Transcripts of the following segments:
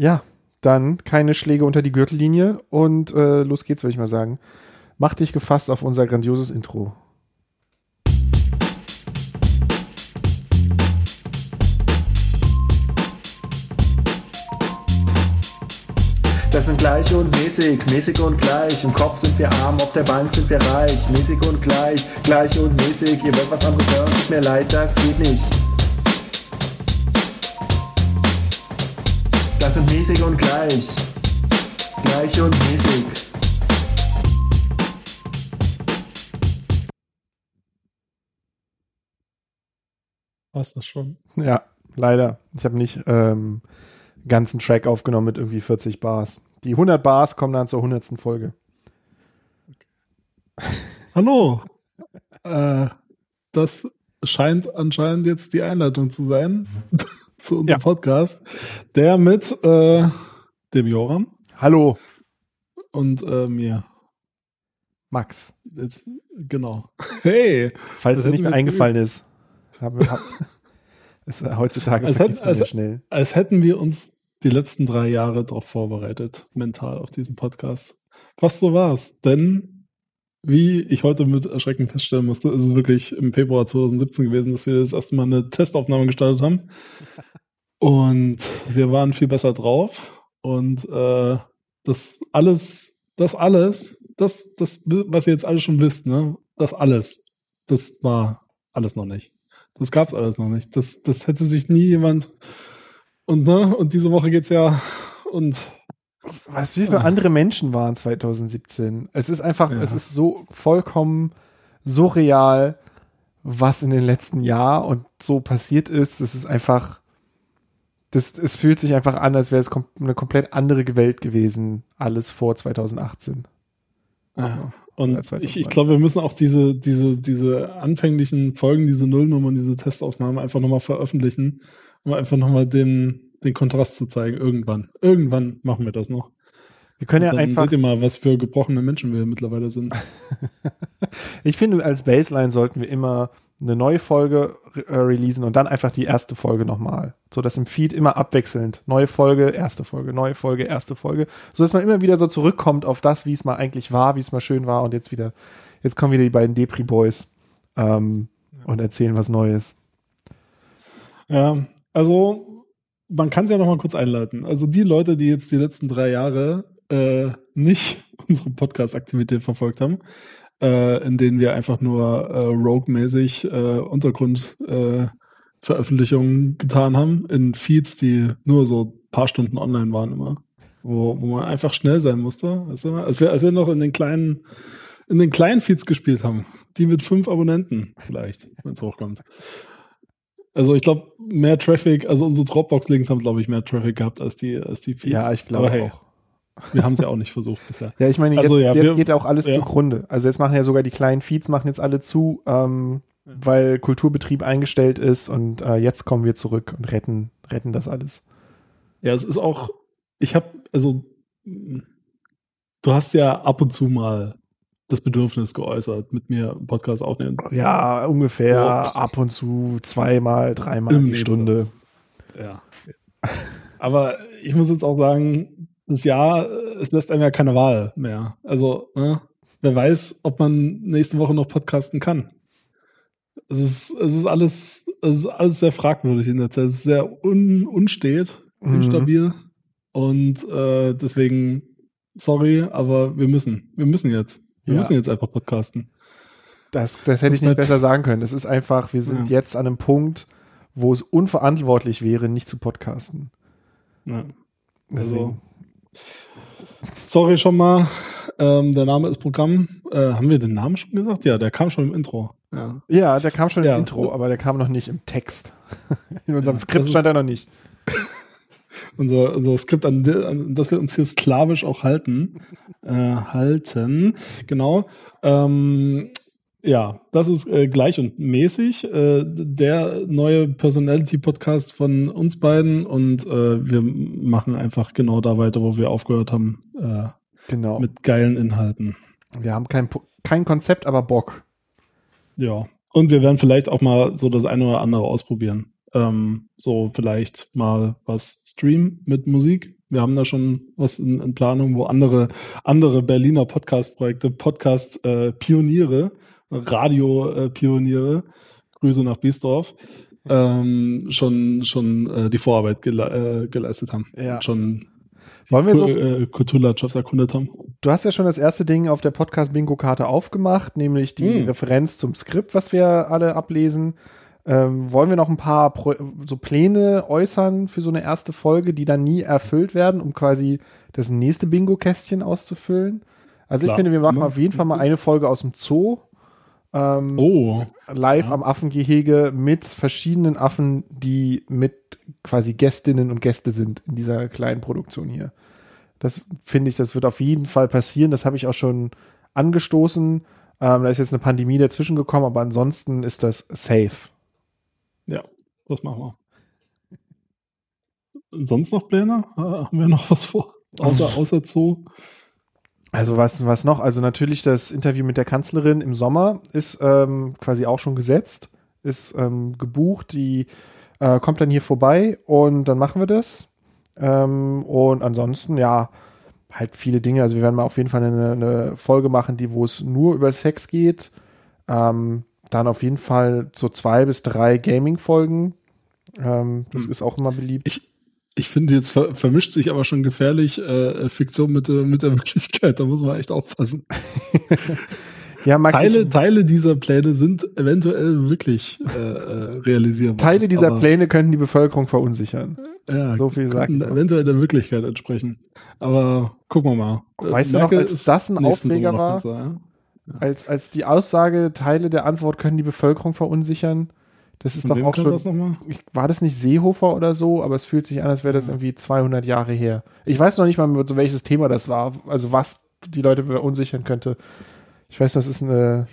Ja, dann keine Schläge unter die Gürtellinie und äh, los geht's, würde ich mal sagen. Mach dich gefasst auf unser grandioses Intro. Das sind gleich und mäßig, mäßig und gleich. Im Kopf sind wir arm, auf der Bank sind wir reich. Mäßig und gleich, gleich und mäßig. Ihr wollt was anderes hören, tut mir leid, das geht nicht. Sind mäßig und gleich. Gleich und mäßig. War's das schon? Ja, leider. Ich habe nicht ähm, ganzen Track aufgenommen mit irgendwie 40 Bars. Die 100 Bars kommen dann zur 100. Folge. Hallo. äh, das scheint anscheinend jetzt die Einleitung zu sein zu unserem Ja. Podcast, der mit äh, dem Joram Hallo, und äh, mir. Max. Jetzt, genau. Hey, Falls es nicht hätten mehr eingefallen ist. Hab, hab, ist, heutzutage Es man ja es- schnell. als hätten wir uns die letzten drei Jahre darauf vorbereitet, mental auf diesen Podcast. Fast so war's, denn wie ich heute mit Erschrecken feststellen musste, ist es wirklich im Februar 2017 gewesen, dass wir das erste Mal eine Testaufnahme gestartet haben. Und wir waren viel besser drauf. Und äh, das alles, das alles, das, das, was ihr jetzt alle schon wisst, ne, das alles, das war alles noch nicht. Das gab's alles noch nicht. Das, das hätte sich nie jemand und ne, und diese Woche geht's ja und Was wie viele andere Menschen waren 2017? Es ist einfach, Ja. es ist so vollkommen surreal, was in den letzten Jahren und so passiert ist. Es ist einfach, das, es fühlt sich einfach an, als wäre es kom eine komplett andere Welt gewesen, alles vor 2018. Ja. Und Ja, 2009. ich, ich glaube, wir müssen auch diese, diese, diese anfänglichen Folgen, diese Nullnummern, diese Testaufnahmen einfach nochmal veröffentlichen, um einfach nochmal den, den Kontrast zu zeigen. Irgendwann. Irgendwann machen wir das noch. Wir können ja Dann einfach, seht ihr mal, was für gebrochene Menschen wir mittlerweile sind. ich finde, als Baseline sollten wir immer eine neue Folge äh, releasen und dann einfach die erste Folge nochmal. So dass im Feed immer abwechselnd neue Folge, erste Folge, neue Folge, erste Folge. So dass man immer wieder so zurückkommt auf das, wie es mal eigentlich war, wie es mal schön war und jetzt wieder, jetzt kommen wieder die beiden Depri Boys ähm, und erzählen was Neues. Ja, also man kann es ja noch mal kurz einleiten. Also die Leute, die jetzt die letzten drei Jahre äh, nicht unsere Podcast-Aktivität verfolgt haben, äh, in denen wir einfach nur äh, Rogue-mäßig äh, Untergrund-Veröffentlichungen äh, getan haben, in Feeds, die nur so paar Stunden online waren immer, wo, wo man einfach schnell sein musste. Weißt du? als, wir, als wir noch in den kleinen in den kleinen Feeds gespielt haben, die mit fünf Abonnenten vielleicht, wenn es hochkommt. Also ich glaube, mehr Traffic, also unsere Dropbox-Links haben, glaube ich, mehr Traffic gehabt als die, als die Feeds. Ja, ich glaube hey, auch. wir haben es ja auch nicht versucht bisher. Ja, ich meine, jetzt, Also, ja, jetzt wir- geht ja auch alles ja. zugrunde. Also jetzt machen ja sogar die kleinen Feeds machen jetzt alle zu, ähm, weil Kulturbetrieb eingestellt ist und äh, jetzt kommen wir zurück und retten, retten das alles. Ja, es ist auch, ich habe, also du hast ja ab und zu mal das Bedürfnis geäußert, mit mir einen Podcast aufnehmen. Ja, ungefähr Ja. ab und zu zweimal, dreimal Im die Stunde. Ja. Aber ich muss jetzt auch sagen, das Jahr, äh, es lässt einem ja keine Wahl mehr. Also, ne, wer weiß, ob man nächste Woche noch podcasten kann. Es ist, es ist alles, es ist alles sehr fragwürdig in der Zeit. Es ist sehr un, unstet, Mhm. instabil. Und äh, deswegen, sorry, aber wir müssen. Wir müssen jetzt. Wir Ja. müssen jetzt einfach podcasten. Das, das hätte ich nicht besser sagen können. Es ist einfach, wir sind Ja. jetzt an einem Punkt, wo es unverantwortlich wäre, nicht zu podcasten. Ja. Deswegen. Sorry schon mal. Ähm, der Name ist Programm. Äh, haben wir den Namen schon gesagt? Ja, der kam schon im Intro. Ja. ja, der kam schon Ja. im Intro, aber der kam noch nicht im Text. In unserem Ja, Skript stand er noch nicht. Unser, unser Skript, an, an das wir uns hier sklavisch auch halten. Äh, halten. Genau. Ähm, ja, das ist äh, gleich und mäßig. Äh, der neue Personality-Podcast von uns beiden und äh, wir machen einfach genau da weiter, wo wir aufgehört haben. Äh, Genau. mit geilen Inhalten. Wir haben kein, kein Konzept, aber Bock. Ja. Und wir werden vielleicht auch mal so das eine oder andere ausprobieren. Ähm, so vielleicht mal was streamen mit Musik Wir haben da schon was in, in Planung, wo andere, andere Berliner Podcast-Projekte, Podcast-Pioniere, äh, Radio-Pioniere, Grüße nach Biesdorf, ähm, schon, schon äh, die Vorarbeit gele äh, geleistet haben. Ja. Und schon Wollen wir so, äh, Kulturlandschaft erkundet haben. du hast ja schon das erste Ding auf der Podcast-Bingo-Karte aufgemacht, nämlich die Hm. Referenz zum Skript, was wir alle ablesen. Ähm, wollen wir noch ein paar Pro so Pläne äußern für so eine erste Folge, die dann nie erfüllt werden, um quasi das nächste Bingo-Kästchen auszufüllen? Also ich Klar. finde, wir machen auf jeden Fall mal eine Folge aus dem Zoo. Ähm, Oh, live Ja. am Affengehege mit verschiedenen Affen, die mit quasi Gästinnen und Gäste sind in dieser kleinen Produktion hier. Das finde ich, das wird auf jeden Fall passieren. Das habe ich auch schon angestoßen. Ähm, da ist jetzt eine Pandemie dazwischen gekommen, aber ansonsten ist das safe. Das machen wir. Sonst noch Pläne? Äh, haben wir noch was vor? Außer, außer Zoo? Also was, was noch? Also natürlich das Interview mit der Kanzlerin im Sommer ist ähm, quasi auch schon gesetzt, ist ähm, gebucht, die äh, kommt dann hier vorbei und dann machen wir das. Ähm, und ansonsten, ja, halt viele Dinge. Also wir werden mal auf jeden Fall eine, eine Folge machen, die, wo es nur über Sex geht. Ähm, dann auf jeden Fall so zwei bis drei Gaming-Folgen. Ähm, das Hm. ist auch immer beliebt. Ich, ich finde, jetzt ver vermischt sich aber schon gefährlich äh, Fiktion mit, der- mit der Wirklichkeit. Da muss man echt aufpassen. ja, Max, Teile, ich- Teile dieser Pläne sind eventuell wirklich äh, äh, realisierbar. Teile dieser aber, Pläne können die Bevölkerung verunsichern. ja, so viel sagt könnten man. eventuell der Wirklichkeit entsprechen. Aber gucken wir mal. Weißt du noch, Merkel als das ein Aufreger war? Ja? als, als die Aussage, Teile der Antwort können die Bevölkerung verunsichern. Das ist Von doch auch schon. das war das nicht Seehofer oder so? Aber es fühlt sich an, als wäre das irgendwie 200 Jahre her. Ich weiß noch nicht mal, so welches Thema das war. Also was die Leute verunsichern könnte. Ich weiß, das ist eine.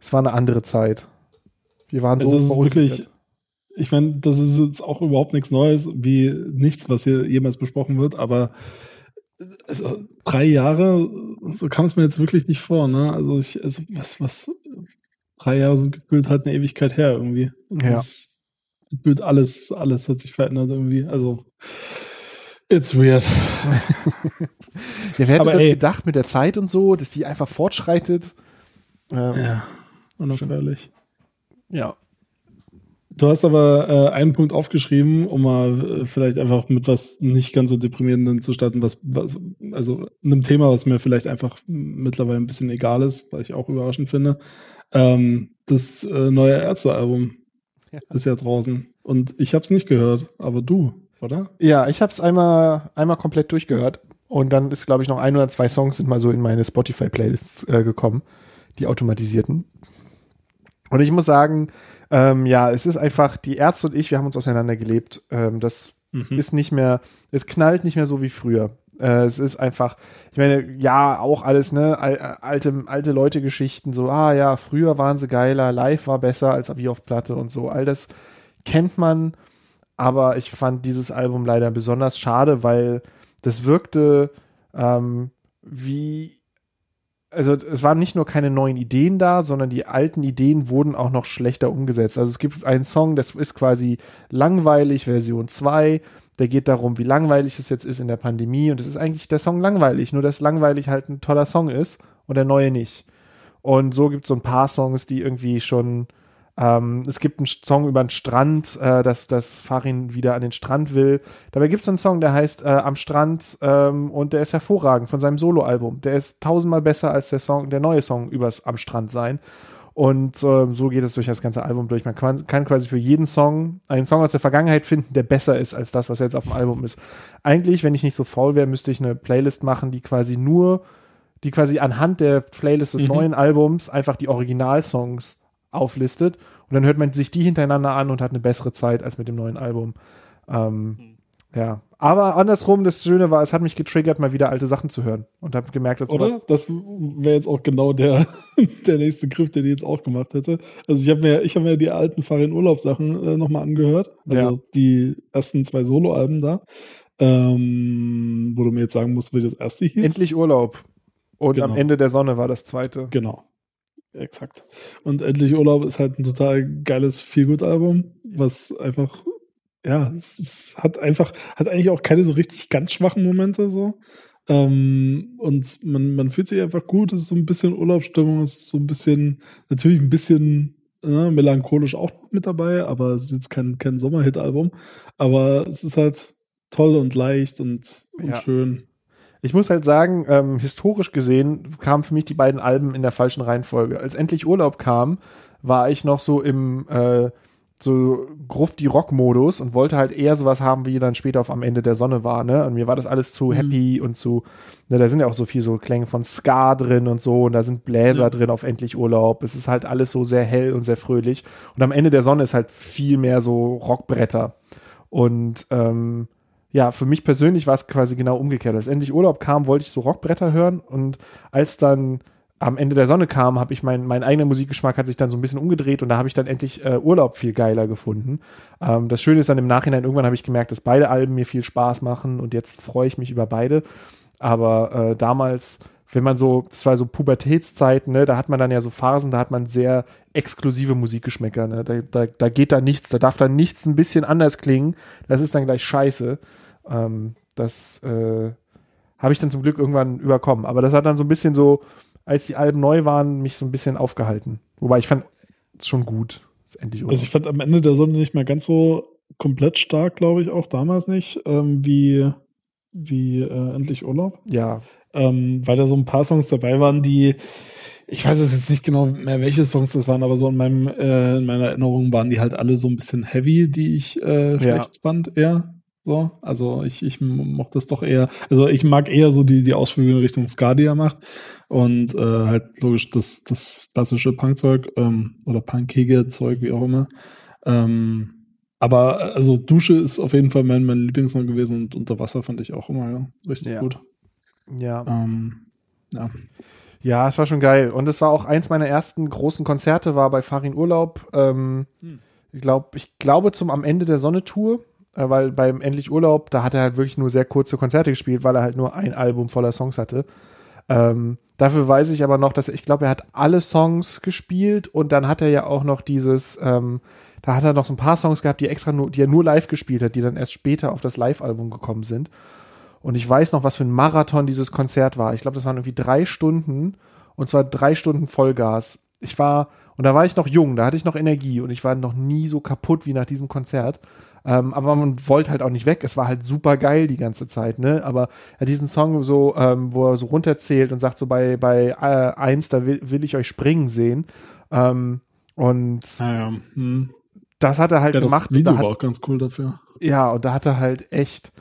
Es war eine andere Zeit. Wir waren Es so ist verunsichert. wirklich, ich meine, das ist jetzt auch überhaupt nichts Neues, wie nichts, was hier jemals besprochen wird, aber also, drei Jahre, so kam es mir jetzt wirklich nicht vor, ne? Also ich, also was, was, drei Jahre sind gefühlt halt eine Ewigkeit her irgendwie. Ja. Gefühlt alles, alles hat sich verändert irgendwie. Also, it's weird. Ja, wer hätte Aber das ey. gedacht mit der Zeit und so, dass die einfach fortschreitet? Ähm, Ja, unaufhörlich. ja. Du hast aber äh, einen Punkt aufgeschrieben, um mal äh, vielleicht einfach mit was nicht ganz so deprimierenden zu starten, was, was also einem Thema, was mir vielleicht einfach mittlerweile ein bisschen egal ist, weil ich auch überraschend finde. Ähm, das äh, neue Ärztealbum Ja. ist ja draußen und ich habe es nicht gehört, aber du, oder? Ja, ich habe es einmal, einmal komplett durchgehört. Und dann ist, glaube ich, noch ein oder zwei Songs sind mal so in meine Spotify-Playlists äh, gekommen, die automatisierten. Und ich muss sagen, ähm, ja, es ist einfach, die Ärzte und ich, wir haben uns auseinandergelebt. Ähm, das Mhm. ist nicht mehr, es knallt nicht mehr so wie früher. Äh, es ist einfach, ich meine, ja, auch alles, ne, al- äh, alte, alte Leute-Geschichten, so, ah ja, früher waren sie geiler, live war besser als wie auf Platte und so. All das kennt man, aber ich fand dieses Album leider besonders schade, weil das wirkte ähm, wie, also es waren nicht nur keine neuen Ideen da, sondern die alten Ideen wurden auch noch schlechter umgesetzt. Also es gibt einen Song, das ist quasi langweilig, Version 2, der geht darum, wie langweilig es jetzt ist in der Pandemie und es ist eigentlich der Song langweilig, nur dass langweilig halt ein toller Song ist und der neue nicht. Und so gibt es so ein paar Songs, die irgendwie schon ähm, es gibt einen Song über den Strand, äh, dass, dass Farin wieder an den Strand will. Dabei gibt es einen Song, der heißt äh, Am Strand ähm, und der ist hervorragend von seinem Soloalbum. Der ist tausendmal besser als der Song, der neue Song übers Am Strand sein. Und ähm, so geht es durch das ganze Album durch. Man kann, kann quasi für jeden Song einen Song aus der Vergangenheit finden, der besser ist als das, was jetzt auf dem Album ist. Eigentlich, wenn ich nicht so faul wäre, müsste ich eine Playlist machen, die quasi nur, die quasi anhand der Playlist des Mhm. neuen Albums einfach die Originalsongs auflistet und dann hört man sich die hintereinander an und hat eine bessere Zeit als mit dem neuen Album. Ähm, Ja, aber andersrum, das Schöne war, es hat mich getriggert, mal wieder alte Sachen zu hören und habe gemerkt, dass Oder? Das wäre jetzt auch genau der, der nächste Griff, den ich jetzt auch gemacht hätte. Also ich habe mir, ich habe mir die alten Farin Urlaubssachen äh, nochmal angehört. Also Ja. die ersten zwei Soloalben da. Ähm, wo du mir jetzt sagen musst, wie das erste hieß. endlich Urlaub. Und am Genau. Ende der Sonne war das zweite. Genau. Exakt. Und Endlich Urlaub ist halt ein total geiles Feelgood-Album, was einfach ja, es, es hat einfach, hat eigentlich auch keine so richtig ganz schwachen Momente so. Ähm, und man, man fühlt sich einfach gut, es ist so ein bisschen Urlaubsstimmung, es ist so ein bisschen, natürlich ein bisschen äh, melancholisch auch noch mit dabei, aber es ist jetzt kein, kein Sommerhit-Album. Aber es ist halt toll und leicht und, und Ja. schön. Ich muss halt sagen, ähm, historisch gesehen kamen für mich die beiden Alben in der falschen Reihenfolge. Als endlich Urlaub kam, war ich noch so im äh, so gruft die Rock-Modus und wollte halt eher sowas haben, wie dann später auf am Ende der Sonne war, ne? Und mir war das alles zu happy und zu, ne, da sind ja auch so viel so Klänge von Ska drin und so und da sind Bläser Ja. drin auf endlich Urlaub. Es ist halt alles so sehr hell und sehr fröhlich. Und am Ende der Sonne ist halt viel mehr so Rockbretter. Und ähm, ja, für mich persönlich war es quasi genau umgekehrt. Als endlich Urlaub kam, wollte ich so Rockbretter hören und als dann am Ende der Sonne kam, habe ich mein, mein eigener Musikgeschmack hat sich dann so ein bisschen umgedreht und da habe ich dann endlich äh, Urlaub viel geiler gefunden. Ähm, das Schöne ist dann im Nachhinein, irgendwann habe ich gemerkt, dass beide Alben mir viel Spaß machen und jetzt freue ich mich über beide. Aber äh, damals, wenn man so, das war so Pubertätszeiten, ne, da hat man dann ja so Phasen, da hat man sehr exklusive Musikgeschmäcker, ne? Da, da, da geht da nichts, da darf da nichts ein bisschen anders klingen. Das ist dann gleich scheiße. Ähm, das äh, habe ich dann zum Glück irgendwann überkommen. Aber das hat dann so ein bisschen so, als die Alben neu waren, mich so ein bisschen aufgehalten. Wobei ich fand es schon gut. Endlich Urlaub. Also ich fand am Ende der Sonne nicht mehr ganz so komplett stark, glaube ich, auch damals nicht, ähm, wie, wie äh, endlich Urlaub. ja, ähm, weil da so ein paar Songs dabei waren, die ich weiß es jetzt nicht genau mehr, welche Songs das waren, aber so in meinem äh, in meiner Erinnerung waren die halt alle so ein bisschen heavy, die ich äh, schlecht fand eher. So, also ich, ich mochte das doch eher, also ich mag eher so die, die Ausflüge in Richtung Ska, die er macht. Und äh, halt logisch das, das klassische Punkzeug ähm, oder punkige Zeug, wie auch immer. Ähm, aber also Dusche ist auf jeden Fall mein, mein Lieblingssong gewesen und Unter Wasser fand ich auch immer ja, richtig Ja. gut. ja. Ähm, ja. Ja, es war schon geil. Und es war auch eins meiner ersten großen Konzerte, war bei Farin Urlaub. Ähm, Hm. ich, glaub, ich glaube zum Am Ende der Sonne-Tour, äh, weil beim Endlich Urlaub, da hat er halt wirklich nur sehr kurze Konzerte gespielt, weil er halt nur ein Album voller Songs hatte. Ähm, dafür weiß ich aber noch, dass ich glaube, er hat alle Songs gespielt und dann hat er ja auch noch dieses, ähm, da hat er noch so ein paar Songs gehabt, die extra nur, die er nur live gespielt hat, die dann erst später auf das Live-Album gekommen sind. Und ich weiß noch, was für ein Marathon dieses Konzert war. Ich glaube, das waren irgendwie drei Stunden und zwar drei Stunden Vollgas. Ich war, und da war ich noch jung, da hatte ich noch Energie und ich war noch nie so kaputt wie nach diesem Konzert. Ähm, aber man wollte halt auch nicht weg. Es war halt super geil die ganze Zeit, ne? Aber er hat diesen Song so, ähm, wo er so runterzählt und sagt so bei, bei äh, eins, da will, will ich euch springen sehen. Ähm, und Naja, hm. das hat er halt ja, das gemacht. und Video da hat, war auch ganz cool dafür. ja, und da hat er halt echt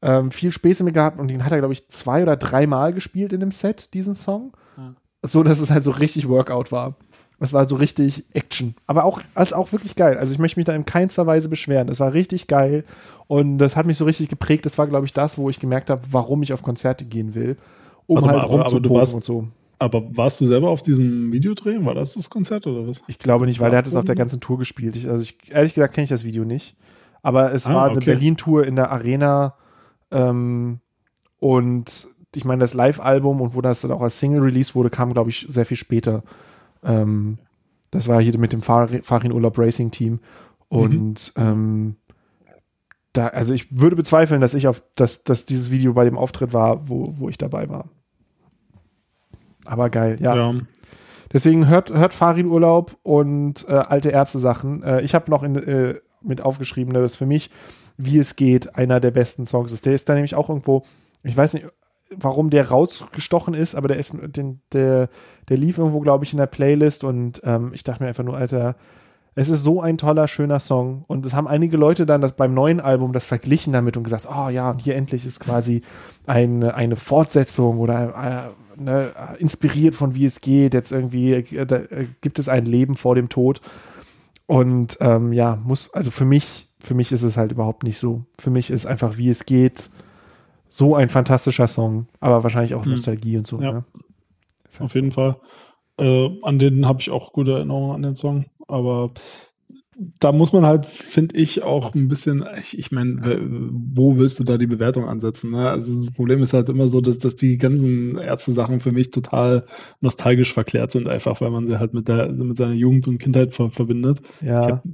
ähm, viel Späße mit gehabt und den hat er, glaube ich, zwei oder dreimal gespielt in dem Set, diesen Song. Ja. So, dass es halt so richtig Workout war. Es war so richtig Action. Aber auch, als auch wirklich geil. Also ich möchte mich da in keinster Weise beschweren. Es war richtig geil. Und das hat mich so richtig geprägt. Das war, glaube ich, das, wo ich gemerkt habe, warum ich auf Konzerte gehen will. Um Warte mal, halt aber- aber du warst- und so. Aber warst du selber auf diesem Videodreh? War das das Konzert oder was? Ich glaube nicht, weil der hat es auf der ganzen Tour gespielt. Ich, also ich, ehrlich gesagt kenne ich das Video nicht. Aber es Ah, war eine okay. Berlin-Tour in der Arena ähm, und ich meine, das Live-Album und wo das dann auch als Single released wurde, kam, glaube ich, sehr viel später. Ähm, das war hier mit dem Fahr Farin Urlaub Racing Team. Und ähm, da, also ich würde bezweifeln, dass ich auf, dass, dass dieses Video bei dem Auftritt war, wo, wo ich dabei war. Aber geil, ja. Deswegen hört, hört Farin Urlaub und äh, alte Ärzte-Sachen. Äh, ich habe noch in, äh, mit aufgeschrieben, dass für mich, wie es geht, einer der besten Songs ist. Der ist da nämlich auch irgendwo, ich weiß nicht, warum der rausgestochen ist, aber der ist, den, der, der lief irgendwo, glaube ich, in der Playlist und ähm, ich dachte mir einfach nur, Alter, es ist so ein toller, schöner Song. Und es haben einige Leute dann das beim neuen Album das verglichen damit und gesagt, oh ja, und hier endlich ist quasi eine, eine Fortsetzung oder äh, ne, inspiriert von wie es geht. Jetzt irgendwie äh, äh, gibt es ein Leben vor dem Tod. Und ähm, ja, muss, also für mich, für mich ist es halt überhaupt nicht so. Für mich ist einfach wie es geht so ein fantastischer Song, aber wahrscheinlich auch Hm. Nostalgie und so. Ja. Ne? Auf jeden Fall. Äh, an den habe ich auch gute Erinnerungen an den Song. Aber da muss man halt, finde ich, auch ein bisschen, ich, ich meine, wo willst du da die Bewertung ansetzen? Ne? Also das Problem ist halt immer so, dass, dass die ganzen Ärzte-Sachen für mich total nostalgisch verklärt sind, einfach weil man sie halt mit der mit seiner Jugend und Kindheit ver verbindet. Ja. Ich hab,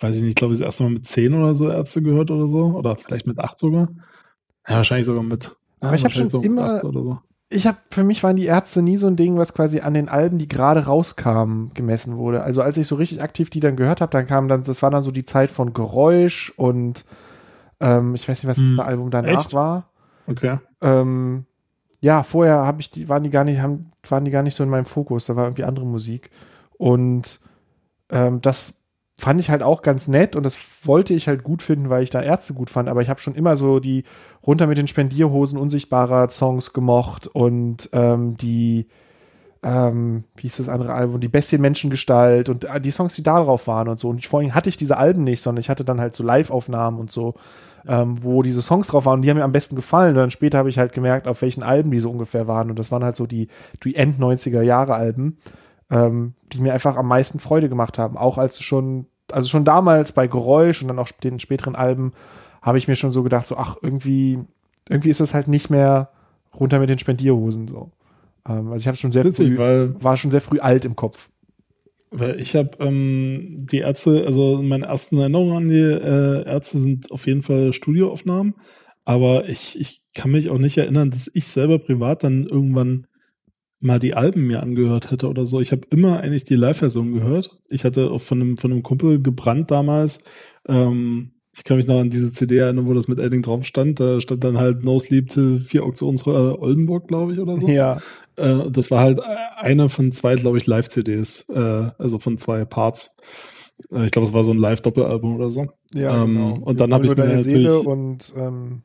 weiß ich nicht, ich glaube, ich das erste Mal mit zehn oder so Ärzte gehört oder so. Oder vielleicht mit acht sogar. Ja, wahrscheinlich sogar mit. Aber ich habe schon so immer- so. ich habe für mich waren die Ärzte nie so ein Ding, was quasi an den Alben, die gerade rauskamen, gemessen wurde. Also als ich so richtig aktiv die dann gehört habe, dann kam dann, das war dann so die Zeit von Geräusch und ähm, ich weiß nicht, was das Hm, eine Album danach echt? war. Okay. Ähm, ja, vorher habe ich die, waren die gar nicht, haben, waren die gar nicht so in meinem Fokus, da war irgendwie andere Musik. Und ähm, das fand ich halt auch ganz nett und das wollte ich halt gut finden, weil ich da Ärzte gut fand, aber ich habe schon immer so die runter mit den Spendierhosen unsichtbarer Songs gemocht und ähm, die ähm, wie hieß das andere Album, die Bestien Menschengestalt und äh, die Songs, die da drauf waren und so. Und ich, vor hatte ich diese Alben nicht, sondern ich hatte dann halt so Live-Aufnahmen und so, ähm, wo diese Songs drauf waren und die haben mir am besten gefallen. Und dann später habe ich halt gemerkt, auf welchen Alben die so ungefähr waren. Und das waren halt so die, die End-90er Jahre Alben, ähm, die mir einfach am meisten Freude gemacht haben. Auch als schon, also schon damals bei Geräusch und dann auch den späteren Alben habe ich mir schon so gedacht, so, ach, irgendwie, irgendwie ist das halt nicht mehr runter mit den Spendierhosen so. Ähm, also ich habe schon sehr Witzig, früh, weil war schon sehr früh alt im Kopf. Weil ich habe ähm, die Ärzte, also meine ersten Erinnerungen an die äh, Ärzte sind auf jeden Fall Studioaufnahmen, aber ich, ich kann mich auch nicht erinnern, dass ich selber privat dann irgendwann mal die Alben mir angehört hätte oder so. Ich habe immer eigentlich die Live-Version gehört. Ich hatte auch von einem, von einem Kumpel gebrannt damals. Ähm, ich kann mich noch an diese CD erinnern, wo das mit Edding drauf stand. Da stand dann halt No Sleep Till vier Auktionsräume Oldenburg, glaube ich, oder so. Ja. Äh, das war halt eine von zwei, glaube ich, Live-CDs, äh, also von zwei Parts. Äh, ich glaube, es war so ein Live-Doppelalbum oder so. Ja, Ähm, genau. und dann hab Wir ich mir natürlich- und ähm,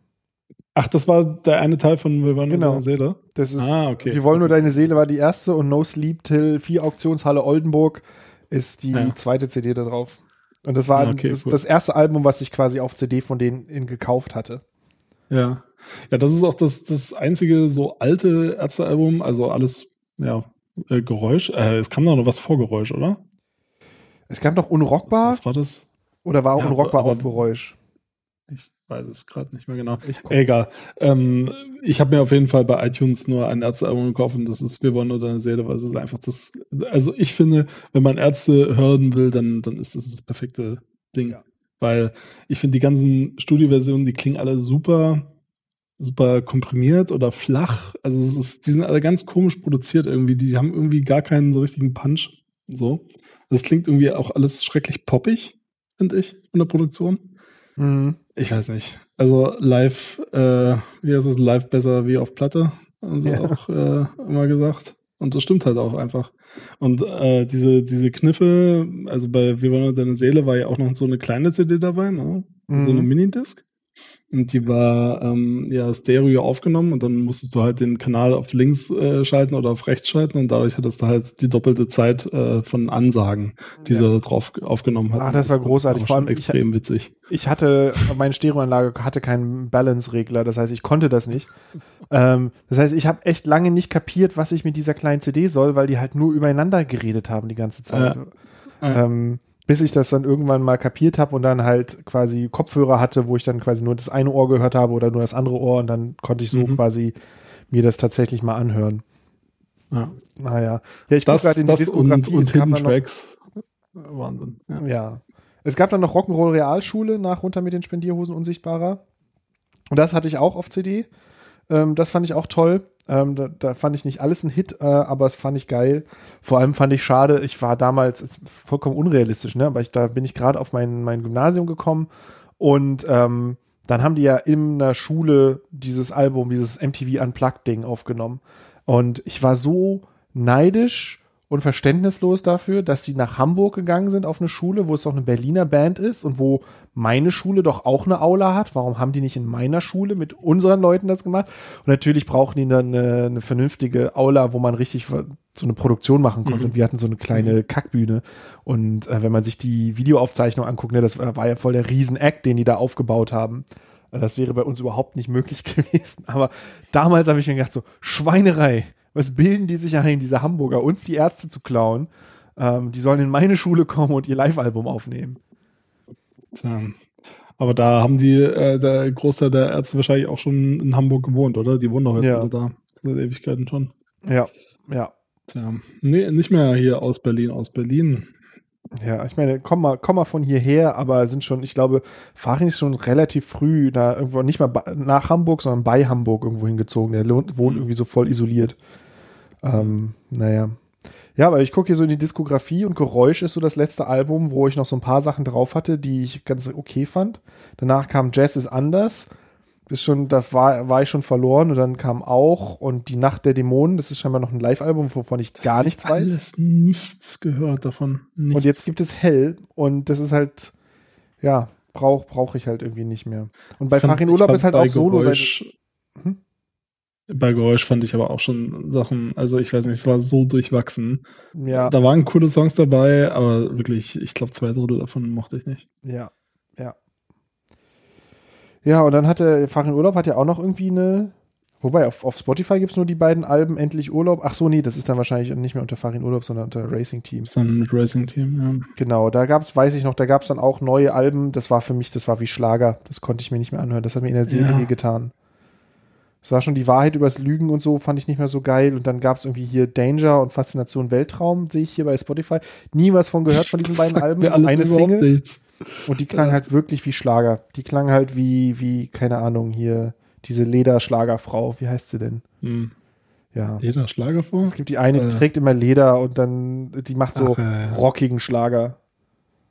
Ach, das war der eine Teil von Wir wollen nur Genau. deine Seele. das ist Ah, okay. Wir wollen nur deine Seele war die erste und No Sleep Till vier Auktionshalle Oldenburg ist die Ja. zweite CD da drauf. Und das war Ah, okay, das, cool. das erste Album, was ich quasi auf CD von denen in gekauft hatte. Ja. Ja, das ist auch das, das einzige so alte Ärztealbum, also alles, ja, äh, Geräusch. Äh, es kam doch noch was vor Geräusch, oder? Es gab noch Unrockbar Was war das? oder war Ja, Unrockbar auf Geräusch? Ich weiß es gerade nicht mehr genau. Egal. Ähm, ich habe mir auf jeden Fall bei iTunes nur ein Ärztealbum gekauft und das ist Wir wollen nur deine Seele, weil es ist einfach das. Also ich finde, wenn man Ärzte hören will, dann, dann ist das das perfekte Ding. Ja. Weil ich finde, die ganzen Studioversionen, die klingen alle super, super komprimiert oder flach. Also es ist, die sind alle ganz komisch produziert irgendwie. Die haben irgendwie gar keinen so richtigen Punch. So. Das klingt irgendwie auch alles schrecklich poppig, finde ich, in der Produktion. Mhm. Ich weiß nicht. Also live, äh, wie heißt es, live besser wie auf Platte, haben sie Ja. auch äh, immer gesagt. Und das stimmt halt auch einfach. Und äh, diese, diese Kniffe, also bei Wir wollen deine Seele war ja auch noch so eine kleine CD dabei, ne? So eine Mhm. Minidisc. Und die war ähm, ja Stereo aufgenommen und dann musstest du halt den Kanal auf links äh, schalten oder auf rechts schalten und dadurch hattest du halt die doppelte Zeit äh, von Ansagen, die Ja. sie da drauf aufgenommen hat. Ah, das war großartig. Vor Vor allem, allem ich- extrem witzig. Ich hatte, meine Stereoanlage hatte keinen Balance-Regler, das heißt, ich konnte das nicht. ähm, das heißt, ich habe echt lange nicht kapiert, was ich mit dieser kleinen CD soll, weil die halt nur übereinander geredet haben die ganze Zeit. Ja. Ähm, bis ich das dann irgendwann mal kapiert habe und dann halt quasi Kopfhörer hatte, wo ich dann quasi nur das eine Ohr gehört habe oder nur das andere Ohr und dann konnte ich so Mhm. quasi mir das tatsächlich mal anhören. Ja. Naja. Ja, ich Das, gerade in die das und, Diskografie. und es gab Hidden dann noch- Tracks. Wahnsinn. Ja. Ja. Es gab dann noch Rock'n'Roll Realschule nach runter mit den Spendierhosen unsichtbarer. Und das hatte ich auch auf CD. Ähm, das fand ich auch toll. Ähm, da, da fand ich nicht alles ein Hit, äh, aber es fand ich geil. Vor allem fand ich schade, ich war damals vollkommen unrealistisch, ne? Aber ich, da bin ich gerade auf mein, mein Gymnasium gekommen und ähm, dann haben die ja in der Schule dieses Album, dieses MTV Unplugged-Ding aufgenommen. Und ich war so neidisch und verständnislos dafür, dass die nach Hamburg gegangen sind auf eine Schule, wo es auch eine Berliner Band ist und wo meine Schule doch auch eine Aula hat. Warum haben die nicht in meiner Schule mit unseren Leuten das gemacht? Und natürlich brauchen die dann eine, eine vernünftige Aula, wo man richtig so eine Produktion machen konnte. Mhm. Und wir hatten so eine kleine Kackbühne. Und äh, wenn man sich die Videoaufzeichnung anguckt, ne, das war, war ja voll der Riesen-Act, den die da aufgebaut haben. Das wäre bei uns überhaupt nicht möglich gewesen. Aber damals habe ich mir gedacht, so Schweinerei. Was bilden die sich ein, diese Hamburger, uns die Ärzte zu klauen? Ähm, die sollen in meine Schule kommen und ihr Live-Album aufnehmen. Tja. Aber da haben die, äh, der Großteil der Ärzte wahrscheinlich auch schon in Hamburg gewohnt, oder? Die wohnen doch jetzt Ja. alle da. Seit Ewigkeiten schon. Ja, ja. Tja. Nee, nicht mehr hier aus Berlin, aus Berlin. Ja, ich meine, komm mal, komm mal von hierher, aber sind schon, ich glaube, Farin ist schon relativ früh da irgendwo, nicht mal nach Hamburg, sondern bei Hamburg irgendwo hingezogen. Der wohnt irgendwie so voll isoliert. Ähm, naja. Ja, aber ich gucke hier so in die Diskografie und Geräusch ist so das letzte Album, wo ich noch so ein paar Sachen drauf hatte, die ich ganz okay fand. Danach kam Jazz ist anders. Ist schon, da war, war ich schon verloren und dann kam auch und die Nacht der Dämonen, das ist scheinbar noch ein Live-Album, wovon ich gar nichts weiß. Alles nichts gehört davon. Nichts. Und jetzt gibt es Hell und das ist halt, ja, brauche brauch ich halt irgendwie nicht mehr. Und bei Farin Urlaub ist halt auch Solo. Geräusch, Bei Geräusch fand ich aber auch schon Sachen, also ich weiß nicht, es war so durchwachsen. ja, Da waren coole Songs dabei, aber wirklich, ich glaube, zwei Drittel davon mochte ich nicht. ja. Ja, und dann hatte Farin Urlaub hat ja auch noch irgendwie eine. Wobei, auf, auf Spotify gibt es nur die beiden Alben Endlich Urlaub. Ach so, nee, das ist dann wahrscheinlich nicht mehr unter Farin Urlaub, sondern unter Racing Team. ist dann mit Racing Team, ja. Genau, da gab es, weiß ich noch, da gab es dann auch neue Alben. Das war für mich, das war wie Schlager. Das konnte ich mir nicht mehr anhören. Das hat mir in der Seele Ja. getan. Es war schon die Wahrheit übers Lügen und so, fand ich nicht mehr so geil. Und dann gab es irgendwie hier Danger und Faszination Weltraum, sehe ich hier bei Spotify. Nie was von gehört von diesen beiden Alben. Eine Single. nichts. Und die klang halt wirklich wie Schlager. Die klang halt wie, wie, keine Ahnung, hier, diese Lederschlagerfrau. Wie heißt sie denn? Hm. Ja. Jeder Schlager vor? Es gibt die eine, die Äh. trägt immer Leder und dann, die macht so Ach, ja. rockigen Schlager.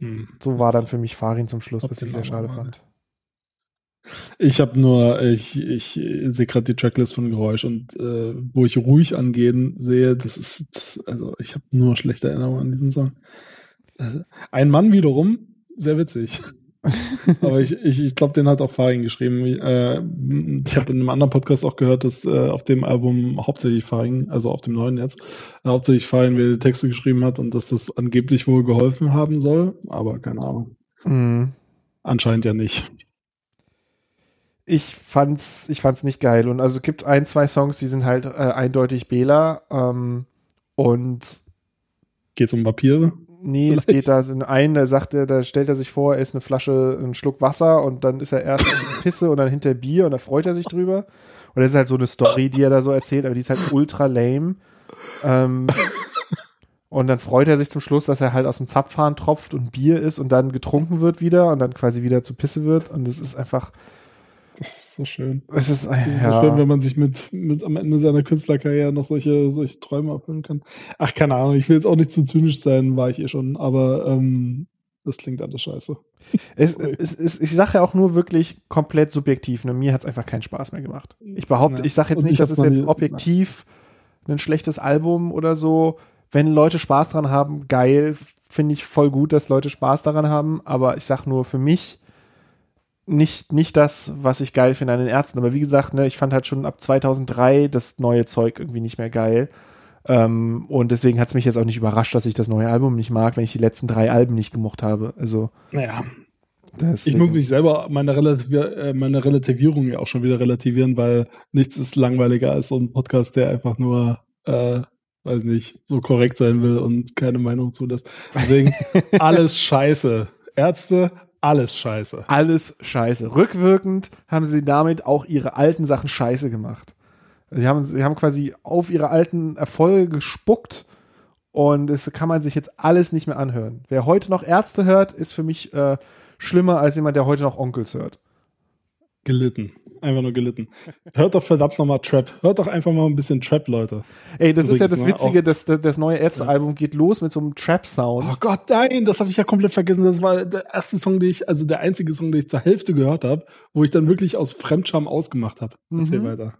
Hm. So war dann für mich Farin zum Schluss, Ob was ich sehr schade Namen fand. Ich habe nur, ich, ich sehe gerade die Tracklist von Geräusch und äh, wo ich ruhig angehen sehe, das ist, das, also ich habe nur schlechte Erinnerungen an diesen Song. Äh, Ein Mann wiederum, sehr witzig. Aber ich, ich, ich glaube, den hat auch Farin geschrieben. Äh, ich habe in einem anderen Podcast auch gehört, dass äh, auf dem Album hauptsächlich Farin, also auf dem neuen jetzt, äh, hauptsächlich Farin wieder die Texte geschrieben hat und dass das angeblich wohl geholfen haben soll. Aber keine Ahnung. Mhm. Anscheinend ja nicht. Ich fand's, ich fand's nicht geil. Und also es gibt ein, zwei Songs, die sind halt äh, eindeutig Bela. Ähm, und Geht's um Vampire? Nee, es geht da in einen, da sagt er, da stellt er sich vor, er ist eine Flasche, ein Schluck Wasser und dann ist er erst Pisse und dann hinter Bier und da freut er sich drüber. Und das ist halt so eine Story, die er da so erzählt, aber die ist halt ultra lame. Ähm, und dann freut er sich zum Schluss, dass er halt aus dem Zapfhahn tropft und Bier ist und dann getrunken wird wieder und dann quasi wieder zu Pisse wird. Und es ist einfach, Das ist so schön. es ist, Das ist ja. so schön, wenn man sich mit, mit am Ende seiner Künstlerkarriere noch solche, solche Träume erfüllen kann. Ach, keine Ahnung, ich will jetzt auch nicht zu zynisch sein, war ich eh schon, aber ähm, das klingt alles scheiße. Es, es, es, ich sage ja auch nur wirklich komplett subjektiv. Ne? Mir hat es einfach keinen Spaß mehr gemacht. Ich behaupte, Ja. ich sage jetzt Und nicht, ich das hab's ist noch jetzt objektiv ein schlechtes Album oder so. Wenn Leute Spaß dran haben, geil. Finde ich voll gut, dass Leute Spaß daran haben. Aber ich sag nur für mich nicht, nicht das, was ich geil finde an den Ärzten. Aber wie gesagt, ne, ich fand halt schon ab 2003 das neue Zeug irgendwie nicht mehr geil. Ähm, und deswegen hat es mich jetzt auch nicht überrascht, dass ich das neue Album nicht mag, wenn ich die letzten drei Alben nicht gemocht habe. Also Naja, ich muss mich selber meine, Relativ äh, meine Relativierung ja auch schon wieder relativieren, weil nichts ist langweiliger als so ein Podcast, der einfach nur, äh, weiß nicht, so korrekt sein will und keine Meinung zulässt. Deswegen alles scheiße. Ärzte, alles scheiße. alles scheiße. Rückwirkend haben sie damit auch ihre alten Sachen scheiße gemacht. Sie haben, sie haben quasi auf ihre alten Erfolge gespuckt und es kann man sich jetzt alles nicht mehr anhören. Wer heute noch Ärzte hört, ist für mich äh, schlimmer als jemand, der heute noch Onkels hört. Gelitten. Einfach nur gelitten. Hört doch verdammt nochmal Trap. Hört doch einfach mal ein bisschen Trap, Leute. Ey, das ist ja das Übrigens, ne, Witzige, das, das neue Ärzte-Album geht los mit so einem Trap-Sound. Oh Gott, nein, das habe ich ja komplett vergessen. Das war der erste Song, den ich, also der einzige Song, den ich zur Hälfte gehört habe, wo ich dann wirklich aus Fremdscham ausgemacht habe. Erzähl Mhm. weiter.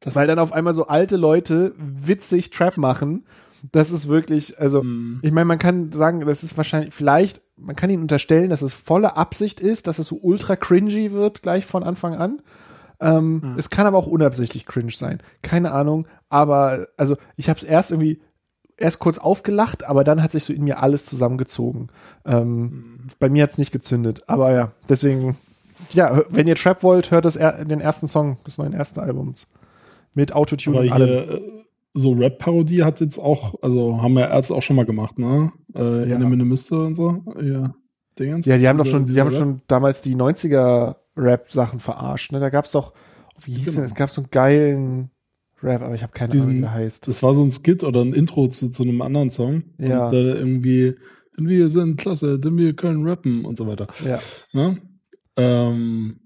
Das weil dann auf einmal so alte Leute witzig Trap machen. Das ist wirklich, also Mhm. ich meine, man kann sagen, das ist wahrscheinlich, vielleicht, man kann ihnen unterstellen, dass es volle Absicht ist, dass es so ultra cringy wird, gleich von Anfang an. Ähm, Es kann aber auch unabsichtlich cringe sein. Keine Ahnung. Aber, also, ich habe es erst irgendwie, erst kurz aufgelacht, aber dann hat sich so in mir alles zusammengezogen. Ähm, Bei mir hat es nicht gezündet. Aber ja, deswegen, ja, wenn ihr Trap wollt, hört das den ersten Song des neuen ersten Albums. Mit Autotune und allem. So Rap-Parodie hat jetzt auch, also haben ja Ärzte auch schon mal gemacht, ne? Äh, Ja. In der Minimiste und so. Ja. Dingens. Ja, die haben doch schon, die haben Rap. schon damals die 90er Rap-Sachen verarscht. Ne? Da gab's doch, wie hieß Genau. denn, es gab so einen geilen Rap, aber ich habe keine Ahnung, wie Diesen- der heißt. Das war so ein Skit oder ein Intro zu, zu einem anderen Song. Ja. Und da irgendwie, denn wir sind klasse, denn wir können rappen und so weiter. Ja. Ne? Ähm,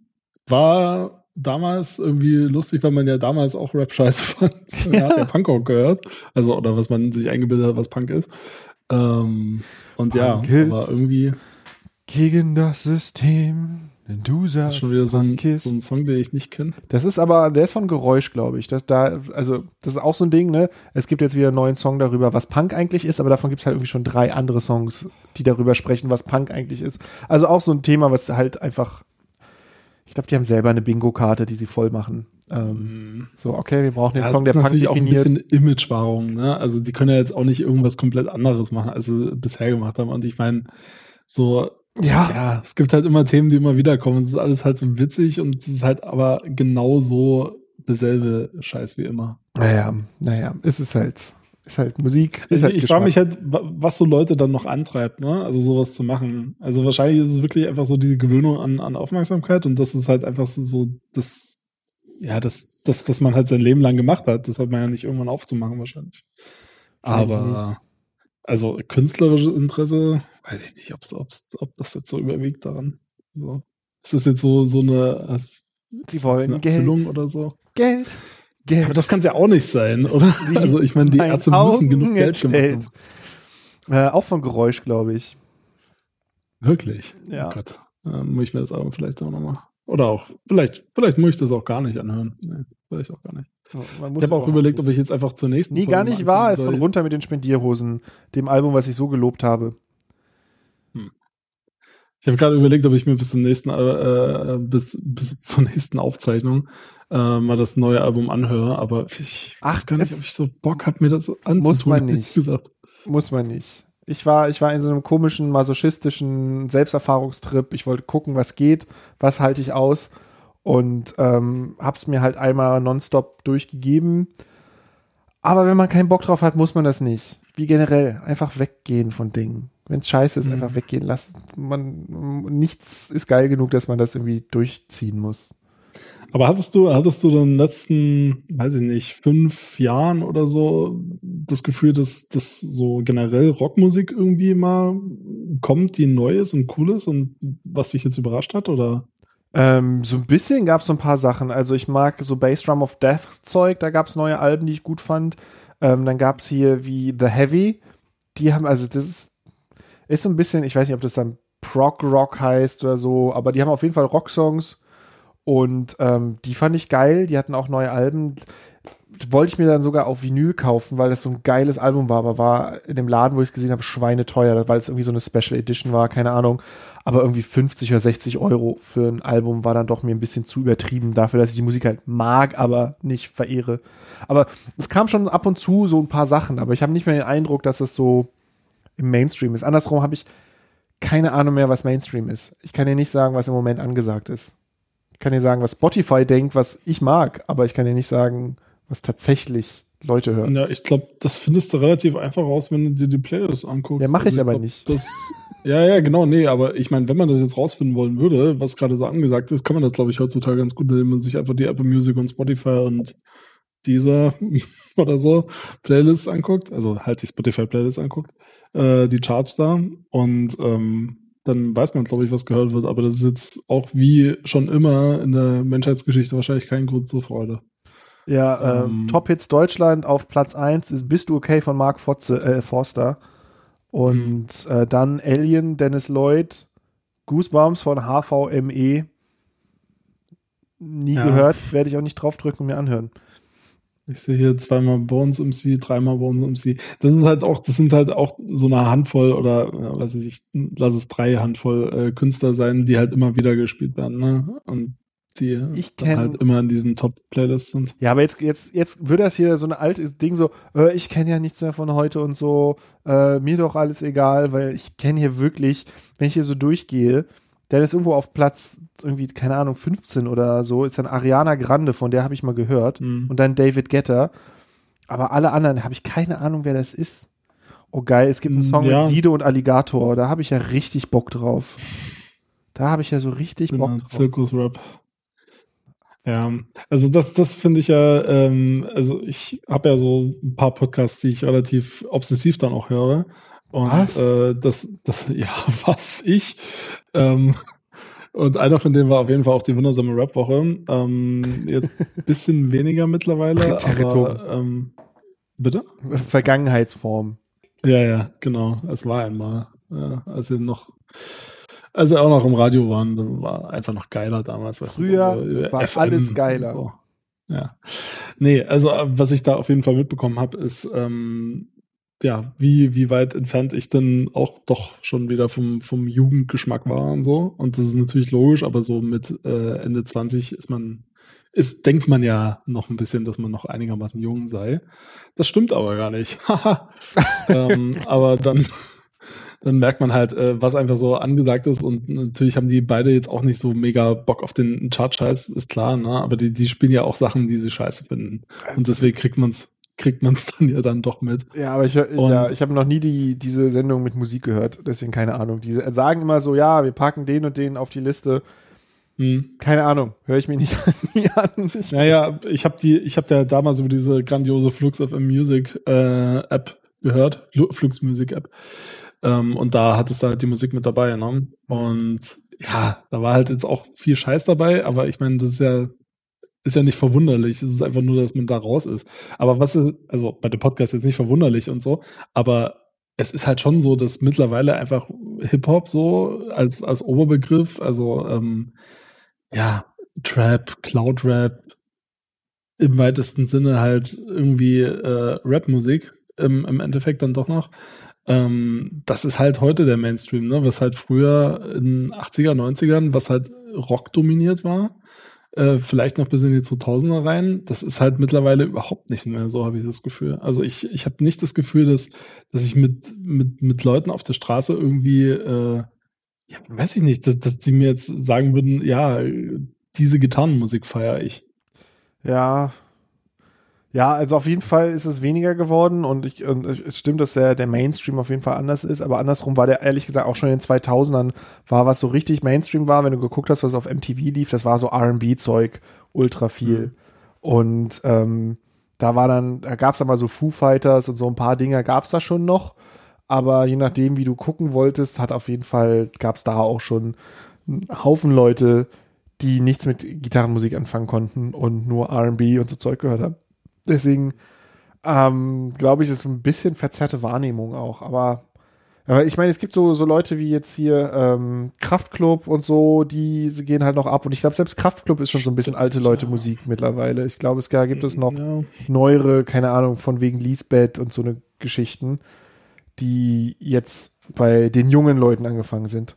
war damals irgendwie lustig, weil man ja damals auch Rap scheiße fand. Man hat ja Punk auch gehört. Also, oder was man sich eingebildet hat, was Punk ist. Ähm, und ja, Punk ist- aber irgendwie Gegen das System, denn du ist das sagst, schon wieder so ein, ist- so ein Song, den ich nicht kenne. Das ist aber, der ist von Geräusch, glaube ich. Das, da, also, das ist auch so ein Ding, ne? Es gibt jetzt wieder einen neuen Song darüber, was Punk eigentlich ist, aber davon gibt es halt irgendwie schon drei andere Songs, die darüber sprechen, was Punk eigentlich ist. Also auch so ein Thema, was halt einfach, ich glaube, die haben selber eine Bingo-Karte, die sie voll machen. Ähm, so, okay, wir brauchen den Ja, Song, das der ist Punk natürlich auch ein definiert. bisschen Imagewahrung. Ne? Also die können ja jetzt auch nicht irgendwas komplett anderes machen, als sie bisher gemacht haben. Und ich meine, so Ja, ja, es gibt halt immer Themen, die immer wiederkommen. Es ist alles halt so witzig und es ist halt aber genauso derselbe Scheiß wie immer. naja, naja, es ist halt, ist halt Musik. Ist Ich, halt ich frage mich halt, wa- was so Leute dann noch antreibt, ne? Also sowas zu machen. Also wahrscheinlich ist es wirklich einfach so die Gewöhnung an, an Aufmerksamkeit und das ist halt einfach so- das, ja, das, das, was man halt sein Leben lang gemacht hat. Das hat man ja nicht irgendwann aufzumachen wahrscheinlich. Wahrscheinlich Aber also künstlerisches Interesse, weiß ich nicht, ob's, ob's, ob das jetzt so überwiegt daran. So. Ist das jetzt so, so eine, also, Sie wollen eine Geld. Erfüllung oder so? Geld. Geld. Aber das kann es ja auch nicht sein, oder? Sie Also ich meine, die Ärzte müssen genug Augen Geld gemacht haben. Äh, auch von Geräusch, glaube ich. Wirklich? Ja. Oh Gott. Dann muss ich mir das aber vielleicht auch nochmal. Oder auch, vielleicht, vielleicht muss ich das auch gar nicht anhören. Nee, vielleicht auch gar nicht. Man Ich habe auch überlegt, ob ich jetzt einfach zur nächsten Nee, Folge gar nicht wahr. Es von runter mit den Spendierhosen, dem Album, was ich so gelobt habe. Ich habe gerade überlegt, ob ich mir bis zum nächsten, äh, äh, bis, bis zur nächsten Aufzeichnung äh, mal das neue Album anhöre, aber ich Ach, weiß gar nicht, es- ob ich so Bock habe, mir das anzutun. Muss man nicht. Gesagt. Muss man nicht. Ich war, ich war in so einem komischen, masochistischen Selbsterfahrungstrip. Ich wollte gucken, was geht, was halte ich aus. Und ähm, hab's mir halt einmal nonstop durchgegeben. Aber wenn man keinen Bock drauf hat, muss man das nicht. Wie generell, einfach weggehen von Dingen. Wenn's scheiße ist, Mhm. einfach weggehen lassen. Man, nichts ist geil genug, dass man das irgendwie durchziehen muss. Aber hattest du, hattest du in den letzten, weiß ich nicht, fünf Jahren oder so das Gefühl, dass das so generell Rockmusik irgendwie mal kommt, die neu ist und cool ist und was dich jetzt überrascht hat? Oder? Ähm, so ein bisschen gab es so ein paar Sachen. Also ich mag so Bass Drum of Death Zeug, da gab es neue Alben, die ich gut fand. Ähm, dann gab es hier wie The Heavy. Die haben, also das ist, ist so ein bisschen, ich weiß nicht, ob das dann Prog Rock heißt oder so, aber die haben auf jeden Fall Rocksongs und ähm, die fand ich geil. Die hatten auch neue Alben. Wollte ich mir dann sogar auf Vinyl kaufen, weil das so ein geiles Album war, aber war in dem Laden, wo ich es gesehen habe, schweineteuer, weil es irgendwie so eine Special Edition war, keine Ahnung. Aber irgendwie 50 oder 60 Euro für ein Album war dann doch mir ein bisschen zu übertrieben dafür, dass ich die Musik halt mag, aber nicht verehre. Aber es kam schon ab und zu so ein paar Sachen, aber ich habe nicht mehr den Eindruck, dass es so im Mainstream ist. Andersrum habe ich keine Ahnung mehr, was Mainstream ist. Ich kann dir nicht sagen, was im Moment angesagt ist. Ich kann dir sagen, was Spotify denkt, was ich mag, aber ich kann dir nicht sagen, was tatsächlich Leute hören. Ja, ich glaube, das findest du relativ einfach raus, wenn du dir die Playlist anguckst. Ja, mach ich aber glaub, nicht. Das, ja, ja, genau, nee, aber ich meine, wenn man das jetzt rausfinden wollen würde, was gerade so angesagt ist, kann man das, glaube ich, heutzutage ganz gut, indem man sich einfach die Apple Music und Spotify und dieser oder so Playlists anguckt, also halt die Spotify Playlist anguckt, äh, die Charts da und ähm, dann weiß man, glaube ich, was gehört wird, aber das ist jetzt auch wie schon immer in der Menschheitsgeschichte wahrscheinlich kein Grund zur Freude. Ja, ähm, Ähm. Top Hits Deutschland auf Platz 1 ist Bist du okay von Mark Fotze, äh, Forster. Und äh, dann Alien, Dennis Lloyd, Goosebumps von HVME. Nie Ja. gehört, werde ich auch nicht draufdrücken und mir anhören. Ich sehe hier zweimal Bones MC, dreimal Bones MC. Das sind halt auch, das sind halt auch so eine Handvoll oder ja, weiß ich, lass es drei Handvoll äh, Künstler sein, die halt immer wieder gespielt werden, ne? Und die kenn- halt immer in diesen Top-Playlists sind. Ja, aber jetzt, jetzt, jetzt wird das hier so ein altes Ding so, äh, ich kenne ja nichts mehr von heute und so, äh, mir doch alles egal, weil ich kenne hier wirklich, wenn ich hier so durchgehe, dann ist irgendwo auf Platz irgendwie, keine Ahnung, 15 oder so, ist dann Ariana Grande, von der habe ich mal gehört, Mhm. und dann David Guetta. Aber alle anderen habe ich keine Ahnung, wer das ist. Oh geil, es gibt einen Song Ja. mit Sido und Alligator. Da habe ich ja richtig Bock drauf. Da habe ich ja so richtig Bock Genau, drauf. Zirkus-Rap. Ja, also das, das finde ich ja, ähm, also ich habe ja so ein paar Podcasts, die ich relativ obsessiv dann auch höre. Und Was? Äh, das, das, ja, was ich. Ähm, und einer von denen war auf jeden Fall auch die wundersame Rap-Woche. Ähm, jetzt ein bisschen weniger mittlerweile, aber ähm, bitte? Vergangenheitsform. Ja, ja, genau. Es war einmal, ja, als sie noch, als sie auch noch im Radio waren, war einfach noch geiler damals. weißt du, Früher so war FM alles geiler. So. Ja. Nee, also äh, was ich da auf jeden Fall mitbekommen habe, ist, ähm, ja, wie, wie weit entfernt ich denn auch doch schon wieder vom, vom Jugendgeschmack war und so. Und das ist natürlich logisch, aber so mit äh, Ende 20 ist man, ist, denkt man ja noch ein bisschen, dass man noch einigermaßen jung sei. Das stimmt aber gar nicht. Ähm, aber dann, dann merkt man halt, äh, was einfach so angesagt ist. Und natürlich haben die beide jetzt auch nicht so mega Bock auf den Chart-Scheiß, ist klar, ne? Aber die, die spielen ja auch Sachen, die sie scheiße finden. Und deswegen kriegt man's kriegt man's dann ja dann doch mit. Ja, aber ich, Und- ja, ich habe noch nie die, diese Sendung mit Musik gehört, deswegen keine Ahnung. Die sagen immer so, ja, wir packen den und den auf die Liste. Hm. Keine Ahnung, höre ich mir nicht, an. Ich, Naja, ich habe die, ich habe da damals über diese grandiose Flux FM Music äh, App gehört, Lu- Flux Music App. Ähm, und da hat es halt die Musik mit dabei, ne? Und ja, da war halt jetzt auch viel Scheiß dabei, aber ich meine, das ist ja, ist ja nicht verwunderlich. Es ist einfach nur, dass man da raus ist. Aber was ist, also bei dem Podcast jetzt nicht verwunderlich und so, aber es ist halt schon so, dass mittlerweile einfach Hip-Hop so als, als Oberbegriff, also ähm, ja, Trap, Cloud-Rap, im weitesten Sinne halt irgendwie äh, Rap-Musik im, im Endeffekt dann doch noch. Ähm, das ist halt heute der Mainstream, ne? was halt früher in 80er, 90ern, was halt Rock dominiert war, äh, vielleicht noch bis in die 2000er rein, das ist halt mittlerweile überhaupt nicht mehr so, habe ich das Gefühl. Also ich, ich habe nicht das Gefühl, dass, dass ich mit, mit, mit Leuten auf der Straße irgendwie, äh, ja, weiß ich nicht, dass, dass die mir jetzt sagen würden, ja, diese Gitarrenmusik feiere ich. ja. Ja, also auf jeden Fall ist es weniger geworden und, ich, und es stimmt, dass der, der Mainstream auf jeden Fall anders ist, aber andersrum war der ehrlich gesagt auch schon in den 2000ern war, was so richtig Mainstream war, wenn du geguckt hast, was auf MTV lief, das war so R&B-Zeug, ultra viel. Und ähm, da war dann, da gab es dann mal so Foo Fighters und so ein paar Dinger gab es da schon noch, aber je nachdem, wie du gucken wolltest, hat auf jeden Fall, gab es da auch schon einen Haufen Leute, die nichts mit Gitarrenmusik anfangen konnten und nur R&B und so Zeug gehört haben. Deswegen ähm, glaube ich, ist ein bisschen verzerrte Wahrnehmung auch. Aber, aber ich meine, es gibt so, so Leute wie jetzt hier ähm, Kraftklub und so, die gehen halt noch ab. Und ich glaube, selbst Kraftklub ist schon so ein bisschen alte Leute Musik mittlerweile. Ich glaube, es gibt es noch neuere, keine Ahnung, von wegen Lisbeth und so eine Geschichten, die jetzt bei den jungen Leuten angefangen sind,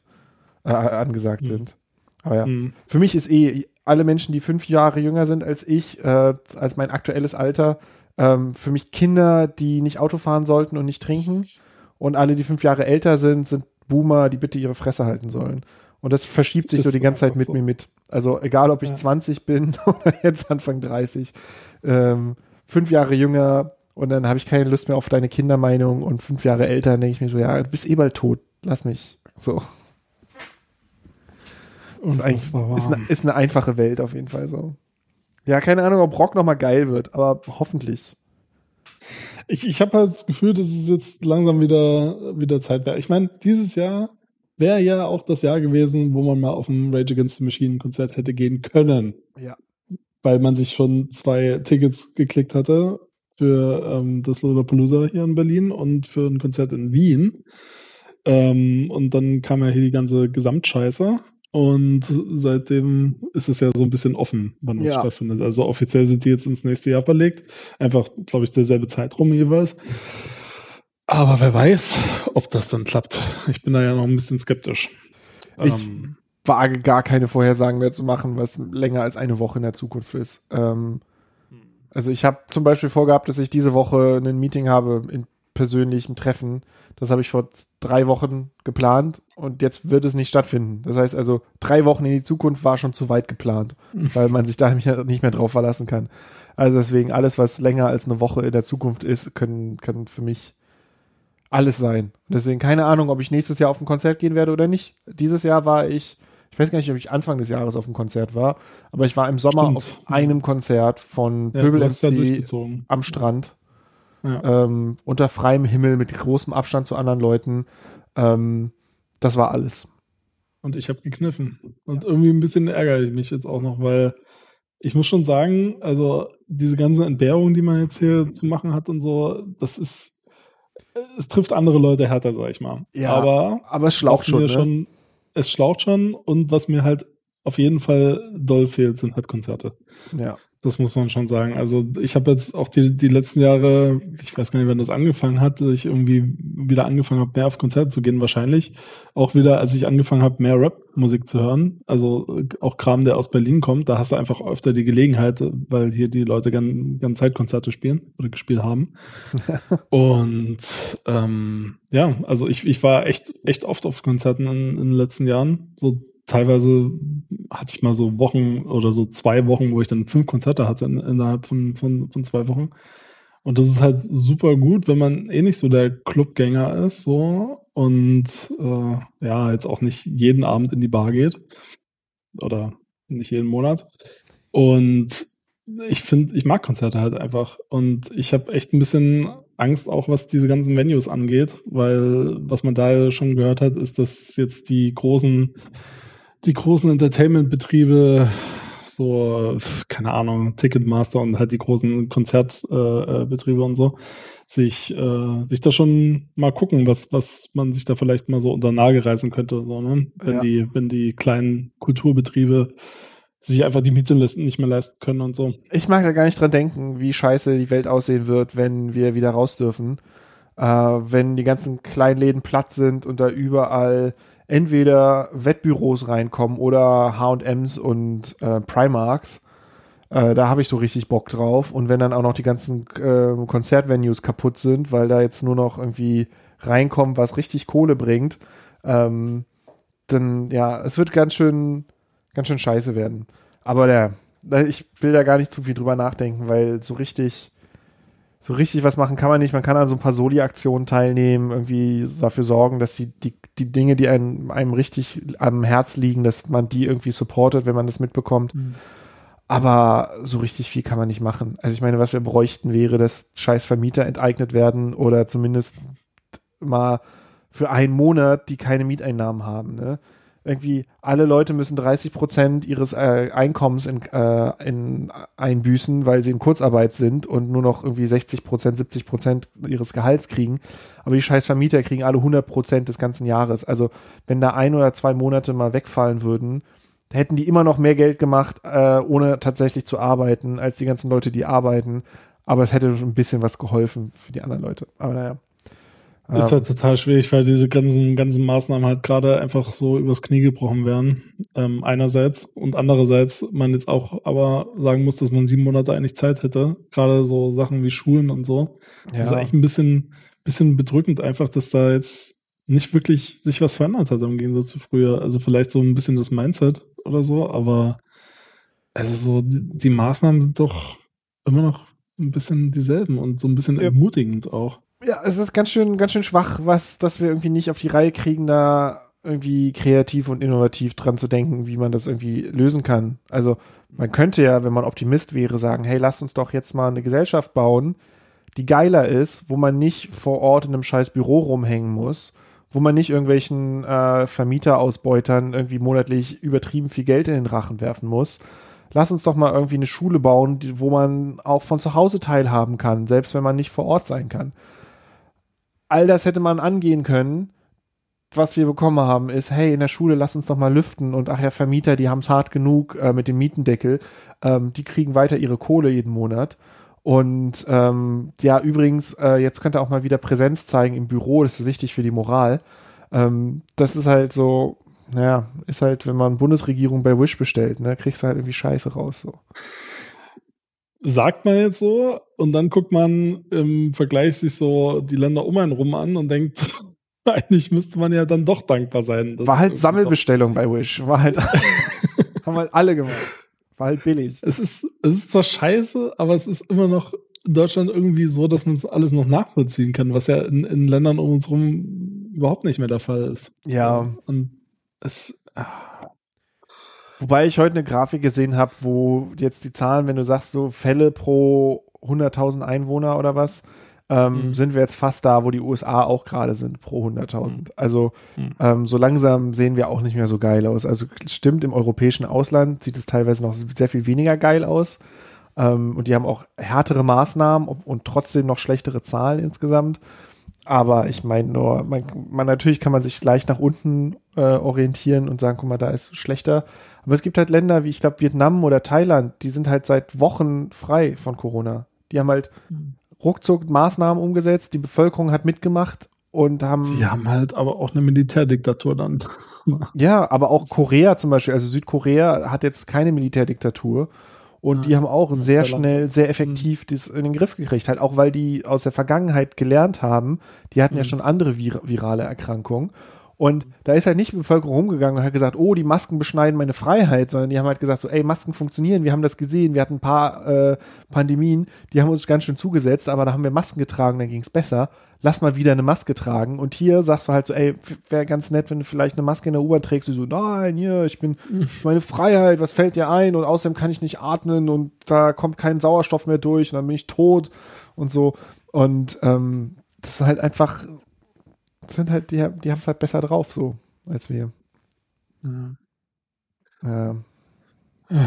äh, angesagt Mhm. sind. Aber ja. Hm. Für mich ist eh alle Menschen, die fünf Jahre jünger sind als ich, äh, als mein aktuelles Alter, ähm, für mich Kinder, die nicht Auto fahren sollten und nicht trinken. Und alle, die fünf Jahre älter sind, sind Boomer, die bitte ihre Fresse halten sollen. Und das verschiebt sich Ist so die ganze Zeit mit so. mir mit. Also egal, ob ich Ja. 20 bin oder jetzt Anfang 30, ähm, fünf Jahre jünger und dann habe ich keine Lust mehr auf deine Kindermeinung und fünf Jahre älter, denke ich mir so, ja, du bist eh bald tot, lass mich. So. Ist, eigentlich, ist, eine, ist eine einfache Welt auf jeden Fall so. Ja, keine Ahnung, ob Rock nochmal geil wird, aber hoffentlich. Ich, ich habe halt das Gefühl, dass es jetzt langsam wieder, wieder Zeit wäre. Ich meine, dieses Jahr wäre ja auch das Jahr gewesen, wo man mal auf ein Rage Against the Machine Konzert hätte gehen können. Ja. Weil man sich schon zwei Tickets geklickt hatte für ähm, das Lollapalooza hier in Berlin und für ein Konzert in Wien. Ähm, und dann kam ja hier die ganze Gesamtscheiße. Und seitdem ist es ja so ein bisschen offen, wann das Ja. stattfindet. Also offiziell sind die jetzt ins nächste Jahr verlegt. Einfach, glaube ich, derselbe Zeitraum jeweils. Aber wer weiß, ob das dann klappt. Ich bin da ja noch ein bisschen skeptisch. Ich- Ähm, Wage gar keine Vorhersagen mehr zu machen, was länger als eine Woche in der Zukunft ist. Ähm, also ich habe zum Beispiel vorgehabt, dass ich diese Woche ein Meeting habe in persönlichem Treffen. Das habe ich vor drei Wochen geplant und jetzt wird es nicht stattfinden. Das heißt also, drei Wochen in die Zukunft war schon zu weit geplant, weil man sich da nicht mehr- drauf verlassen kann. Also deswegen alles, was länger als eine Woche in der Zukunft ist, können, können für mich alles sein. Deswegen keine Ahnung, ob ich nächstes Jahr auf ein Konzert gehen werde oder nicht. Dieses Jahr war ich, ich weiß gar nicht, ob ich Anfang des Jahres auf einem Konzert war, aber ich war im Sommer Stimmt. auf einem Konzert von Pöbel ja MC am Strand Ja. ähm, unter freiem Himmel mit großem Abstand zu anderen Leuten. Ähm, das war alles. Und ich habe gekniffen. Und irgendwie ein bisschen ärgere ich mich jetzt auch noch, weil ich muss schon sagen, also diese ganze Entbehrung, die man jetzt hier zu machen hat und so, das ist, es trifft andere Leute härter, sag ich mal. Ja, Aber Aber es schlaucht schon, ne? schon, es schlaucht schon und was mir halt auf jeden Fall doll fehlt, sind halt Konzerte. Ja. Das muss man schon sagen. Also ich habe jetzt auch die, die letzten Jahre, ich weiß gar nicht, wann das angefangen hat, ich irgendwie wieder angefangen habe, mehr auf Konzerte zu gehen, wahrscheinlich. Auch wieder, als ich angefangen habe, mehr Rap-Musik zu hören. Also äh, auch Kram, der aus Berlin kommt, da hast du einfach öfter die Gelegenheit, weil hier die Leute ganz, ganz Zeitkonzerte spielen oder gespielt haben. Und ähm, ja, also ich, ich war echt, echt oft auf Konzerten in, in den letzten Jahren. So teilweise hatte ich mal so Wochen oder so zwei Wochen, wo ich dann fünf Konzerte hatte in, innerhalb von, von, von zwei Wochen. Und das ist halt super gut, wenn man eh nicht so der Clubgänger ist, so und äh, ja, jetzt auch nicht jeden Abend in die Bar geht. Oder nicht jeden Monat. Und ich finde, ich mag Konzerte halt einfach. Und ich habe echt ein bisschen Angst, auch was diese ganzen Venues angeht, weil was man da schon gehört hat, ist, dass jetzt die großen, die großen Entertainment-Betriebe, so, keine Ahnung, Ticketmaster und halt die großen Konzertbetriebe äh, Betriebe und so, sich, äh, sich da schon mal gucken, was, was man sich da vielleicht mal so unter Nagel reißen könnte, so, ne? Wenn Ja. die, wenn die kleinen Kulturbetriebe sich einfach die Miete nicht mehr leisten können und so. Ich mag da gar nicht dran denken, wie scheiße die Welt aussehen wird, wenn wir wieder raus dürfen. Äh, wenn die ganzen Kleinläden platt sind und da überall entweder Wettbüros reinkommen oder H&Ms und äh, Primarks. Äh, da habe ich so richtig Bock drauf. Und wenn dann auch noch die ganzen äh, Konzertvenues kaputt sind, weil da jetzt nur noch irgendwie reinkommt, was richtig Kohle bringt, ähm, dann ja, es wird ganz schön, ganz schön scheiße werden. Aber der, ich will da gar nicht zu viel drüber nachdenken, weil so richtig, so richtig was machen kann man nicht. Man kann an so ein paar Soli-Aktionen teilnehmen, irgendwie dafür sorgen, dass die, die, die Dinge, die einem, einem richtig am Herz liegen, dass man die irgendwie supportet, wenn man das mitbekommt. Aber so richtig viel kann man nicht machen. Also ich meine, was wir bräuchten, wäre, dass scheiß Vermieter enteignet werden oder zumindest mal für einen Monat, die keine Mieteinnahmen haben. Ne? Irgendwie alle Leute müssen 30 Prozent ihres äh, Einkommens in, äh, in einbüßen, weil sie in Kurzarbeit sind und nur noch irgendwie 60 Prozent, 70 Prozent ihres Gehalts kriegen. Aber die scheiß Vermieter kriegen alle 100 Prozent des ganzen Jahres. Also wenn da ein oder zwei Monate mal wegfallen würden, hätten die immer noch mehr Geld gemacht, äh, ohne tatsächlich zu arbeiten, als die ganzen Leute, die arbeiten. Aber es hätte ein bisschen was geholfen für die anderen Leute. Aber naja. Ist halt total schwierig, weil diese ganzen, ganzen Maßnahmen halt gerade einfach so übers Knie gebrochen werden. Ähm, einerseits und andererseits man jetzt auch aber sagen muss, dass man sieben Monate eigentlich Zeit hätte. Gerade so Sachen wie Schulen und so. Das ist Ja. eigentlich ein bisschen, bisschen bedrückend einfach, dass da jetzt nicht wirklich sich was verändert hat im Gegensatz zu früher. Also vielleicht so ein bisschen das Mindset oder so, aber also so, die die Maßnahmen sind doch immer noch ein bisschen dieselben und so ein bisschen Ja. ermutigend auch. Ja, es ist ganz schön, ganz schön schwach, was, dass wir irgendwie nicht auf die Reihe kriegen, da irgendwie kreativ und innovativ dran zu denken, wie man das irgendwie lösen kann. Also man könnte ja, wenn man Optimist wäre, sagen, hey, lasst uns doch jetzt mal eine Gesellschaft bauen, die geiler ist, wo man nicht vor Ort in einem scheiß Büro rumhängen muss, wo man nicht irgendwelchen äh, Vermieterausbeutern irgendwie monatlich übertrieben viel Geld in den Rachen werfen muss. Lass uns doch mal irgendwie eine Schule bauen, wo man auch von zu Hause teilhaben kann, selbst wenn man nicht vor Ort sein kann all das hätte man angehen können. Was wir bekommen haben, ist, hey, in der Schule lass uns doch mal lüften und ach ja, Vermieter, die haben es hart genug äh, mit dem Mietendeckel, ähm, die kriegen weiter ihre Kohle jeden Monat. Und ähm, ja, übrigens, äh, jetzt könnt ihr auch mal wieder Präsenz zeigen im Büro, das ist wichtig für die Moral. Ähm, das ist halt so, naja, ist halt, wenn man Bundesregierung bei Wish bestellt, ne, kriegst du halt irgendwie Scheiße raus. So. Sagt man jetzt so und dann guckt man im Vergleich sich so die Länder um einen rum an und denkt, eigentlich müsste man ja dann doch dankbar sein. War halt Sammelbestellung bei Wish. War halt, haben halt alle gemacht. War halt billig. doch- Es ist, es ist zwar scheiße, aber es ist immer noch in Deutschland irgendwie so, dass man es alles noch nachvollziehen kann, was ja in, in Ländern um uns rum überhaupt nicht mehr der Fall ist. Ja. Und es, ah, Wobei ich heute eine Grafik gesehen habe, wo jetzt die Zahlen, wenn du sagst, so Fälle pro 100.000 Einwohner oder was, ähm, Mhm. sind wir jetzt fast da, wo die USA auch gerade sind, pro 100.000. Also Mhm. ähm, so langsam sehen wir auch nicht mehr so geil aus. Also stimmt, im europäischen Ausland sieht es teilweise noch sehr viel weniger geil aus. Ähm, und die haben auch härtere Maßnahmen und trotzdem noch schlechtere Zahlen insgesamt. Aber ich meine nur, man, man natürlich kann man sich leicht nach unten äh, orientieren und sagen, guck mal, da ist schlechter. Aber es gibt halt Länder wie, ich glaube, Vietnam oder Thailand, die sind halt seit Wochen frei von Corona. Die haben halt ruckzuck Maßnahmen umgesetzt, die Bevölkerung hat mitgemacht und haben. sie haben halt aber auch eine Militärdiktatur dann. Ja, aber auch Korea zum Beispiel, also Südkorea hat jetzt keine Militärdiktatur und die haben auch sehr schnell, sehr effektiv das in den Griff gekriegt, halt auch weil die aus der Vergangenheit gelernt haben, die hatten ja schon andere vir virale Erkrankungen und da ist halt nicht die Bevölkerung rumgegangen und hat gesagt, oh, die Masken beschneiden meine Freiheit, sondern die haben halt gesagt, so, ey, Masken funktionieren, wir haben das gesehen, wir hatten ein paar äh, Pandemien, die haben uns ganz schön zugesetzt, aber da haben wir Masken getragen, dann ging's besser. Lass mal wieder eine Maske tragen. Und hier sagst du halt so, ey, wäre ganz nett, wenn du vielleicht eine Maske in der U-Bahn trägst. Du so, nein, hier, ich bin, meine Freiheit, was fällt dir ein? Und außerdem kann ich nicht atmen und da kommt kein Sauerstoff mehr durch und dann bin ich tot und so. Und ähm, das ist halt einfach, sind halt, die, die haben es halt besser drauf, so, als wir. Ja.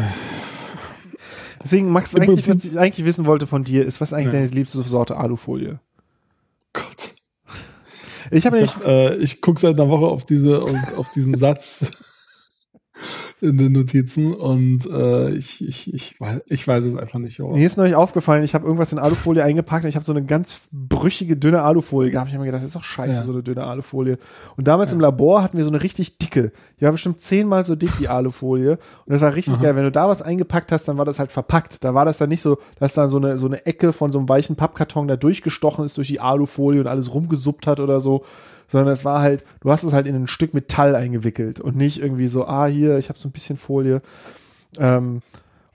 Deswegen, Max, eigentlich, was ich eigentlich wissen wollte von dir, ist, was eigentlich Ja. deine liebste Sorte Alufolie? Gott. Ich habe Ich, nämlich, hab, äh, ich gucke seit einer Woche auf diese auf, auf diesen Satz in den Notizen und äh, ich, ich, ich, weiß, ich weiß es einfach nicht. Oh. mir ist neulich aufgefallen, ich habe irgendwas in Alufolie eingepackt und ich habe so eine ganz brüchige, dünne Alufolie gehabt. Ich habe mir gedacht, das ist doch scheiße, Ja. so eine dünne Alufolie. Und damals im Labor hatten wir so eine richtig dicke. Die war bestimmt zehnmal so dick, die Alufolie. Und das war richtig geil. Wenn du da was eingepackt hast, dann war das halt verpackt. Da war das dann nicht so, dass dann so eine, so eine Ecke von so einem weichen Pappkarton da durchgestochen ist durch die Alufolie und alles rumgesuppt hat oder so. Sondern es war halt, du hast es halt in ein Stück Metall eingewickelt und nicht irgendwie so, ah, hier, ich habe so ein bisschen Folie. Ähm,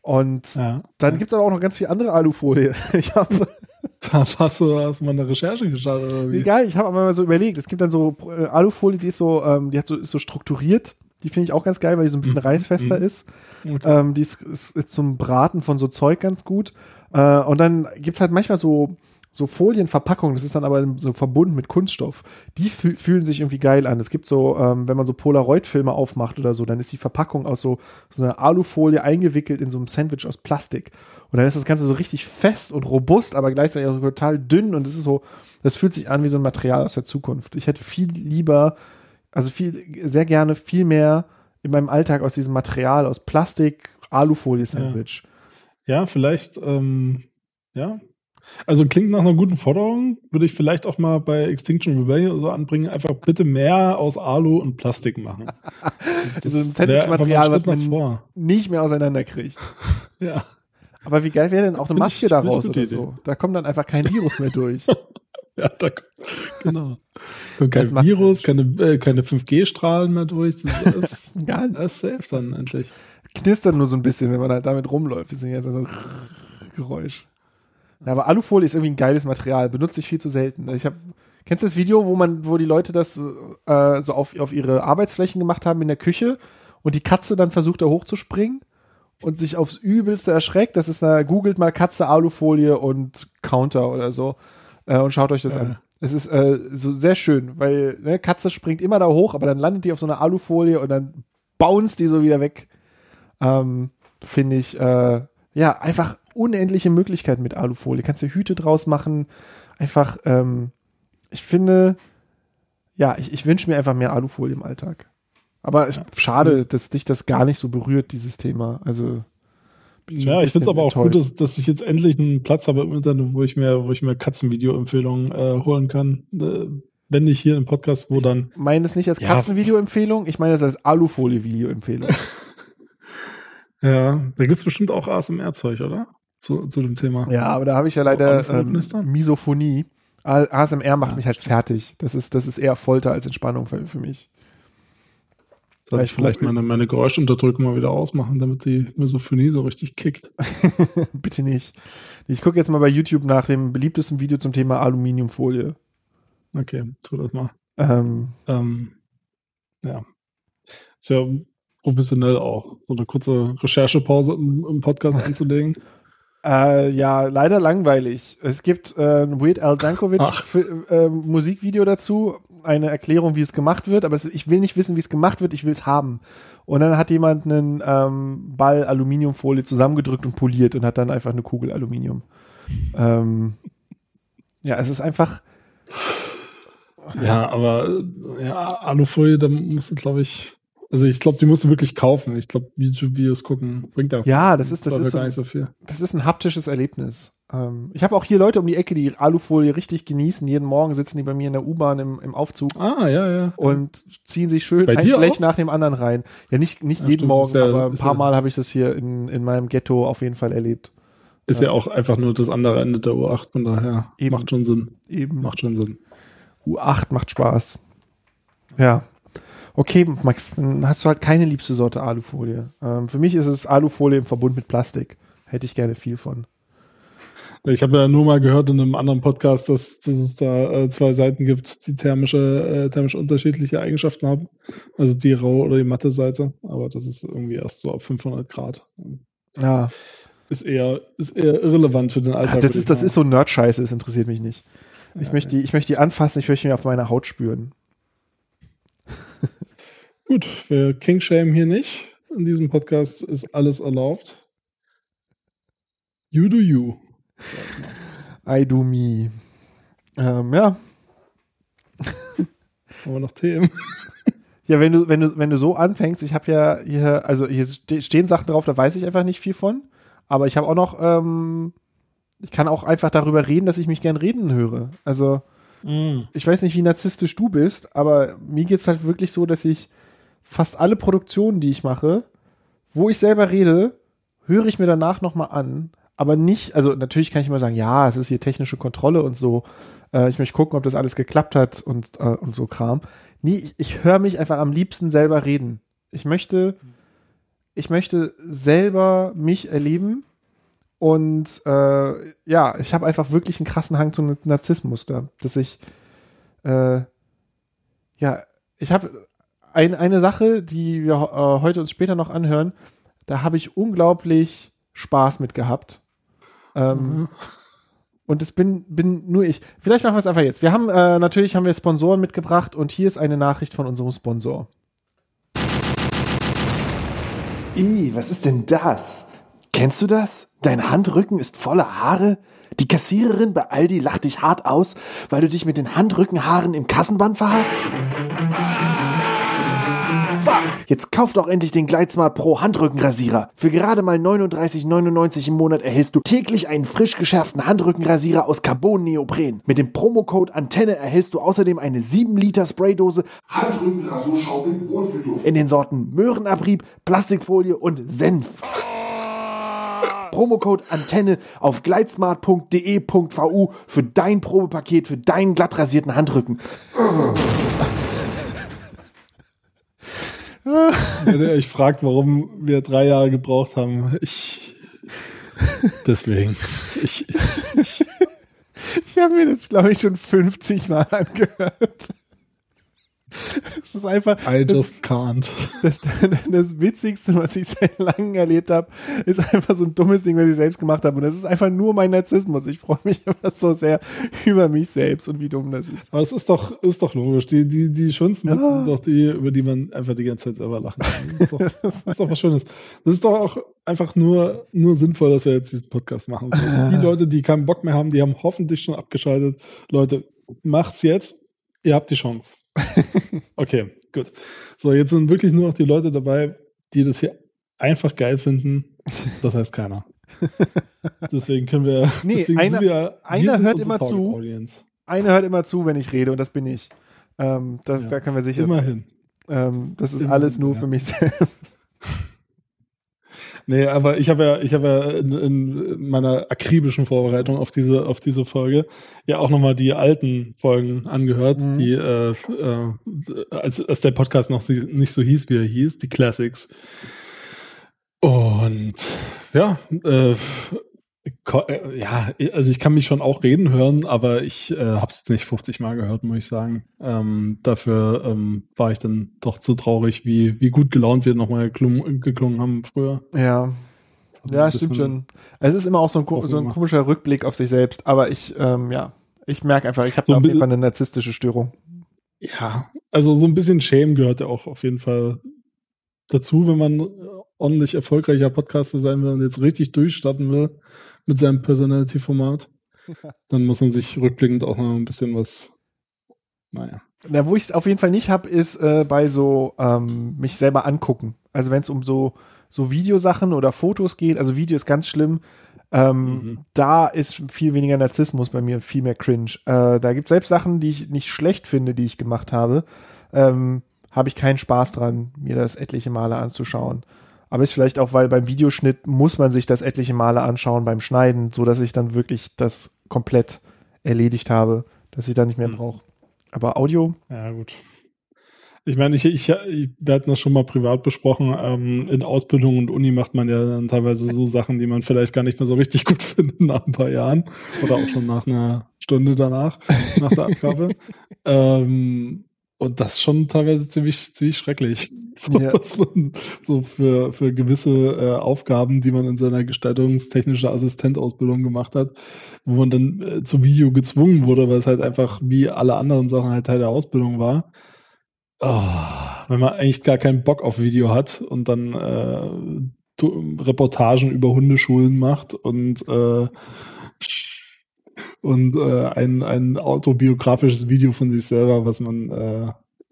und Ja. dann gibt es aber auch noch ganz viel andere Alufolie. Ich habe, Da hast du, hast mal eine Recherche gestartet oder wie? egal, ich habe aber mal so überlegt, es gibt dann so äh, Alufolie, die ist so, ähm, die hat so, ist so strukturiert. Die finde ich auch ganz geil, weil die so ein bisschen reißfester ist. Okay. Ähm, die ist, ist, ist zum Braten von so Zeug ganz gut. Äh, und dann gibt's halt manchmal so, so Folienverpackungen, das ist dann aber so verbunden mit Kunststoff. Die fü fühlen sich irgendwie geil an. Es gibt so, ähm, wenn man so Polaroid-Filme aufmacht oder so, dann ist die Verpackung aus so, so einer Alufolie eingewickelt in so einem Sandwich aus Plastik. Und dann ist das Ganze so richtig fest und robust, aber gleichzeitig auch total dünn und es ist so, das fühlt sich an wie so ein Material aus der Zukunft. Ich hätte viel lieber, also viel, sehr gerne viel mehr in meinem Alltag aus diesem Material, aus Plastik, Alufolie-Sandwich. Ja, vielleicht, ähm, ja. Also klingt nach einer guten Forderung. Würde ich vielleicht auch mal bei Extinction Rebellion so anbringen, einfach bitte mehr aus Alu und Plastik machen. Das ist ein Sandwich-Material, was man vor. nicht mehr auseinanderkriegt. Ja. Aber wie geil wäre denn auch eine Maske daraus oder Idee. so? Da kommt dann einfach kein Virus mehr durch. Ja, da, genau. Kommt kein Das Virus, keine, äh, keine 5G-Strahlen mehr durch. Das ist alles, Gar nicht. alles safe dann endlich. Knistert nur so ein bisschen, wenn man halt damit rumläuft. Das ist ja so ein Geräusch. Ja, aber Alufolie ist irgendwie ein geiles Material, benutze ich viel zu selten. Ich habe Kennst du das Video, wo man, wo die Leute das äh, so auf, auf ihre Arbeitsflächen gemacht haben in der Küche und die Katze dann versucht da hochzuspringen und sich aufs Übelste erschreckt? Das ist da, googelt mal Katze, Alufolie und Counter oder so äh, und schaut euch das Ja. an. Es ist äh, so sehr schön, weil ne, Katze springt immer da hoch, aber dann landet die auf so einer Alufolie und dann bounce die so wieder weg. Ähm, Finde ich, äh, ja, einfach unendliche Möglichkeiten mit Alufolie. Kannst du Hüte draus machen. Einfach, ähm, ich finde, ja, ich, ich wünsche mir einfach mehr Alufolie im Alltag. Aber es schade, dass dich das gar nicht so berührt, dieses Thema. Also, Ja, ich finde es aber auch enttäuscht. gut, dass, dass ich jetzt endlich einen Platz habe im Internet, wo ich mir, wo ich mir Katzenvideo-Empfehlungen äh, holen kann. Äh, wenn nicht hier im Podcast, wo dann. Ich meine das nicht als Ja. Katzenvideo-Empfehlung, ich meine das als Alufolie-Video-Empfehlung. Ja, da gibt's bestimmt auch ASMR-Zeug, oder? Zu, zu dem Thema. Ja, aber da habe ich ja leider ähm? Misophonie. ASMR macht Ja, mich halt fertig. Das ist, das ist eher Folter als Entspannung für, für mich. Soll ich vielleicht meine, meine Geräuschunterdrückung mal wieder ausmachen, damit die Misophonie so richtig kickt? Bitte nicht. Ich gucke jetzt mal bei YouTube nach dem beliebtesten Video zum Thema Aluminiumfolie. Okay, tu das mal. Ähm, Ähm, ja. Ist ja professionell auch, so eine kurze Recherchepause im, im Podcast einzulegen. Äh, ja, leider langweilig. Es gibt äh, ein Weird Al. Fi- äh, Musikvideo dazu, eine Erklärung, wie es gemacht wird, aber es, ich will nicht wissen, wie es gemacht wird, ich will es haben. Und dann hat jemand einen ähm, Ball Aluminiumfolie zusammengedrückt und poliert und hat dann einfach eine Kugel Aluminium. Ähm, ja, es ist einfach, Ja, aber ja, Alufolie, da musst du, glaube ich, also ich glaube, die musst du wirklich kaufen. Ich glaube, YouTube-Videos gucken bringt da ja, das ist, das ist, gar so, nicht so viel. das ist ein haptisches Erlebnis. Ähm, ich habe auch hier Leute um die Ecke, die Alufolie richtig genießen. Jeden Morgen sitzen die bei mir in der U-Bahn im, im Aufzug Ah, ja, ja. und ziehen sich schön Bei ein Blech auch? nach dem anderen rein. Ja, nicht, nicht Ja, jeden stimmt, Morgen, ja- aber ein paar ja- Mal habe ich das hier in, in meinem Ghetto auf jeden Fall erlebt. Ist ja auch einfach nur das andere Ende der U8, von daher Eben. macht schon Sinn. Eben Macht schon Sinn. U8 macht Spaß. Ja. Okay, Max, dann hast du halt keine liebste Sorte Alufolie. Ähm, für mich ist es Alufolie im Verbund mit Plastik. Hätte ich gerne viel von. Ich habe ja nur mal gehört in einem anderen Podcast, dass, dass es da äh, zwei Seiten gibt, die thermische, äh, thermisch unterschiedliche Eigenschaften haben. Also die raue oder die matte Seite. Aber das ist irgendwie erst so ab 500 Grad. Ja, Ist eher, ist eher irrelevant für den Alltag. das würd ist, das ist so Nerd-Scheiße, es interessiert mich nicht. Ich, Ja, möchte die, ich möchte die anfassen, ich möchte die auf meiner Haut spüren. Gut, wir King Shame hier nicht. In diesem Podcast ist alles erlaubt. You do you. I do me. Ähm, ja. Haben wir noch Themen? Ja, wenn du, wenn du, wenn du so anfängst, ich habe ja hier, also hier ste- stehen Sachen drauf, da weiß ich einfach nicht viel von. Aber ich habe auch noch, ähm, ich kann auch einfach darüber reden, dass ich mich gern reden höre. Also, ich weiß nicht, wie narzisstisch du bist, aber mir geht's halt wirklich so, dass ich fast alle Produktionen, die ich mache, wo ich selber rede, höre ich mir danach nochmal an. Aber nicht, also natürlich kann ich immer sagen, ja, es ist hier technische Kontrolle und so. Äh, ich möchte gucken, ob das alles geklappt hat und, äh, und so Kram. Nee, ich, ich höre mich einfach am liebsten selber reden. Ich möchte, ich möchte selber mich erleben und äh, ja, ich habe einfach wirklich einen krassen Hang zum Narzissmus da, dass ich äh, ja, ich habe ein, eine Sache, die wir äh, heute uns später noch anhören, da habe ich unglaublich Spaß mit gehabt. Ähm, Und es bin, bin nur ich. Vielleicht machen wir es einfach jetzt. Wir haben, äh, natürlich haben wir Sponsoren mitgebracht und hier ist eine Nachricht von unserem Sponsor. Ih, was ist denn das? Kennst du das? Dein Handrücken ist voller Haare? Die Kassiererin bei Aldi lacht dich hart aus, weil du dich mit den Handrückenhaaren im Kassenband verhakst? Fuck! Jetzt kauf doch endlich den Gleitsmart Pro Handrückenrasierer. Für gerade mal 39,99 im Monat erhältst du täglich einen frisch geschärften Handrückenrasierer aus Carbon-Neopren. Mit dem Promocode Antenne erhältst du außerdem eine 7 Liter Spraydose Handrückenrasurschaum mit Wohlfühlduft. in den Sorten Möhrenabrieb, Plastikfolie und Senf. Promocode Antenne auf gleitsmart.de.vu für dein Probepaket für deinen glatt rasierten Handrücken. Wenn ihr euch fragt, warum wir drei Jahre gebraucht haben, ich. Deswegen. Ich, Ich habe mir das, glaube ich, schon 50 Mal angehört. Es ist einfach. I das, just can't. das, das Witzigste, was ich seit langem erlebt habe, ist einfach so ein dummes Ding, was ich selbst gemacht habe. Und das ist einfach nur mein Narzissmus. Ich freue mich immer so sehr über mich selbst und wie dumm das ist. Aber es ist doch, ist doch logisch. Die, die, die schönsten Witze Ja. sind doch die, über die man einfach die ganze Zeit selber lachen kann. Das ist doch, das ist doch was Schönes. Das ist doch auch einfach nur, nur sinnvoll, dass wir jetzt diesen Podcast machen. So, die Leute, die keinen Bock mehr haben, die haben hoffentlich schon abgeschaltet. Leute, macht's jetzt. Ihr habt die Chance. Okay, gut. So, jetzt sind wirklich nur noch die Leute dabei, die das hier einfach geil finden. Das heißt keiner. Deswegen können wir. Nee, einer- sind wir, einer hört immer zu. Audience. Einer hört immer zu, wenn ich rede und das bin ich. Ähm, das, Ja. Da können wir sicher. Immerhin. Ähm, das ist Immerhin, alles nur ja. für mich selbst. Nee, aber ich habe ja, ich habe ja in, in meiner akribischen Vorbereitung auf diese, auf diese Folge ja auch nochmal die alten Folgen angehört, Mhm. die, äh, äh, als, als der Podcast noch nicht so hieß, wie er hieß, die Classics. Und ja, äh, ja, also ich kann mich schon auch reden hören, aber ich äh, habe es jetzt nicht 50 Mal gehört, muss ich sagen. Ähm, dafür ähm, war ich dann doch zu traurig, wie, wie gut gelaunt wir nochmal geklungen, haben früher. Ja. Also Ja, stimmt schon. Es ist immer auch so ein, Auch so ein komischer Rückblick auf sich selbst, aber ich, ähm, ja, ich merke einfach, ich habe So auf jeden Fall eine narzisstische Störung. Ja, also so ein bisschen Shame gehört ja auch auf jeden Fall dazu, wenn man äh, ordentlich erfolgreicher Podcaster sein will und jetzt richtig durchstarten will mit seinem Personality-Format. Dann muss man sich rückblickend auch noch ein bisschen was, naja. Na, wo ich es auf jeden Fall nicht habe, ist äh, bei so ähm, mich selber angucken. Also wenn es um so so Videosachen oder Fotos geht, also Video ist ganz schlimm. Ähm, Mhm. Da ist viel weniger Narzissmus bei mir und viel mehr Cringe. Äh, da gibt es selbst Sachen, die ich nicht schlecht finde, die ich gemacht habe. Ähm, habe ich keinen Spaß dran, mir das etliche Male anzuschauen. Aber ist vielleicht auch, weil beim Videoschnitt muss man sich das etliche Male anschauen beim Schneiden, so dass ich dann wirklich das komplett erledigt habe, dass ich da nicht mehr Mhm. brauche. Aber Audio, Ja, gut. Ich meine, ich, ich, ich, wir hatten das schon mal privat besprochen. Ähm, in Ausbildung und Uni macht man ja dann teilweise so Sachen, die man vielleicht gar nicht mehr so richtig gut findet nach ein paar Jahren oder auch schon nach einer Stunde danach, nach der Abgabe. ähm, und das ist schon teilweise ziemlich, ziemlich schrecklich. So, Ja. man so für, für gewisse äh, Aufgaben, die man in seiner gestaltungstechnische Assistentausbildung gemacht hat, wo man dann äh, zum Video gezwungen wurde, weil es halt einfach wie alle anderen Sachen halt Teil der Ausbildung war. Oh, wenn man eigentlich gar keinen Bock auf Video hat und dann äh, Reportagen über Hundeschulen macht und äh, und äh, ein, ein autobiografisches Video von sich selber, was man äh,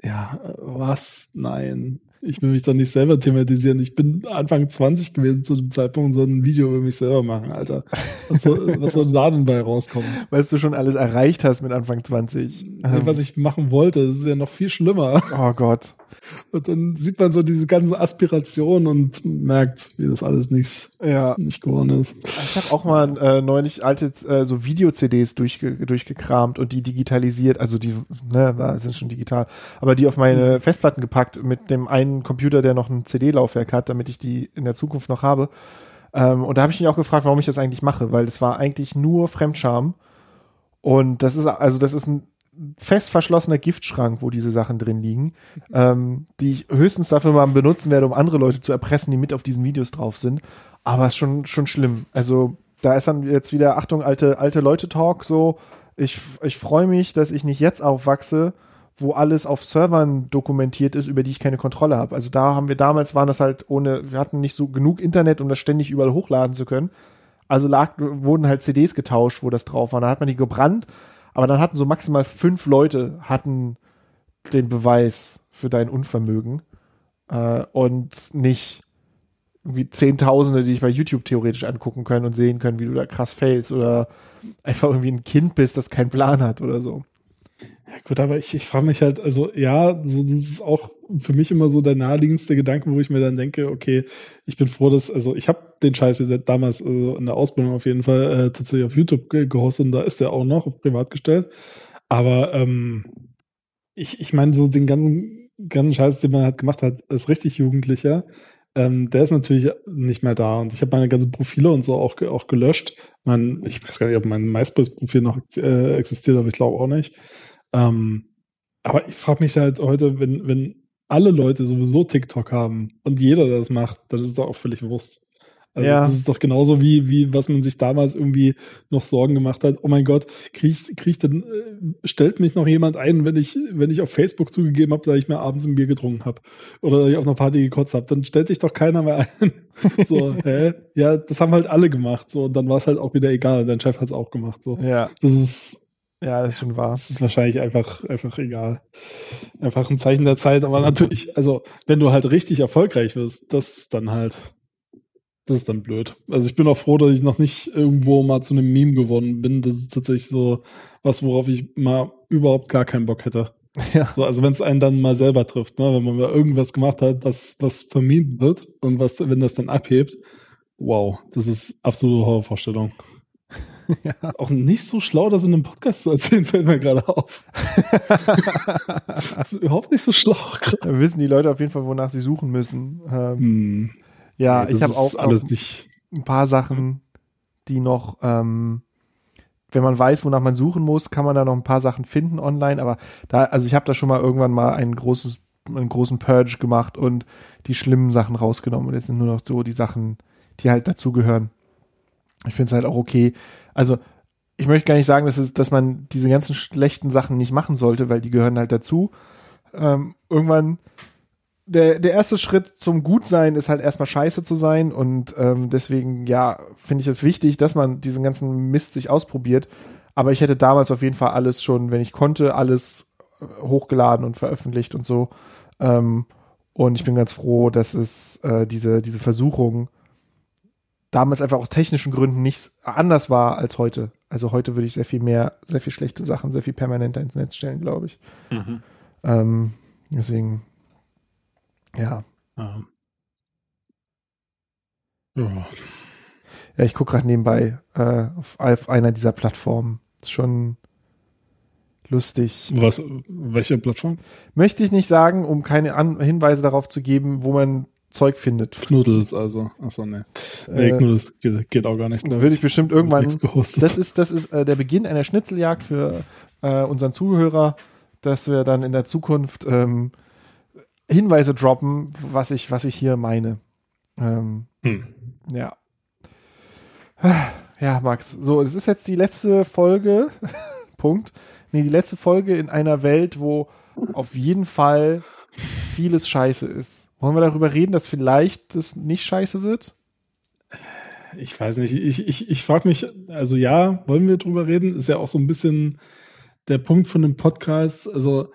ja, was? Nein. Ich will mich doch nicht selber thematisieren. Ich bin Anfang 20 gewesen zu dem Zeitpunkt und so ein Video über mich selber machen, Alter. Was soll, was soll da denn bei rauskommen? weil du schon alles erreicht hast mit Anfang 20. Nee, was ich machen wollte, das ist ja noch viel schlimmer. oh Gott. Und dann sieht man so diese ganze Aspiration und merkt, wie das alles nichts Ja. nicht geworden ist. Ich habe auch mal äh, neulich alte äh, so Video-CDs durchge durchgekramt und die digitalisiert, also die ne, sind schon digital, aber die auf meine Festplatten gepackt mit dem einen Computer, der noch ein CD-Laufwerk hat, damit ich die in der Zukunft noch habe. Ähm, und da habe ich mich auch gefragt, warum ich das eigentlich mache, weil es war eigentlich nur Fremdscham. Und das ist also das ist ein fest verschlossener Giftschrank, wo diese Sachen drin liegen, ähm, die ich höchstens dafür mal benutzen werde, um andere Leute zu erpressen, die mit auf diesen Videos drauf sind. Aber es ist schon, schon schlimm. Also da ist dann jetzt wieder, Achtung, alte, alte Leute-Talk so. Ich, ich freue mich, dass ich nicht jetzt aufwachse, wo alles auf Servern dokumentiert ist, über die ich keine Kontrolle habe. Also da haben wir damals, waren das halt ohne, wir hatten nicht so genug Internet, um das ständig überall hochladen zu können. Also lag, wurden halt CDs getauscht, wo das drauf war. Dann hat man die gebrannt, aber dann hatten so maximal fünf Leute hatten den Beweis für dein Unvermögen äh, und nicht irgendwie Zehntausende, die dich bei YouTube theoretisch angucken können und sehen können, wie du da krass failst oder einfach irgendwie ein Kind bist, das keinen Plan hat oder so. Ja, gut, aber ich, ich frage mich halt, also ja, so, das ist auch für mich immer so der naheliegendste Gedanke, wo ich mir dann denke, okay, ich bin froh, dass, also ich habe den Scheiß damals also in der Ausbildung auf jeden Fall äh, tatsächlich auf YouTube ge gehostet und da ist der auch noch auf privat gestellt. Aber ähm, ich, ich meine, so den ganzen, ganzen Scheiß, den man halt gemacht hat, als richtig Jugendlicher, ähm, der ist natürlich nicht mehr da. Und ich habe meine ganzen Profile und so auch, auch gelöscht. Mein, ich weiß gar nicht, ob mein MySpace-Profil noch äh, existiert, aber ich glaube auch nicht. Ähm, aber ich frage mich halt heute, wenn, wenn alle Leute sowieso TikTok haben und jeder das macht, dann ist es doch auch völlig Wurst. Also Ja. das ist doch genauso wie, wie was man sich damals irgendwie noch Sorgen gemacht hat. Oh mein Gott, krieg krieg denn, äh, stellt mich noch jemand ein, wenn ich, wenn ich auf Facebook zugegeben habe, dass ich mir abends ein Bier getrunken habe oder dass ich auf einer Party gekotzt habe, dann stellt sich doch keiner mehr ein. so, hä? Ja, das haben halt alle gemacht. So, und dann war es halt auch wieder egal. Dein Chef hat es auch gemacht. So. Ja, Das ist, ja, das ist schon wahr. das ist wahrscheinlich einfach, einfach egal. Einfach ein Zeichen der Zeit. Aber natürlich, also, wenn du halt richtig erfolgreich wirst, das ist dann halt, das ist dann blöd. Also ich bin auch froh, dass ich noch nicht irgendwo mal zu einem Meme geworden bin. Das ist tatsächlich so was, worauf ich mal überhaupt gar keinen Bock hätte. Ja. So, also wenn es einen dann mal selber trifft, ne? wenn man mal irgendwas gemacht hat, was, was vermiemt wird und was, wenn das dann abhebt, Wow, das ist absolute Horrorvorstellung. ja. Auch nicht so schlau, das in einem Podcast zu erzählen, fällt mir gerade auf. das ist überhaupt nicht so schlau. Da wissen die Leute auf jeden Fall, wonach sie suchen müssen. Ähm, hm. Ja, ja ich habe auch alles nicht. ein paar Sachen, die noch, ähm, wenn man weiß, wonach man suchen muss, kann man da noch ein paar Sachen finden online. Aber da, also ich habe da schon mal irgendwann mal ein großes, einen großen Purge gemacht und die schlimmen Sachen rausgenommen. Und jetzt sind nur noch so die Sachen, die halt dazugehören. Ich finde es halt auch okay. Also ich möchte gar nicht sagen, dass, es, dass man diese ganzen schlechten Sachen nicht machen sollte, weil die gehören halt dazu. Ähm, irgendwann, der, der erste Schritt zum Gutsein ist halt erstmal scheiße zu sein und ähm, deswegen, ja, finde ich es wichtig, dass man diesen ganzen Mist sich ausprobiert. Aber ich hätte damals auf jeden Fall alles schon, wenn ich konnte, alles hochgeladen und veröffentlicht und so. Ähm, und ich bin ganz froh, dass es äh, diese, diese Versuchung damals einfach aus technischen Gründen nicht anders war als heute. Also heute würde ich sehr viel mehr, sehr viel schlechte Sachen, sehr viel permanenter ins Netz stellen, glaube ich. Mhm. Ähm, deswegen, ja. ja. Ja, ich gucke gerade nebenbei äh, auf, auf, einer dieser Plattformen. Ist schon lustig. Was, welche Plattform? Möchte ich nicht sagen, um keine An Hinweise darauf zu geben, wo man Zeug findet. Knuddels also. Achso, ne. Nee, äh, Knuddels geht, geht, auch gar nicht. Da würde ich bestimmt irgendwann. Das ist, das ist äh, der Beginn einer Schnitzeljagd für äh, unseren Zuhörer, dass wir dann in der Zukunft ähm, Hinweise droppen, was ich, was ich hier meine. Ähm, hm. Ja. Ja, Max. So, es ist jetzt die letzte Folge. Punkt. Nee, die letzte Folge in einer Welt, wo auf jeden Fall vieles scheiße ist. Wollen wir darüber reden, dass vielleicht das nicht scheiße wird? Ich weiß nicht. Ich, ich, ich frage mich, also ja, wollen wir drüber reden? Ist ja auch so ein bisschen der Punkt von dem Podcast. Also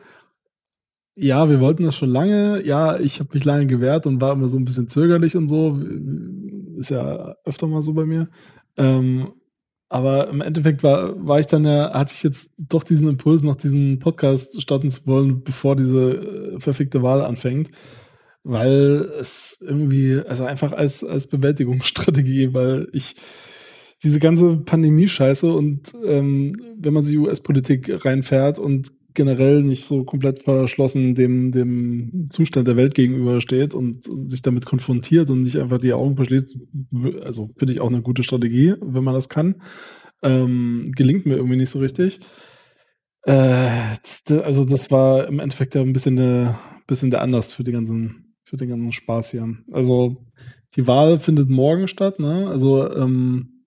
ja, wir wollten das schon lange. Ja, ich habe mich lange gewehrt und war immer so ein bisschen zögerlich und so. Ist ja öfter mal so bei mir. Ähm, aber im Endeffekt war, war ich dann ja, hatte ich jetzt doch diesen Impuls, noch diesen Podcast starten zu wollen, bevor diese äh, verfickte Wahl anfängt weil es irgendwie, also einfach als, als Bewältigungsstrategie, weil ich diese ganze Pandemie-Scheiße und ähm, wenn man sich US-Politik reinfährt und generell nicht so komplett verschlossen dem, dem Zustand der Welt gegenübersteht und, sich damit konfrontiert und nicht einfach die Augen verschließt, also finde ich auch eine gute Strategie, wenn man das kann. Ähm, gelingt mir irgendwie nicht so richtig. Äh, das, also das war im Endeffekt ja ein bisschen der, bisschen der Anlass für die ganzen für den ganzen Spaß hier. Also die Wahl findet morgen statt, ne? Also ähm,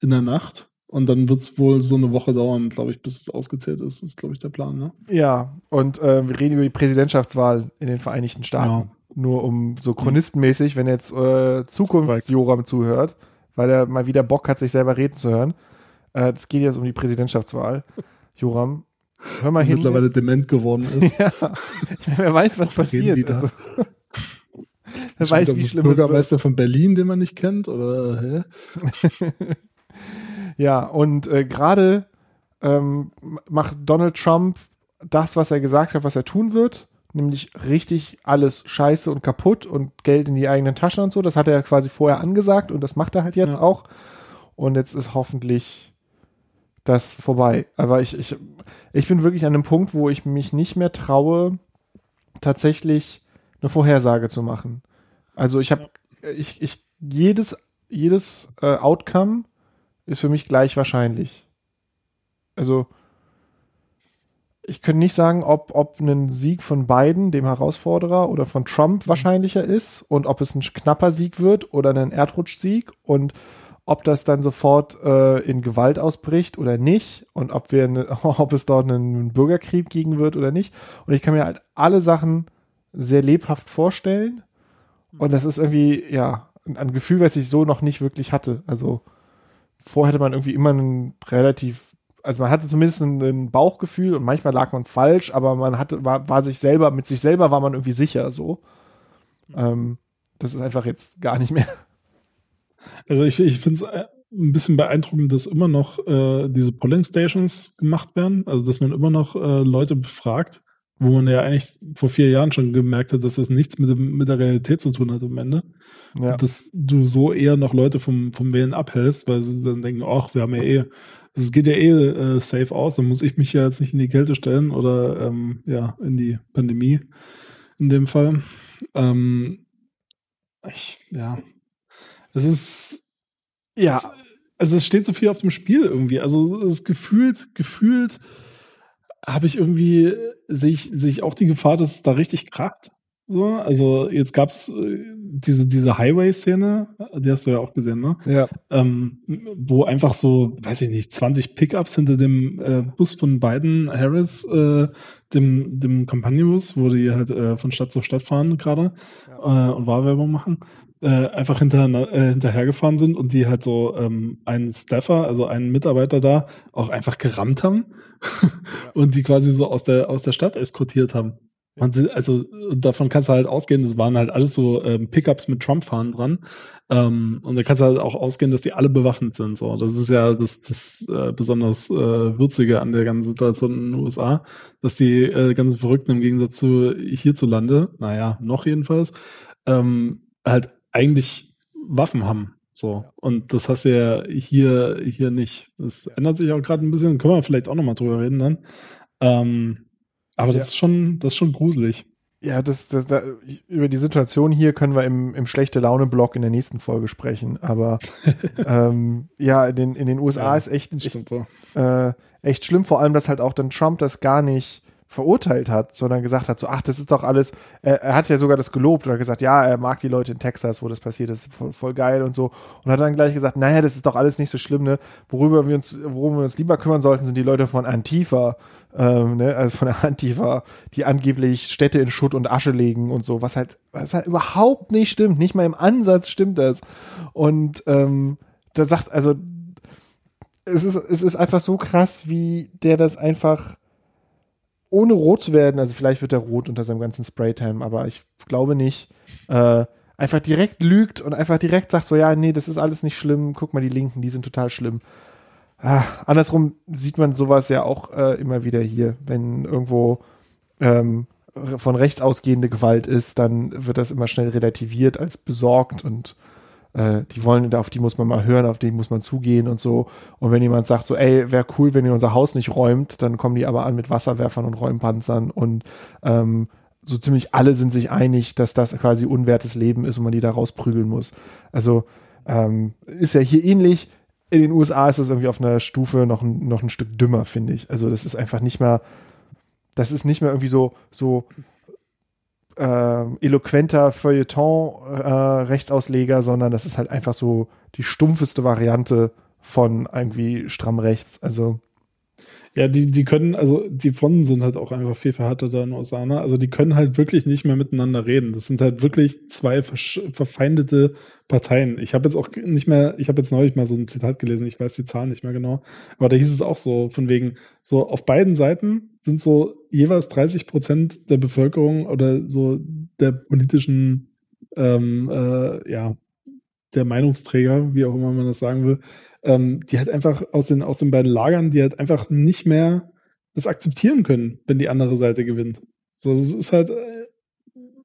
in der Nacht. Und dann wird es wohl so eine Woche dauern, glaube ich, bis es ausgezählt ist. Das ist, glaube ich, der Plan, ne? Ja, und äh, wir reden über die Präsidentschaftswahl in den Vereinigten Staaten. Ja. Nur um so chronistenmäßig, wenn jetzt äh, Zukunftsjoram zuhört, weil er mal wieder Bock hat, sich selber reden zu hören. Äh, es geht jetzt um die Präsidentschaftswahl. Joram, Hör mal hin. Mittlerweile dement geworden ist. ja. Wer weiß, was passiert. Also, wer weiß, wie schlimm Bürgermeister von Berlin, den man nicht kennt, oder ja, und äh, gerade ähm, macht Donald Trump das, was er gesagt hat, was er tun wird, nämlich richtig alles scheiße und kaputt und Geld in die eigenen Taschen und so. Das hat er ja quasi vorher angesagt und das macht er halt jetzt ja. auch. Und jetzt ist hoffentlich das vorbei. Aber ich, ich, ich bin wirklich an einem Punkt, wo ich mich nicht mehr traue, tatsächlich eine Vorhersage zu machen. Also ich habe, ich, ich, jedes, jedes äh, Outcome ist für mich gleich wahrscheinlich. Also ich könnte nicht sagen, ob, ob ein Sieg von Biden, dem Herausforderer, oder von Trump wahrscheinlicher ist und ob es ein knapper Sieg wird oder ein Erdrutschsieg und ob das dann sofort äh, in Gewalt ausbricht oder nicht und ob wir ne, ob es dort einen Bürgerkrieg gegen wird oder nicht. Und ich kann mir halt alle Sachen sehr lebhaft vorstellen. Und das ist irgendwie, ja, ein Gefühl, was ich so noch nicht wirklich hatte. Also vorher hatte man irgendwie immer einen relativ, also man hatte zumindest ein, ein Bauchgefühl und manchmal lag man falsch, aber man hatte, war, war sich selber, mit sich selber war man irgendwie sicher so. Ähm, das ist einfach jetzt gar nicht mehr. Also ich, ich finde es äh, ein bisschen beeindruckend, dass immer noch äh, diese Polling Stations gemacht werden, also dass man immer noch äh, Leute befragt wo man ja eigentlich vor vier Jahren schon gemerkt hat, dass das nichts mit, dem, mit der Realität zu tun hat am Ende. Ja. Dass du so eher noch Leute vom, vom Wählen abhältst, weil sie dann denken, ach, wir haben ja eh, es geht ja eh äh, safe aus, dann muss ich mich ja jetzt nicht in die Kälte stellen oder ähm, ja, in die Pandemie in dem Fall. Ähm, ich, ja, es ist, Ja. es, also es steht so viel auf dem Spiel irgendwie. Also es ist gefühlt, gefühlt habe ich irgendwie, sehe ich, sehe ich auch die Gefahr, dass es da richtig kracht. So, also jetzt gab's äh, diese, diese Highway-Szene, die hast du ja auch gesehen, ne? Ja. ähm, wo einfach so, weiß ich nicht, 20 Pickups hinter dem äh, Bus von Biden Harris, äh, dem, dem Kampagnenbus, wo die halt äh, von Stadt zu Stadt fahren gerade äh, und Wahlwerbung machen, äh, einfach hinter, äh, hinterhergefahren sind und die halt so ähm, einen Staffer, also einen Mitarbeiter da, auch einfach gerammt haben und die quasi so aus der, aus der Stadt eskortiert haben. Man, also davon kannst du halt ausgehen, das waren halt alles so ähm, Pickups mit Trump-Fahren dran. Ähm, und da kannst du halt auch ausgehen, dass die alle bewaffnet sind. So, das ist ja das, das äh, besonders äh, würzige an der ganzen Situation in den USA, dass die äh, ganzen Verrückten im Gegensatz zu hierzulande, naja, noch jedenfalls, ähm, halt eigentlich Waffen haben. So. Und das hast du ja hier, hier nicht. Das ändert sich auch gerade ein bisschen, können wir vielleicht auch nochmal drüber reden dann. Ähm, aber das Ja. ist schon, das ist schon gruselig. Ja, das, das, da, über die Situation hier können wir im, im schlechte Laune-Blog in der nächsten Folge sprechen. Aber ähm, ja, in den, in den USA ist echt, echt, äh, echt schlimm, vor allem, dass halt auch dann Trump das gar nicht verurteilt hat, sondern gesagt hat, so, ach, das ist doch alles, er, er hat ja sogar das gelobt oder gesagt, ja, er mag die Leute in Texas, wo das passiert ist, voll, voll geil und so. Und hat dann gleich gesagt, naja, das ist doch alles nicht so schlimm, ne? Worüber wir uns, worum wir uns lieber kümmern sollten, sind die Leute von Antifa, ähm, ne? also von Antifa, die angeblich Städte in Schutt und Asche legen und so, was halt, was halt überhaupt nicht stimmt, nicht mal im Ansatz stimmt das. Und ähm, da sagt, also es ist, es ist einfach so krass, wie der das einfach ohne rot zu werden, also vielleicht wird er rot unter seinem ganzen Spraytan, aber ich glaube nicht, äh, einfach direkt lügt und einfach direkt sagt so, ja, nee, das ist alles nicht schlimm, guck mal, die Linken, die sind total schlimm. Ah, andersrum sieht man sowas ja auch äh, immer wieder hier, wenn irgendwo ähm, von rechts ausgehende Gewalt ist, dann wird das immer schnell relativiert als besorgt und äh, die wollen, auf die muss man mal hören, auf die muss man zugehen und so. Und wenn jemand sagt so, ey, wäre cool, wenn ihr unser Haus nicht räumt, dann kommen die aber an mit Wasserwerfern und Räumpanzern und ähm, so ziemlich alle sind sich einig, dass das quasi unwertes Leben ist und man die da rausprügeln muss. Also ähm, ist ja hier ähnlich. In den USA ist es irgendwie auf einer Stufe noch ein, noch ein Stück dümmer, finde ich. Also das ist einfach nicht mehr, das ist nicht mehr irgendwie so, so ähm, eloquenter Feuilleton-Rechtsausleger, sondern das ist halt einfach so die stumpfeste Variante von irgendwie stramm rechts. Also Ja, die, die können, also die Fronten sind halt auch einfach viel verhärteter in USA. Ne? Also die können halt wirklich nicht mehr miteinander reden. Das sind halt wirklich zwei verfeindete Parteien. Ich habe jetzt auch nicht mehr, ich habe jetzt neulich mal so ein Zitat gelesen, ich weiß die Zahlen nicht mehr genau, aber da hieß es auch so, von wegen, so auf beiden Seiten sind so jeweils 30 Prozent der Bevölkerung oder so der politischen, ähm, äh, ja, der Meinungsträger, wie auch immer man das sagen will, ähm, die halt einfach aus den, aus den beiden Lagern, die halt einfach nicht mehr das akzeptieren können, wenn die andere Seite gewinnt. So, das ist halt äh,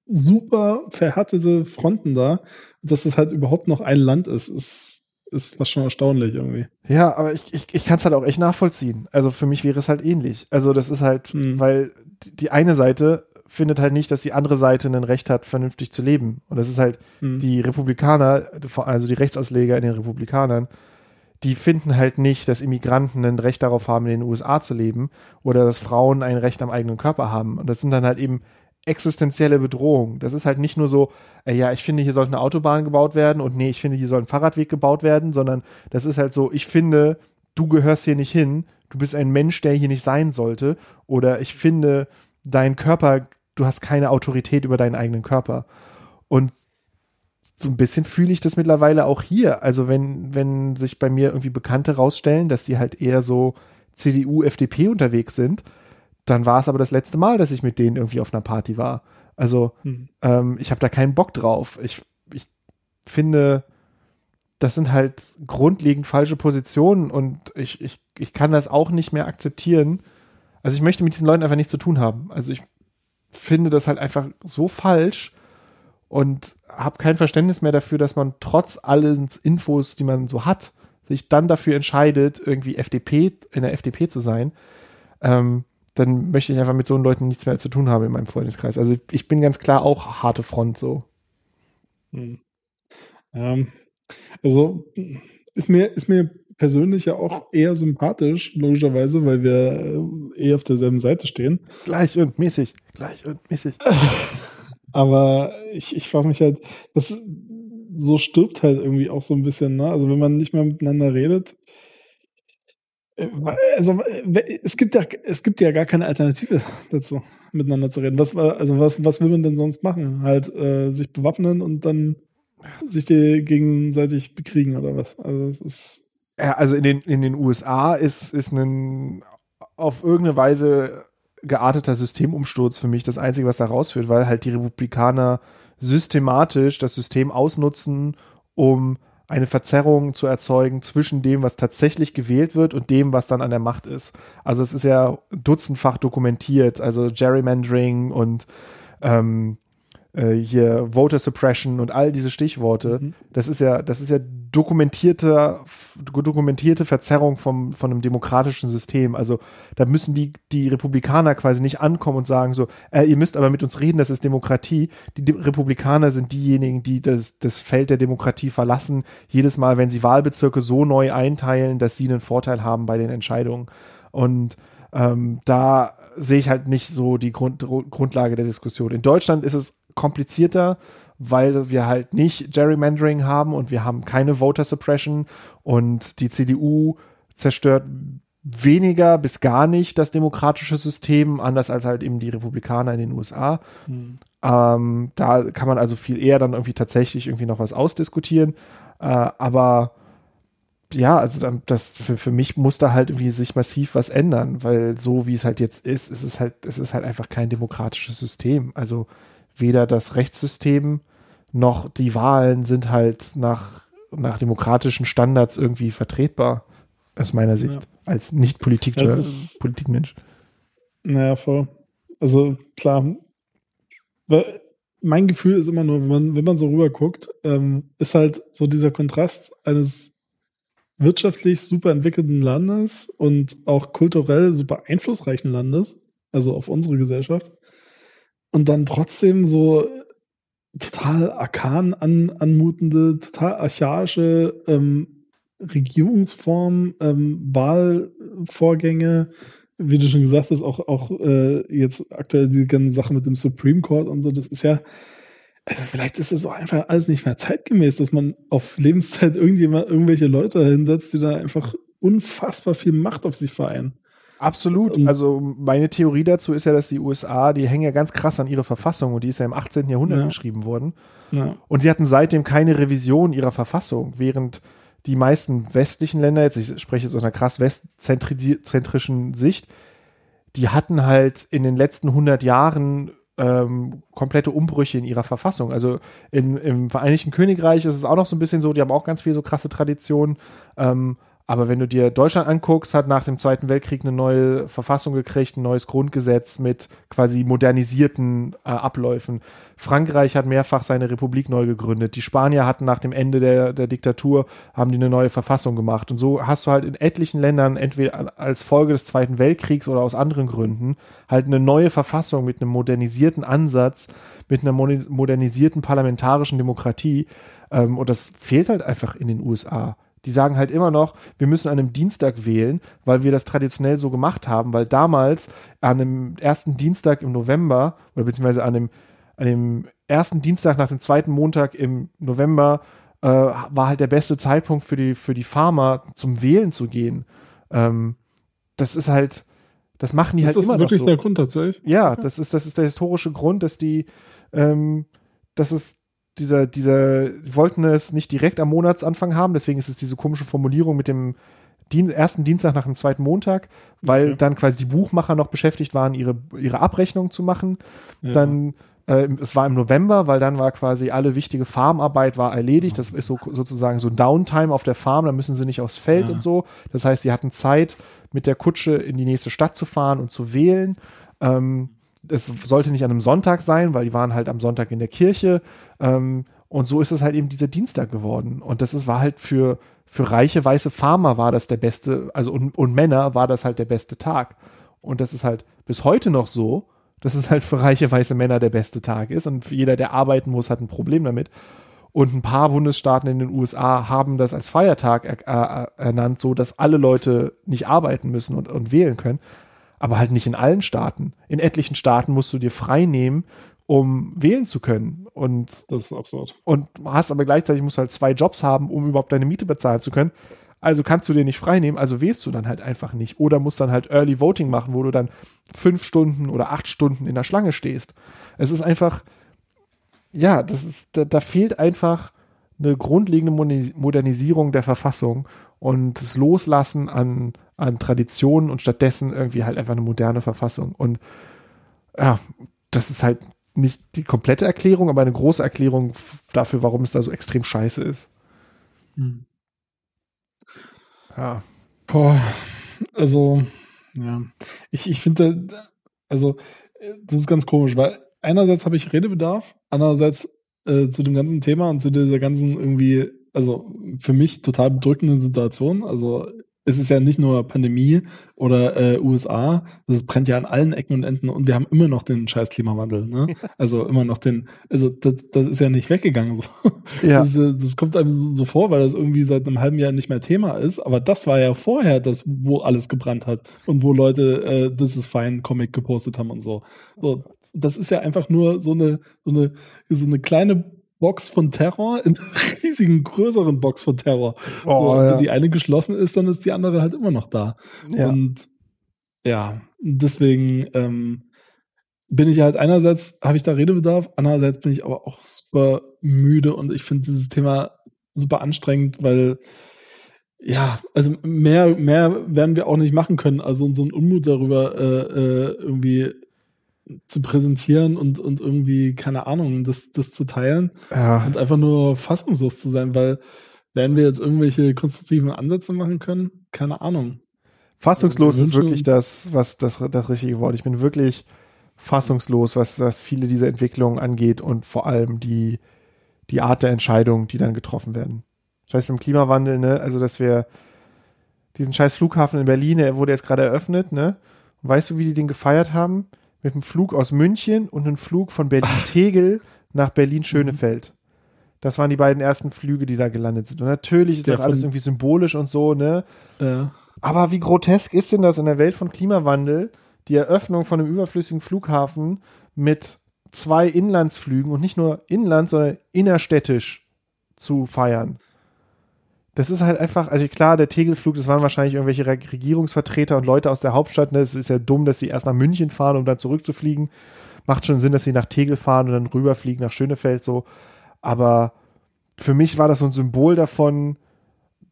super verhärtete Fronten da. Dass es halt überhaupt noch ein Land ist, ist, ist fast schon erstaunlich irgendwie. Ja, aber ich, ich, ich kann es halt auch echt nachvollziehen. Also für mich wäre es halt ähnlich. Also das ist halt, Hm. weil die eine Seite findet halt nicht, dass die andere Seite ein Recht hat, vernünftig zu leben. Und das ist halt Hm. die Republikaner, also die Rechtsausleger in den Republikanern, die finden halt nicht, dass Immigranten ein Recht darauf haben, in den USA zu leben oder dass Frauen ein Recht am eigenen Körper haben. Und das sind dann halt eben existenzielle Bedrohungen. Das ist halt nicht nur so, äh, ja, ich finde, hier sollte eine Autobahn gebaut werden und nee, ich finde, hier soll ein Fahrradweg gebaut werden, sondern das ist halt so, ich finde, du gehörst hier nicht hin, du bist ein Mensch, der hier nicht sein sollte oder ich finde, dein Körper, du hast keine Autorität über deinen eigenen Körper. Und so ein bisschen fühle ich das mittlerweile auch hier. Also wenn, wenn sich bei mir irgendwie Bekannte rausstellen, dass die halt eher so CDU, FDP unterwegs sind, dann war es aber das letzte Mal, dass ich mit denen irgendwie auf einer Party war. Also Hm. ähm, ich habe da keinen Bock drauf. Ich, ich finde, das sind halt grundlegend falsche Positionen und ich, ich, ich kann das auch nicht mehr akzeptieren. Also ich möchte mit diesen Leuten einfach nichts zu tun haben. Also ich finde das halt einfach so falsch und habe kein Verständnis mehr dafür, dass man trotz allen Infos, die man so hat, sich dann dafür entscheidet, irgendwie FDP, in der FDP zu sein. Ähm, dann möchte ich einfach mit so Leuten nichts mehr zu tun haben in meinem Freundeskreis. Also ich bin ganz klar auch harte Front so. Hm. Ähm, also ist mir, ist mir persönlich ja auch eher sympathisch, logischerweise, weil wir äh, eh auf derselben Seite stehen. Gleich und mäßig, gleich und mäßig. Aber ich, ich frage mich halt, das so stirbt halt irgendwie auch so ein bisschen, ne? Also wenn man nicht mehr miteinander redet, äh, also äh, es gibt ja es gibt ja gar keine Alternative dazu miteinander zu reden. Was also was was will man denn sonst machen? Halt äh, sich bewaffnen und dann sich die gegenseitig bekriegen oder was? Also es ist also in den in den USA ist ist ein auf irgendeine Weise gearteter Systemumsturz für mich das einzige, was da rausführt, weil halt die Republikaner systematisch das System ausnutzen, um eine Verzerrung zu erzeugen zwischen dem, was tatsächlich gewählt wird und dem, was dann an der Macht ist. Also es ist ja dutzendfach dokumentiert, also Gerrymandering und ähm, äh, hier Voter Suppression und all diese Stichworte. Mhm. Das ist ja, das ist ja dokumentierte, dokumentierte Verzerrung vom, von einem demokratischen System. Also da müssen die, die Republikaner quasi nicht ankommen und sagen so, äh, ihr müsst aber mit uns reden, das ist Demokratie. Die De Republikaner sind diejenigen, die das, das Feld der Demokratie verlassen, jedes Mal, wenn sie Wahlbezirke so neu einteilen, dass sie einen Vorteil haben bei den Entscheidungen. Und ähm, da sehe ich halt nicht so die Grund, Grundlage der Diskussion. In Deutschland ist es komplizierter, weil wir halt nicht Gerrymandering haben und wir haben keine Voter Suppression und die CDU zerstört weniger bis gar nicht das demokratische System, anders als halt eben die Republikaner in den USA. Mhm. Ähm, da kann man also viel eher dann irgendwie tatsächlich irgendwie noch was ausdiskutieren. Äh, aber ja, also das für, für mich muss da halt irgendwie sich massiv was ändern, weil so wie es halt jetzt ist, ist es halt, es ist halt einfach kein demokratisches System. Also weder das Rechtssystem noch die Wahlen sind halt nach, nach demokratischen Standards irgendwie vertretbar, aus meiner Sicht, ja. als Nicht-Politik Politikmensch. Naja, voll. Also klar, mein Gefühl ist immer nur, wenn man, wenn man so rüber guckt, ähm, ist halt so dieser Kontrast eines wirtschaftlich super entwickelten Landes und auch kulturell super einflussreichen Landes, also auf unsere Gesellschaft, und dann trotzdem so total arkan an, anmutende, total archaische ähm, Regierungsformen, ähm, Wahlvorgänge, wie du schon gesagt hast, auch, auch äh, jetzt aktuell die ganze Sache mit dem Supreme Court und so, das ist ja, also vielleicht ist es auch einfach alles nicht mehr zeitgemäß, dass man auf Lebenszeit irgendjemand, irgendwelche Leute hinsetzt, die da einfach unfassbar viel Macht auf sich vereinen. Absolut. Also meine Theorie dazu ist ja, dass die USA, die hängen ja ganz krass an ihrer Verfassung und die ist ja im 18. Jahrhundert ja. geschrieben worden. Ja. Und sie hatten seitdem keine Revision ihrer Verfassung, während die meisten westlichen Länder, jetzt ich spreche jetzt aus einer krass westzentrischen Sicht, die hatten halt in den letzten 100 Jahren ähm, komplette Umbrüche in ihrer Verfassung. Also in, im Vereinigten Königreich ist es auch noch so ein bisschen so, die haben auch ganz viel so krasse Traditionen. Ähm, aber wenn du dir Deutschland anguckst, hat nach dem Zweiten Weltkrieg eine neue Verfassung gekriegt, ein neues Grundgesetz mit quasi modernisierten äh, Abläufen. Frankreich hat mehrfach seine Republik neu gegründet. Die Spanier hatten nach dem Ende der, der Diktatur, haben die eine neue Verfassung gemacht. Und so hast du halt in etlichen Ländern, entweder als Folge des Zweiten Weltkriegs oder aus anderen Gründen, halt eine neue Verfassung mit einem modernisierten Ansatz, mit einer modernisierten parlamentarischen Demokratie. Ähm, und das fehlt halt einfach in den USA die sagen halt immer noch, wir müssen an einem Dienstag wählen, weil wir das traditionell so gemacht haben, weil damals an einem ersten Dienstag im November oder beziehungsweise an dem, an dem ersten Dienstag nach dem zweiten Montag im November äh, war halt der beste Zeitpunkt für die, für die Farmer zum Wählen zu gehen. Ähm, das ist halt, das machen die ist halt immer noch. Das ist wirklich so. der Grund tatsächlich? Ja, das ist, das ist der historische Grund, dass die, ähm, das ist dieser, dieser, die wollten es nicht direkt am Monatsanfang haben, deswegen ist es diese komische Formulierung mit dem Dien ersten Dienstag nach dem zweiten Montag, weil okay. dann quasi die Buchmacher noch beschäftigt waren, ihre, ihre Abrechnung zu machen. Ja. Dann äh, es war im November, weil dann war quasi alle wichtige Farmarbeit war erledigt. Das ist so, sozusagen so Downtime auf der Farm, da müssen sie nicht aufs Feld ja. und so. Das heißt, sie hatten Zeit, mit der Kutsche in die nächste Stadt zu fahren und zu wählen. Ähm, es sollte nicht an einem Sonntag sein, weil die waren halt am Sonntag in der Kirche. Ähm, und so ist es halt eben dieser Dienstag geworden. Und das ist, war halt für, für reiche weiße Farmer war das der beste, also und, und Männer war das halt der beste Tag. Und das ist halt bis heute noch so, dass es halt für reiche weiße Männer der beste Tag ist. Und jeder, der arbeiten muss, hat ein Problem damit. Und ein paar Bundesstaaten in den USA haben das als Feiertag er, er, ernannt, so dass alle Leute nicht arbeiten müssen und, und wählen können. Aber halt nicht in allen Staaten. In etlichen Staaten musst du dir frei nehmen, um wählen zu können. Und, Das ist absurd. und hast aber gleichzeitig musst du halt zwei Jobs haben, um überhaupt deine Miete bezahlen zu können. Also kannst du dir nicht frei nehmen, also wählst du dann halt einfach nicht. Oder musst dann halt Early Voting machen, wo du dann fünf Stunden oder acht Stunden in der Schlange stehst. Es ist einfach, ja, das ist, da, da fehlt einfach eine grundlegende Modernisierung der Verfassung und das Loslassen an, an Traditionen und stattdessen irgendwie halt einfach eine moderne Verfassung. Und ja, das ist halt nicht die komplette Erklärung, aber eine große Erklärung dafür, warum es da so extrem scheiße ist. Ja. Boah, also, ja. Ich, ich finde, also, das ist ganz komisch, weil einerseits habe ich Redebedarf, andererseits äh, zu dem ganzen Thema und zu dieser ganzen irgendwie, also für mich total bedrückenden Situation. Also, es ist ja nicht nur Pandemie oder äh, USA, das brennt ja an allen Ecken und Enden und wir haben immer noch den scheiß Klimawandel, ne? Also immer noch den, also das, das ist ja nicht weggegangen. So. Ja. Das, das kommt einem so, so vor, weil das irgendwie seit einem halben Jahr nicht mehr Thema ist. Aber das war ja vorher das, wo alles gebrannt hat und wo Leute äh, This is Fine Comic gepostet haben und so. so. Das ist ja einfach nur so eine, so eine, so eine kleine Box von Terror in einer riesigen, größeren Box von Terror. so, Oh, und ja. wenn die eine geschlossen ist, dann ist die andere halt immer noch da. Ja. Und ja, deswegen ähm, bin ich halt einerseits habe ich da Redebedarf, andererseits bin ich aber auch super müde und ich finde dieses Thema super anstrengend, weil ja, also mehr mehr werden wir auch nicht machen können, also unseren Unmut darüber äh, äh, irgendwie zu präsentieren und und irgendwie keine Ahnung, das das zu teilen ja. und einfach nur fassungslos zu sein, weil werden wir jetzt irgendwelche konstruktiven Ansätze machen können? Keine Ahnung. Fassungslos ist wirklich das, was das, das richtige Wort. Ich bin wirklich fassungslos, was, was viele dieser Entwicklungen angeht und vor allem die, die Art der Entscheidungen, die dann getroffen werden. Das heißt, beim Klimawandel, ne, also dass wir diesen scheiß Flughafen in Berlin, der wurde jetzt gerade eröffnet, ne? Und weißt du, wie die den gefeiert haben? Mit einem Flug aus München und einem Flug von Berlin-Tegel nach Berlin-Schönefeld. Das waren die beiden ersten Flüge, die da gelandet sind. Und natürlich ist Der das alles irgendwie symbolisch und so, ne? Ja. Aber wie grotesk ist denn das in der Welt von Klimawandel, die Eröffnung von einem überflüssigen Flughafen mit zwei Inlandsflügen und nicht nur inlands, sondern innerstädtisch zu feiern? Das ist halt einfach, also klar, der Tegelflug, das waren wahrscheinlich irgendwelche Re- Regierungsvertreter und Leute aus der Hauptstadt. Ne? Es ist ja dumm, dass sie erst nach München fahren, um dann zurückzufliegen. Macht schon Sinn, dass sie nach Tegel fahren und dann rüberfliegen nach Schönefeld so. Aber für mich war das so ein Symbol davon,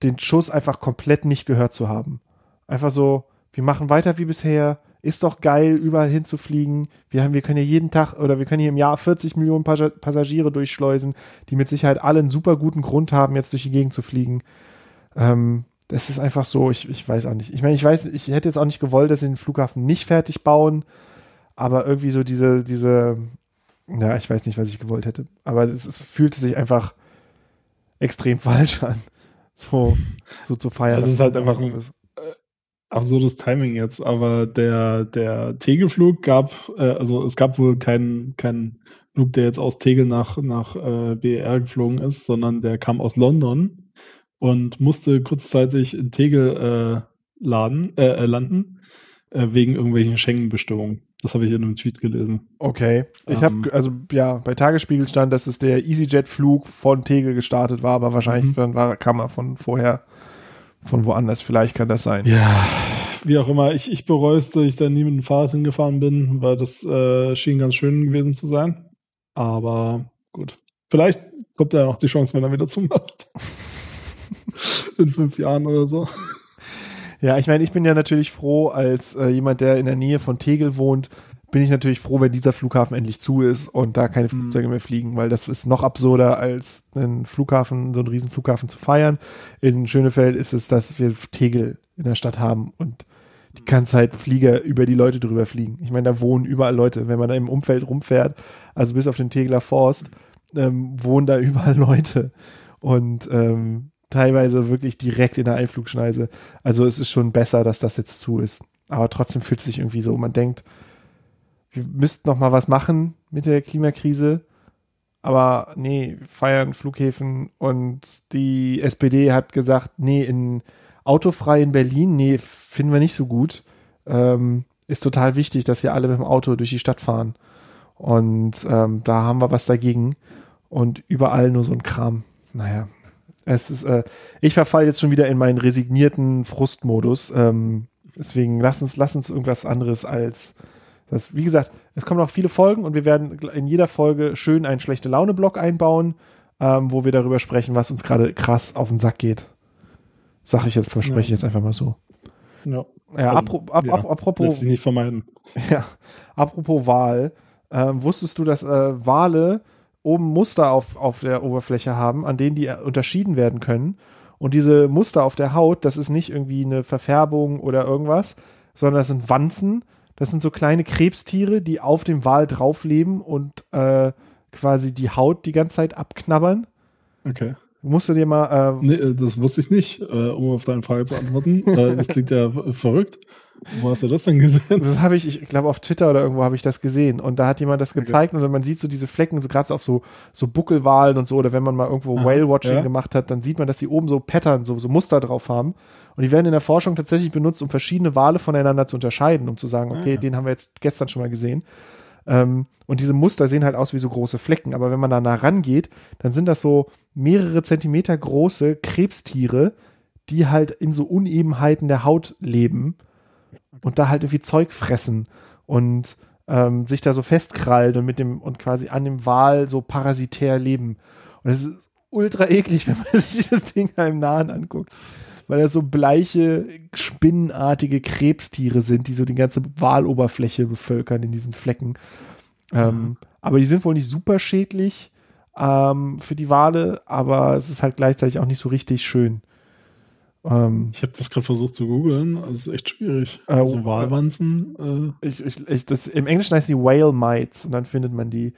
den Schuss einfach komplett nicht gehört zu haben. Einfach so, wir machen weiter wie bisher, ist doch geil, überall hinzufliegen. Wir, haben, wir können ja jeden Tag oder wir können hier im Jahr 40 Millionen Passa- Passagiere durchschleusen, die mit Sicherheit alle einen super guten Grund haben, jetzt durch die Gegend zu fliegen. Ähm, das ist einfach so, ich, ich weiß auch nicht. Ich meine, ich weiß, ich hätte jetzt auch nicht gewollt, dass sie den Flughafen nicht fertig bauen, aber irgendwie so diese, diese, ja, ich weiß nicht, was ich gewollt hätte. Aber es, es fühlte sich einfach extrem falsch an. So, so zu feiern. Das ist halt einfach ein- absurdes Timing jetzt, aber der, der Tegelflug gab, äh, also es gab wohl keinen keinen Flug, der jetzt aus Tegel nach, nach äh, BER geflogen ist, sondern der kam aus London und musste kurzzeitig in Tegel äh, laden, äh, äh, landen, äh, wegen irgendwelchen Schengen-Bestimmungen. Das habe ich in einem Tweet gelesen. Okay. Ich Ähm. habe, also ja, bei Tagesspiegel stand, dass es der EasyJet-Flug von Tegel gestartet war, aber wahrscheinlich Mhm. war, kam er von vorher, von woanders. Vielleicht kann das sein. Ja, wie auch immer. Ich, ich bereue es, dass ich da nie mit dem Fahrrad hingefahren bin, weil das äh, schien ganz schön gewesen zu sein. Aber gut. Vielleicht kommt ja noch die Chance, wenn er wieder zumacht. In fünf Jahren oder so. Ja, ich meine, ich bin ja natürlich froh, als äh, jemand, der in der Nähe von Tegel wohnt, bin ich natürlich froh, wenn dieser Flughafen endlich zu ist und da keine Flugzeuge mehr fliegen, weil das ist noch absurder, als einen Flughafen, so einen riesen Flughafen zu feiern. In Schönefeld ist es, dass wir Tegel in der Stadt haben und die ganze Zeit Flieger über die Leute drüber fliegen. Ich meine, da wohnen überall Leute, wenn man da im Umfeld rumfährt, also bis auf den Tegeler Forst, ähm, wohnen da überall Leute. Und ähm, teilweise wirklich direkt in der Einflugschneise. Also es ist schon besser, dass das jetzt zu ist. Aber trotzdem fühlt es sich irgendwie so, man denkt, wir müssten noch mal was machen mit der Klimakrise. Aber nee, feiern Flughäfen und die SPD hat gesagt, nee, in autofrei in Berlin, nee, finden wir nicht so gut. Ähm, ist total wichtig, dass hier alle mit dem Auto durch die Stadt fahren. Und ähm, da haben wir was dagegen. Und überall nur so ein Kram. Naja, es ist, äh, ich verfalle jetzt schon wieder in meinen resignierten Frustmodus. Ähm, deswegen lass uns, lass uns irgendwas anderes als das. Wie gesagt, es kommen noch viele Folgen und wir werden in jeder Folge schön einen schlechte Laune-Block einbauen, ähm, wo wir darüber sprechen, was uns gerade krass auf den Sack geht. Sag ich jetzt, verspreche ich jetzt einfach mal so. Ja. Ja, Also, apro ap ja, ap Lässt apropos, sich nicht vermeiden. ja, apropos Wal, ähm, wusstest du, dass äh, Wale oben Muster auf, auf der Oberfläche haben, an denen die äh, unterschieden werden können? Und diese Muster auf der Haut, das ist nicht irgendwie eine Verfärbung oder irgendwas, sondern das sind Wanzen. Das sind so kleine Krebstiere, die auf dem Wal drauf leben und äh, quasi die Haut die ganze Zeit abknabbern. Okay. Musst du dir mal, äh, Nee, äh, das wusste ich nicht, äh, um auf deine Frage zu antworten. äh, das klingt ja verrückt. Wo hast du das denn gesehen? Das habe ich, ich glaube auf Twitter oder irgendwo habe ich das gesehen und da hat jemand das gezeigt und man sieht so diese Flecken, so gerade so auf so, so Buckelwalen und so oder wenn man mal irgendwo Whale-Watching ja. gemacht hat, dann sieht man, dass die oben so Pattern, so, so Muster drauf haben und die werden in der Forschung tatsächlich benutzt, um verschiedene Wale voneinander zu unterscheiden, um zu sagen, okay, Ah, ja. den haben wir jetzt gestern schon mal gesehen. Ähm, und diese Muster sehen halt aus wie so große Flecken, aber wenn man da nah rangeht, dann sind das so mehrere Zentimeter große Krebstiere, die halt in so Unebenheiten der Haut leben und da halt irgendwie Zeug fressen und ähm, sich da so festkrallen und mit dem und quasi an dem Wal so parasitär leben. Und es ist ultra eklig, wenn man sich dieses Ding im Nahen anguckt. Weil das so bleiche, spinnenartige Krebstiere sind, die so die ganze Waloberfläche bevölkern in diesen Flecken. Ähm, aber die sind wohl nicht super schädlich ähm, für die Wale, aber es ist halt gleichzeitig auch nicht so richtig schön. Ähm, Ich habe das gerade versucht zu googeln. Also es ist echt schwierig. Äh, also Walwanzen. Äh, ich, ich, ich, das, Im Englischen heißt die Whale Mites und dann findet man die.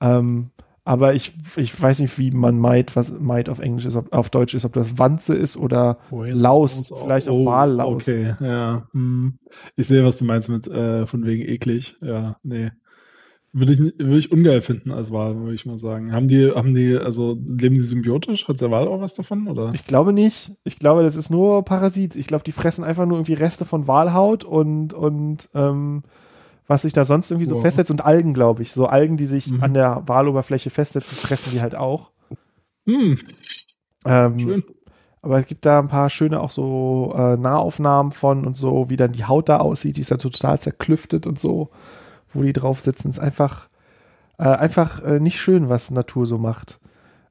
Ähm, aber ich, ich weiß nicht, wie man Mite, was Mite auf Englisch ist, ob, auf Deutsch ist, ob das Wanze ist oder Laus, vielleicht auch. Oh, Okay, ja. Hm. Ich sehe, was du meinst mit äh, von wegen eklig. Ja, nee. Würde ich, würde ich ungeil finden als Wal, würde ich mal sagen. Haben die, haben die, also leben die symbiotisch? Hat der Wal auch was davon? Oder? Ich glaube nicht. Ich glaube, das ist nur Parasit. Ich glaube, die fressen einfach nur irgendwie Reste von Walhaut und, und ähm, was sich da sonst irgendwie so Wow. festsetzt und Algen, glaube ich. So Algen, die sich Mhm. an der Waloberfläche festsetzen, fressen die halt auch. Hm, Ähm, schön. Aber es gibt da ein paar schöne auch so äh, Nahaufnahmen von und so, wie dann die Haut da aussieht. Die ist ja total zerklüftet und so, wo die drauf sitzen. Ist einfach, äh, einfach äh, nicht schön, was Natur so macht.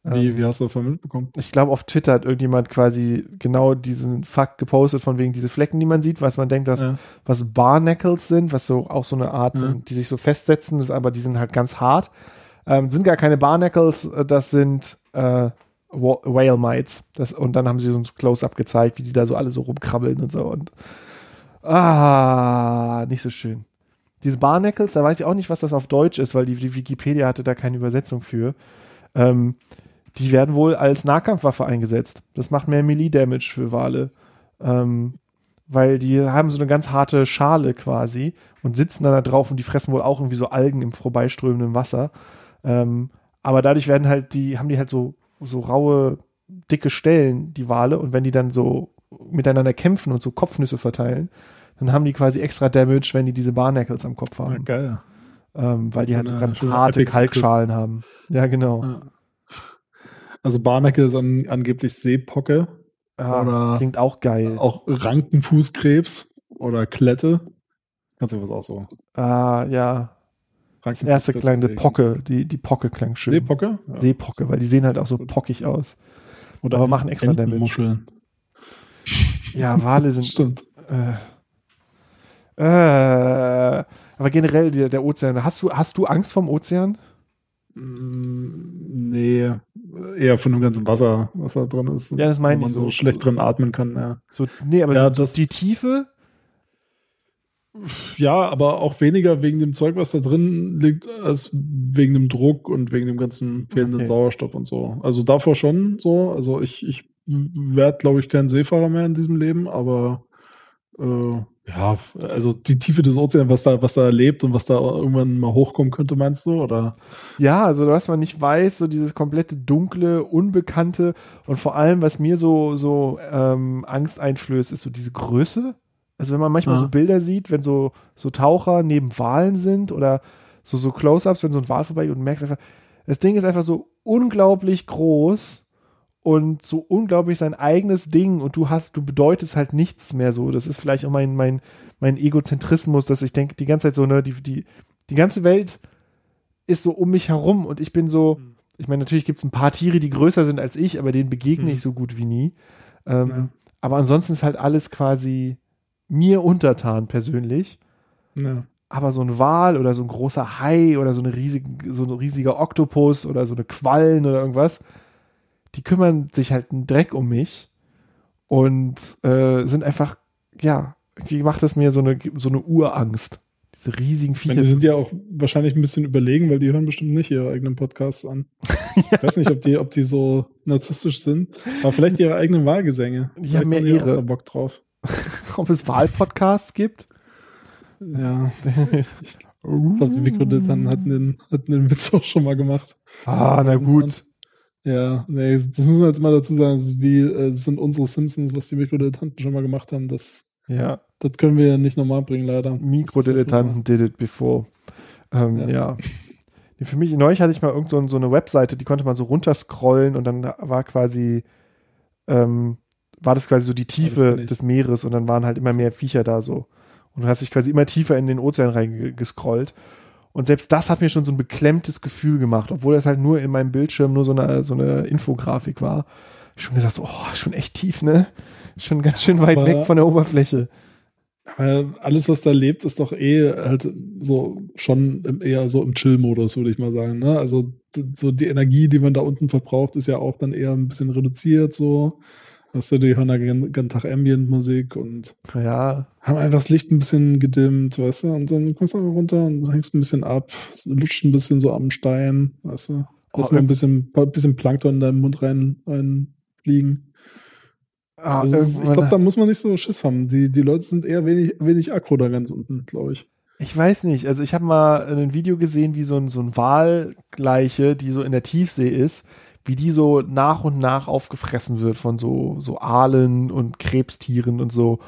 Wie, wie hast du davon mitbekommen? Ich glaube, auf Twitter hat irgendjemand quasi genau diesen Fakt gepostet, von wegen diese Flecken, die man sieht, was man denkt, was, Ja. was Barnacles sind, was so auch so eine Art, Ja. die sich so festsetzen, aber die sind halt ganz hart. Ähm, sind gar keine Barnacles, äh, das sind äh, Whale Mites. Das, und dann haben sie so ein Close-Up gezeigt, wie die da so alle so rumkrabbeln und so. Und ah, nicht so schön. Diese Barnacles, da weiß ich auch nicht, was das auf Deutsch ist, weil die, die Wikipedia hatte da keine Übersetzung für. Ähm, die werden wohl als Nahkampfwaffe eingesetzt. Das macht mehr Melee-Damage für Wale. Ähm, weil die haben so eine ganz harte Schale quasi und sitzen dann da drauf und die fressen wohl auch irgendwie so Algen im vorbeiströmenden Wasser. Ähm, aber dadurch werden halt die, haben die halt so, so raue, dicke Stellen, die Wale, und wenn die dann so miteinander kämpfen und so Kopfnüsse verteilen, dann haben die quasi extra Damage, wenn die diese Barnacles am Kopf haben. geil. Ähm, weil die halt so Ja, ganz harte Kalkschalen haben. Ja, genau. Ja. Also Barnacke ist an, angeblich Seepocke, Ja, Oder- klingt auch geil. auch Rankenfußkrebs oder Klette. Kannst du was aussuchen? Ah, ja. Das erste die Pocke, die, die Pocke klang schön. Seepocke? Ja. Seepocke, weil die sehen halt auch so pockig aus. Oder aber machen extra Damage. Ja, Wale sind. Stimmt. Äh, äh, aber generell der, der Ozean. Hast du, hast du Angst vom Ozean? Mm, Nee, eher von dem ganzen Wasser, was da drin ist. Ja, das meine Wo man ich so so. schlecht drin atmen kann, ja. So, nee, aber Ja, so das- die Tiefe, Ja, aber auch weniger wegen dem Zeug, was da drin liegt, als wegen dem Druck und wegen dem ganzen fehlenden Okay. Sauerstoff und so. Also davor schon so. Also ich, ich werde, glaube ich, kein Seefahrer mehr in diesem Leben, aber äh, ja, also die Tiefe des Ozeans, was da, was da erlebt und was da irgendwann mal hochkommen könnte, meinst du? Oder Ja, also was man nicht weiß, so dieses komplette dunkle, unbekannte und vor allem, was mir so so ähm, Angst einflößt, ist so diese Größe. Also wenn man manchmal Ja. so Bilder sieht, wenn so so Taucher neben Walen sind oder so so Close-ups, wenn so ein Wal vorbei und merkst einfach, das Ding ist einfach so unglaublich groß und so unglaublich sein eigenes Ding und du hast, du bedeutest halt nichts mehr so. Das ist vielleicht auch mein, mein, mein Egozentrismus, dass ich denke, die ganze Zeit so, ne, die, die, die ganze Welt ist so um mich herum und ich bin so, ich meine, natürlich gibt es ein paar Tiere, die größer sind als ich, aber denen begegne Mhm. ich so gut wie nie. Ähm, Ja. Aber ansonsten ist halt alles quasi mir untertan persönlich. ja. Aber so ein Wal oder so ein großer Hai oder so, eine riesige, so ein riesiger Oktopus oder so eine Quallen oder irgendwas, die kümmern sich halt einen Dreck um mich und äh, sind einfach, ja, irgendwie macht das mir so eine, so eine Urangst. Diese riesigen Viecher. die sind ja auch wahrscheinlich ein bisschen überlegen, weil die hören bestimmt nicht ihre eigenen Podcasts an. Ich weiß nicht, ob die, ob die so narzisstisch sind, aber vielleicht ihre eigenen Wahlgesänge. Die Vielleicht haben mehr da Bock drauf. ob es Wahlpodcasts gibt. Ja, ich glaube, die Mikrodilettanten hatten den, hatten den Witz auch schon mal gemacht. Ah, na gut. Ja, nee, das muss man jetzt mal dazu sagen. Das, wie, äh, das sind unsere Simpsons, was die Mikrodilettanten schon mal gemacht haben. Das, Ja, das können wir ja nicht normal bringen, leider. Mikrodilettanten did it before. Ähm, ja. Ja. Für mich, neulich hatte ich mal irgend so, so eine Webseite, die konnte man so runterscrollen und dann war quasi, ähm, war das quasi so die Tiefe ich. des Meeres und dann waren halt immer mehr Viecher da so. Und du hast dich quasi immer tiefer in den Ozean reingescrollt. Und selbst das hat mir schon so ein beklemmtes Gefühl gemacht, obwohl das halt nur in meinem Bildschirm nur so eine, so eine Infografik war. Schon gesagt, so, oh, schon echt tief, ne? Schon ganz schön weit Aber- weg von der Oberfläche. Aber alles, was da lebt, ist doch eh halt so schon im, eher so im Chill-Modus, würde ich mal sagen. Ne? Also so die Energie, die man da unten verbraucht, ist ja auch dann eher ein bisschen reduziert. So hast du die hören da den ganzen Tag Ambient-Musik und Ja, haben einfach das Licht ein bisschen gedimmt, weißt du, und dann kommst du einfach runter und hängst ein bisschen ab, lutscht ein bisschen so am Stein, weißt du. Lass Oh, mal ein bisschen, ein bisschen Plankton in deinen Mund rein, reinfliegen. ah, ist- ich glaube, da muss man nicht so Schiss haben. Die, die Leute sind eher wenig, wenig aggro da ganz unten, glaube ich. Ich weiß nicht. Also ich habe mal ein Video gesehen, wie so ein, so ein Walgleiche, die so in der Tiefsee ist, wie die so nach und nach aufgefressen wird von so, so Aalen und Krebstieren und so.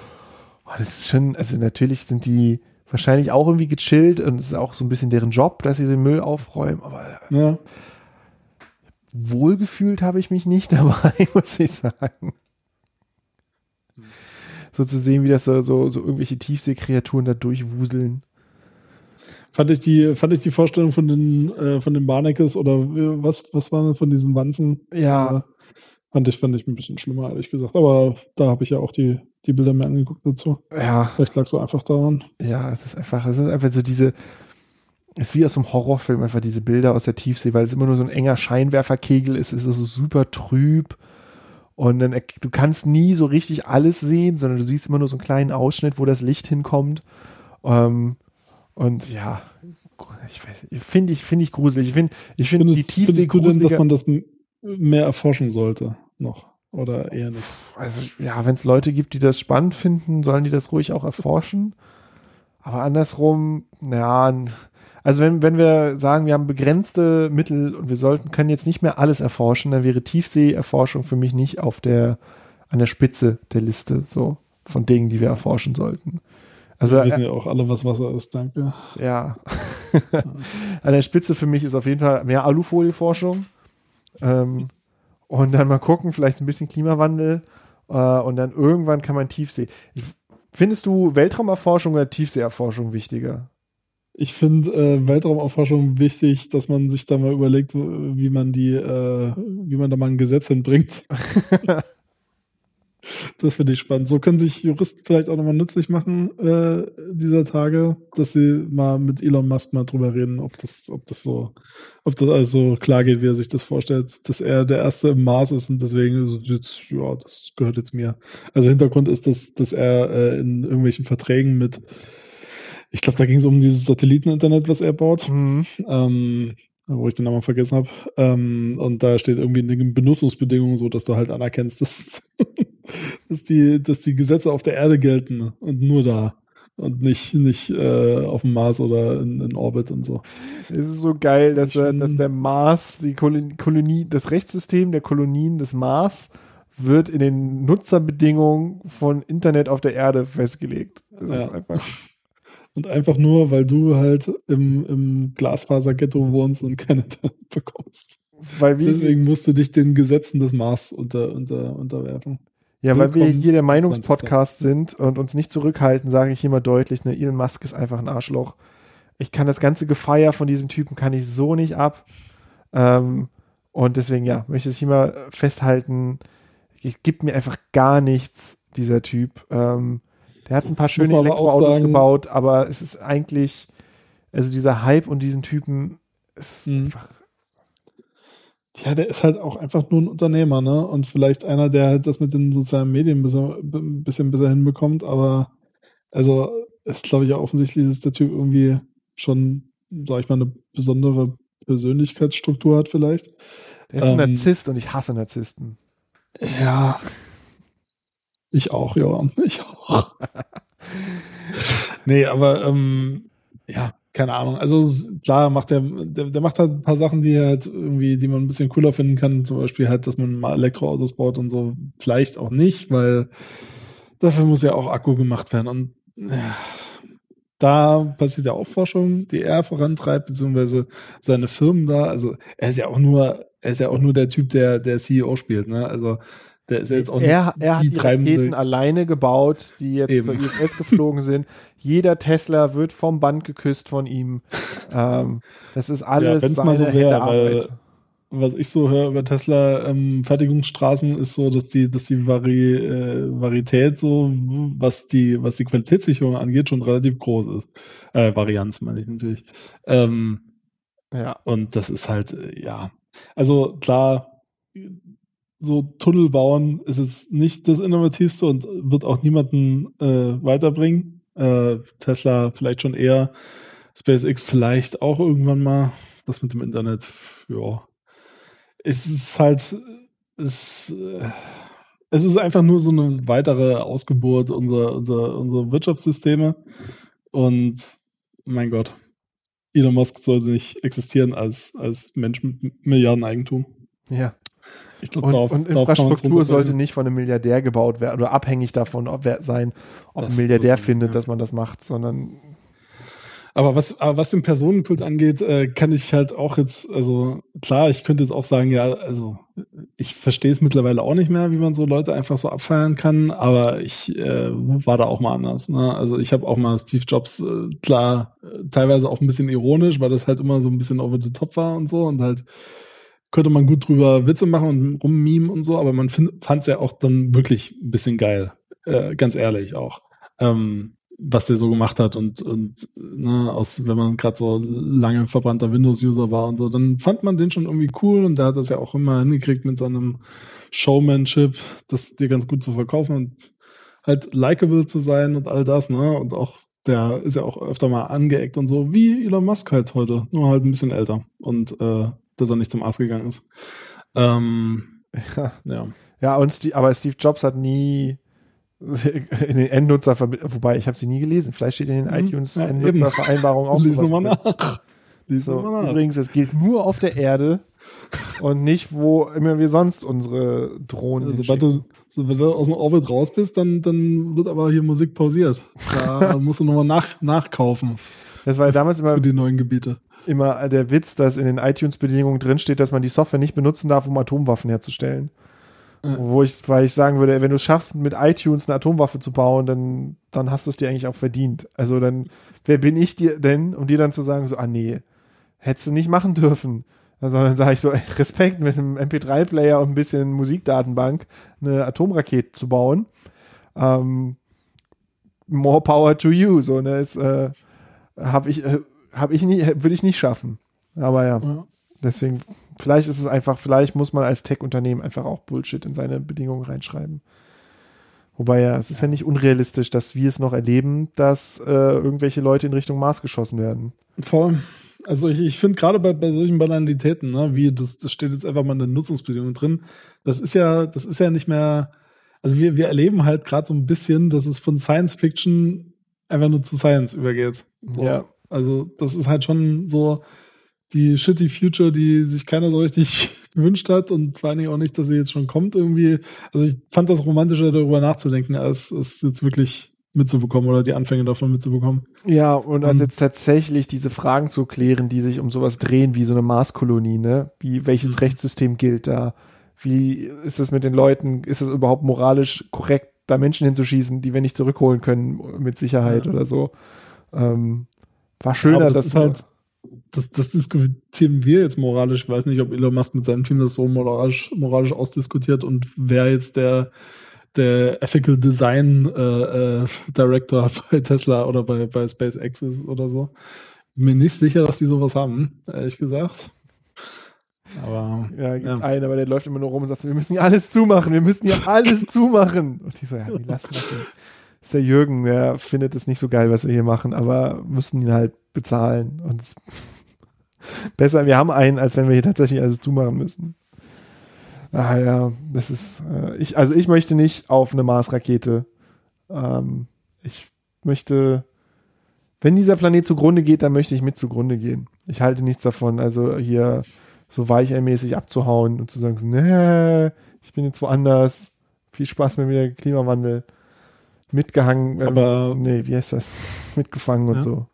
Oh, das ist schon, also natürlich sind die wahrscheinlich auch irgendwie gechillt und es ist auch so ein bisschen deren Job, dass sie den Müll aufräumen, aber Ja. wohlgefühlt habe ich mich nicht dabei, muss ich sagen. So zu sehen, wie das so, so, so irgendwelche Tiefseekreaturen da durchwuseln. Fand ich die, fand ich die Vorstellung von den, äh, von den Barnekes oder äh, was, was waren das von diesen Wanzen? Ja. Äh, fand ich, fand ich ein bisschen schlimmer, ehrlich gesagt. Aber da habe ich ja auch die, die Bilder mir angeguckt dazu. Ja, Vielleicht lag es so einfach daran. Ja, es ist einfach, es sind einfach so diese, es ist wie aus einem Horrorfilm, einfach diese Bilder aus der Tiefsee, weil es immer nur so ein enger Scheinwerferkegel ist, es ist so super trüb und dann, du kannst nie so richtig alles sehen, sondern du siehst immer nur so einen kleinen Ausschnitt, wo das Licht hinkommt. Ähm, und ja, ich weiß, finde ich, finde ich gruselig. Ich finde, ich finde die Tiefsee findest du denn, dass man das mehr erforschen sollte? Noch? Oder eher nicht? Also ja, wenn es Leute gibt, die das spannend finden, sollen die das ruhig auch erforschen. Aber andersrum, ja, also wenn, wenn wir sagen, wir haben begrenzte Mittel und wir sollten, können jetzt nicht mehr alles erforschen, dann wäre Tiefseeerforschung für mich nicht auf der, an der Spitze der Liste, so, von Dingen, die wir erforschen sollten. Also, Wir wissen ja auch alle, was Wasser ist, danke. ja. An der Spitze für mich ist auf jeden Fall mehr Alufolieforschung. Ähm, und dann mal gucken, vielleicht ein bisschen Klimawandel. Äh, und dann irgendwann kann man Tiefsee. Ich, findest du Weltraumerforschung oder Tiefseeerforschung wichtiger? Ich finde äh, Weltraumerforschung wichtig, dass man sich da mal überlegt, wie man die, äh, wie man da mal ein Gesetz hinbringt. das finde ich spannend. So können sich Juristen vielleicht auch nochmal nützlich machen äh, dieser Tage, dass sie mal mit Elon Musk mal drüber reden, ob das, ob das so, ob das alles so klar geht, wie er sich das vorstellt, dass er der Erste im Mars ist und deswegen es jetzt, ja, das gehört jetzt mir. Also Hintergrund ist, dass, dass er äh, in irgendwelchen Verträgen mit Ich glaube, da ging es um dieses Satelliteninternet, was er baut. Mhm. Ähm, wo ich den Namen vergessen habe. Ähm, und da steht irgendwie in den Benutzungsbedingungen so, dass du halt anerkennst, dass, dass, die, dass die Gesetze auf der Erde gelten und nur da. Und nicht, nicht äh, auf dem Mars oder in, in Orbit und so. Es ist so geil, dass, er, dass der Mars, die Kolon- Kolonie, das Rechtssystem der Kolonien des Mars wird in den Nutzerbedingungen von Internet auf der Erde festgelegt. Das ist Ja. einfach, Und einfach nur, weil du halt im, im Glasfaser-Ghetto wohnst und keine Internet bekommst. weil wir, Deswegen musst du dich den Gesetzen des Mars unter, unter, unterwerfen. ja, weil wir hier der 20. Meinungspodcast sind und uns nicht zurückhalten, sage ich mal deutlich, ne, Elon Musk ist einfach ein Arschloch. Ich kann das ganze Gefeier von diesem Typen kann ich so nicht ab. Ähm, und deswegen, ja, möchte ich mal festhalten, gibt mir einfach gar nichts, dieser Typ. Ähm, der hat ein paar schöne Elektroautos sagen- gebaut, aber es ist eigentlich, also dieser Hype und diesen Typen ist Mhm. einfach, Ja, der ist halt auch einfach nur ein Unternehmer, ne? Und vielleicht einer, der halt das mit den sozialen Medien ein bisschen, bisschen besser hinbekommt, aber also ist, glaube ich, auch offensichtlich, dass der Typ irgendwie schon, sag ich mal, eine besondere Persönlichkeitsstruktur hat, vielleicht. der ist ein Ähm, Narzisst und ich hasse Narzissten. Ja. Ich auch, ja. Ich auch. nee, aber ähm, ja, keine Ahnung. Also klar macht der, der, der macht halt ein paar Sachen, die halt irgendwie, die man ein bisschen cooler finden kann. Zum Beispiel halt, dass man mal Elektroautos baut und so. Vielleicht auch nicht, weil dafür muss ja auch Akku gemacht werden. Und ja, da passiert ja auch Forschung, die er vorantreibt, beziehungsweise seine Firmen da. Also er ist ja auch nur, er ist ja auch nur der Typ, der der CEO spielt. Ne? Also der ist ja jetzt auch er, nicht er hat die, treibende- Raketen alleine gebaut, die jetzt Eben. zur ISS geflogen sind. Jeder Tesla wird vom Band geküsst von ihm. Ähm, das ist alles wenn's seine so wär, Händearbeit. was ich so höre über Tesla ähm, Fertigungsstraßen ist so, dass die, dass die Vari, äh, Varietät so, was die, was die Qualitätssicherung angeht, schon relativ groß ist. Äh, Varianz meine ich natürlich. Ähm, Ja. und das ist halt, äh, ja. Also klar, so Tunnel bauen ist jetzt nicht das Innovativste und wird auch niemanden äh, weiterbringen. Äh, Tesla vielleicht schon eher, SpaceX vielleicht auch irgendwann mal. Das mit dem Internet, ja. Es ist halt, es, äh, es ist einfach nur so eine weitere Ausgeburt unserer, unserer, unserer Wirtschaftssysteme. Und mein Gott, Elon Musk sollte nicht existieren als, als Mensch mit Milliardeneigentum. ja. Ich glaube, Und, darauf, und Infrastruktur sollte nicht von einem Milliardär gebaut werden oder abhängig davon ob wer, sein, ob Das ein Milliardär sowieso, findet, ja. dass man das macht, sondern Aber was, aber was den Personenkult angeht, äh, kann ich halt auch jetzt, also klar, ich könnte jetzt auch sagen, ja, also ich verstehe es mittlerweile auch nicht mehr, wie man so Leute einfach so abfeiern kann, aber ich äh, war da auch mal anders. Ne? Also ich habe auch mal Steve Jobs, äh, klar, äh, teilweise auch ein bisschen ironisch, weil das halt immer so ein bisschen over the top war und so und halt könnte man gut drüber Witze machen und rummimen und so, aber man fand es ja auch dann wirklich ein bisschen geil, äh, ganz ehrlich auch. Ähm, was der so gemacht hat und, und ne, aus, wenn man gerade so lange verbrannter Windows-User war und so, dann fand man den schon irgendwie cool und der hat das ja auch immer hingekriegt mit seinem Showmanship, das dir ganz gut zu verkaufen und halt likable zu sein und all das, ne? Und auch der ist ja auch öfter mal angeeckt und so, wie Elon Musk halt heute, nur halt ein bisschen älter und äh, dass er nicht zum Arzt gegangen ist. Ähm, ja. ja. Ja, und Steve, aber Steve Jobs hat nie in den Endnutzer, wobei ich habe sie nie gelesen. Vielleicht steht in den Mhm. iTunes Ja, Endnutzervereinbarung auch Lies nochmal nach. Lies So, nochmal nach. übrigens, es gilt nur auf der Erde und nicht, wo immer wir sonst unsere Drohnen Also, sobald du, sobald du aus dem Orbit raus bist, dann, dann wird aber hier Musik pausiert. Da musst du nochmal nach, nachkaufen Das war ja damals immer, für die neuen Gebiete. Immer der Witz, dass in den iTunes-Bedingungen drinsteht, dass man die Software nicht benutzen darf, um Atomwaffen herzustellen. Ja. Wo ich, weil ich sagen würde, wenn du es schaffst, mit iTunes eine Atomwaffe zu bauen, dann, dann hast du es dir eigentlich auch verdient. Also dann, wer bin ich dir denn, um dir dann zu sagen, so, ah nee, hättest du nicht machen dürfen. Also dann sage ich so, ey, Respekt mit einem MP3-Player und ein bisschen Musikdatenbank eine Atomrakete zu bauen. Ähm, more power to you. So, ne, ist, äh, habe ich, äh, habe ich nie, würde ich nicht schaffen. Aber ja, Ja. deswegen, vielleicht ist es einfach, vielleicht muss man als Tech-Unternehmen einfach auch Bullshit in seine Bedingungen reinschreiben. Wobei ja, es ist ja nicht unrealistisch, dass wir es noch erleben, dass äh, irgendwelche Leute in Richtung Mars geschossen werden. Voll. Also ich, ich finde gerade bei, bei solchen Banalitäten, ne, wie das, das steht jetzt einfach mal in den Nutzungsbedingungen drin, das ist ja, das ist ja nicht mehr, also wir, wir erleben halt gerade so ein bisschen, dass es von Science Fiction einfach nur zu Science übergeht. So. Ja. Also das ist halt schon so die shitty Future, die sich keiner so richtig gewünscht hat und vor allen Dingen auch nicht, dass sie jetzt schon kommt irgendwie. Also ich fand das romantischer, darüber nachzudenken, als es jetzt wirklich mitzubekommen oder die Anfänge davon mitzubekommen. Ja, und als Und- jetzt tatsächlich diese Fragen zu klären, die sich um sowas drehen, wie so eine Marskolonie, ne? Wie, welches Rechtssystem gilt da? Wie ist es mit den Leuten? Ist es überhaupt moralisch korrekt, da Menschen hinzuschießen, die wir nicht zurückholen können mit Sicherheit Ja. oder so? Ähm, war schöner, das dass ist halt, das, das diskutieren wir jetzt moralisch. Ich weiß nicht, ob Elon Musk mit seinem Team das so moralisch, moralisch ausdiskutiert und wer jetzt der, der Ethical Design äh, äh, Director bei Tesla oder bei, bei SpaceX ist oder so. Mir nicht sicher, dass die sowas haben, ehrlich gesagt. Aber ja, gibt ja. einen, aber der läuft immer nur rum und sagt wir müssen hier alles zumachen, wir müssen hier alles zumachen. Und ich so, ja, nee, lass das. Das ist der Jürgen, der findet es nicht so geil, was wir hier machen, aber müssen ihn halt bezahlen. Und es besser, wir haben einen, als wenn wir hier tatsächlich alles zumachen müssen. Ah ja, das ist, äh, ich, also ich möchte nicht auf eine Mars-Rakete. Ähm, ich möchte, wenn dieser Planet zugrunde geht, dann möchte ich mit zugrunde gehen. Ich halte nichts davon, also hier so weicheimäßig abzuhauen und zu sagen, nee, ich bin jetzt woanders. Viel Spaß mit dem Klimawandel. Mitgehangen, ähm, Aber- nee, wie heißt das? Mitgefangen und Ja. so.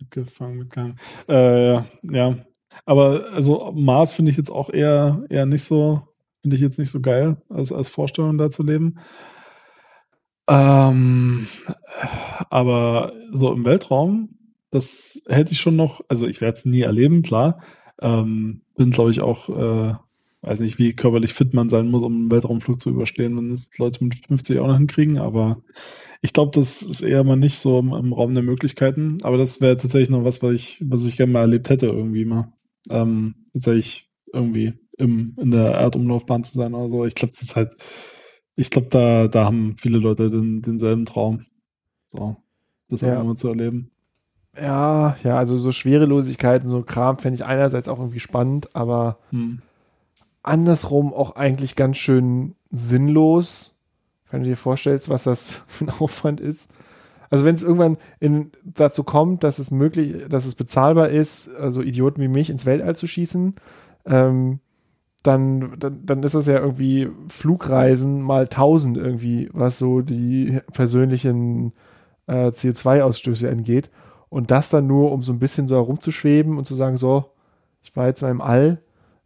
mitgefangen, mitgehangen. Äh, ja. Aber also Mars finde ich jetzt auch eher, eher nicht so, finde ich jetzt nicht so geil, als, als Vorstellung da zu leben. Ähm, aber so im Weltraum, das hätte ich schon noch, also ich werde es nie erleben, klar. Ähm, bin, glaube ich, auch, äh, weiß nicht, wie körperlich fit man sein muss, um einen Weltraumflug zu überstehen, wenn es Leute mit 50 auch noch hinkriegen, aber ich glaube, das ist eher mal nicht so im, im Raum der Möglichkeiten, aber das wäre tatsächlich noch was, was ich, was ich gerne mal erlebt hätte, irgendwie mal. Ähm, tatsächlich irgendwie im, in der Erdumlaufbahn zu sein oder so. Ich glaube, das ist halt, ich glaube, da, da haben viele Leute den, denselben Traum. So, das Ja. auch mal zu erleben. Ja, ja, also so Schwerelosigkeit und so Kram fände ich einerseits auch irgendwie spannend, aber Hm. Andersrum auch eigentlich ganz schön sinnlos, wenn du dir vorstellst, was das für ein Aufwand ist. Also wenn es irgendwann in, dazu kommt, dass es möglich, dass es bezahlbar ist, also Idioten wie mich ins Weltall zu schießen, ähm, dann, dann, dann ist das ja irgendwie Flugreisen mal tausend irgendwie, was so die persönlichen äh, CO2-Ausstöße angeht. Und das dann nur, um so ein bisschen so herumzuschweben und zu sagen, so, ich war jetzt mal im All,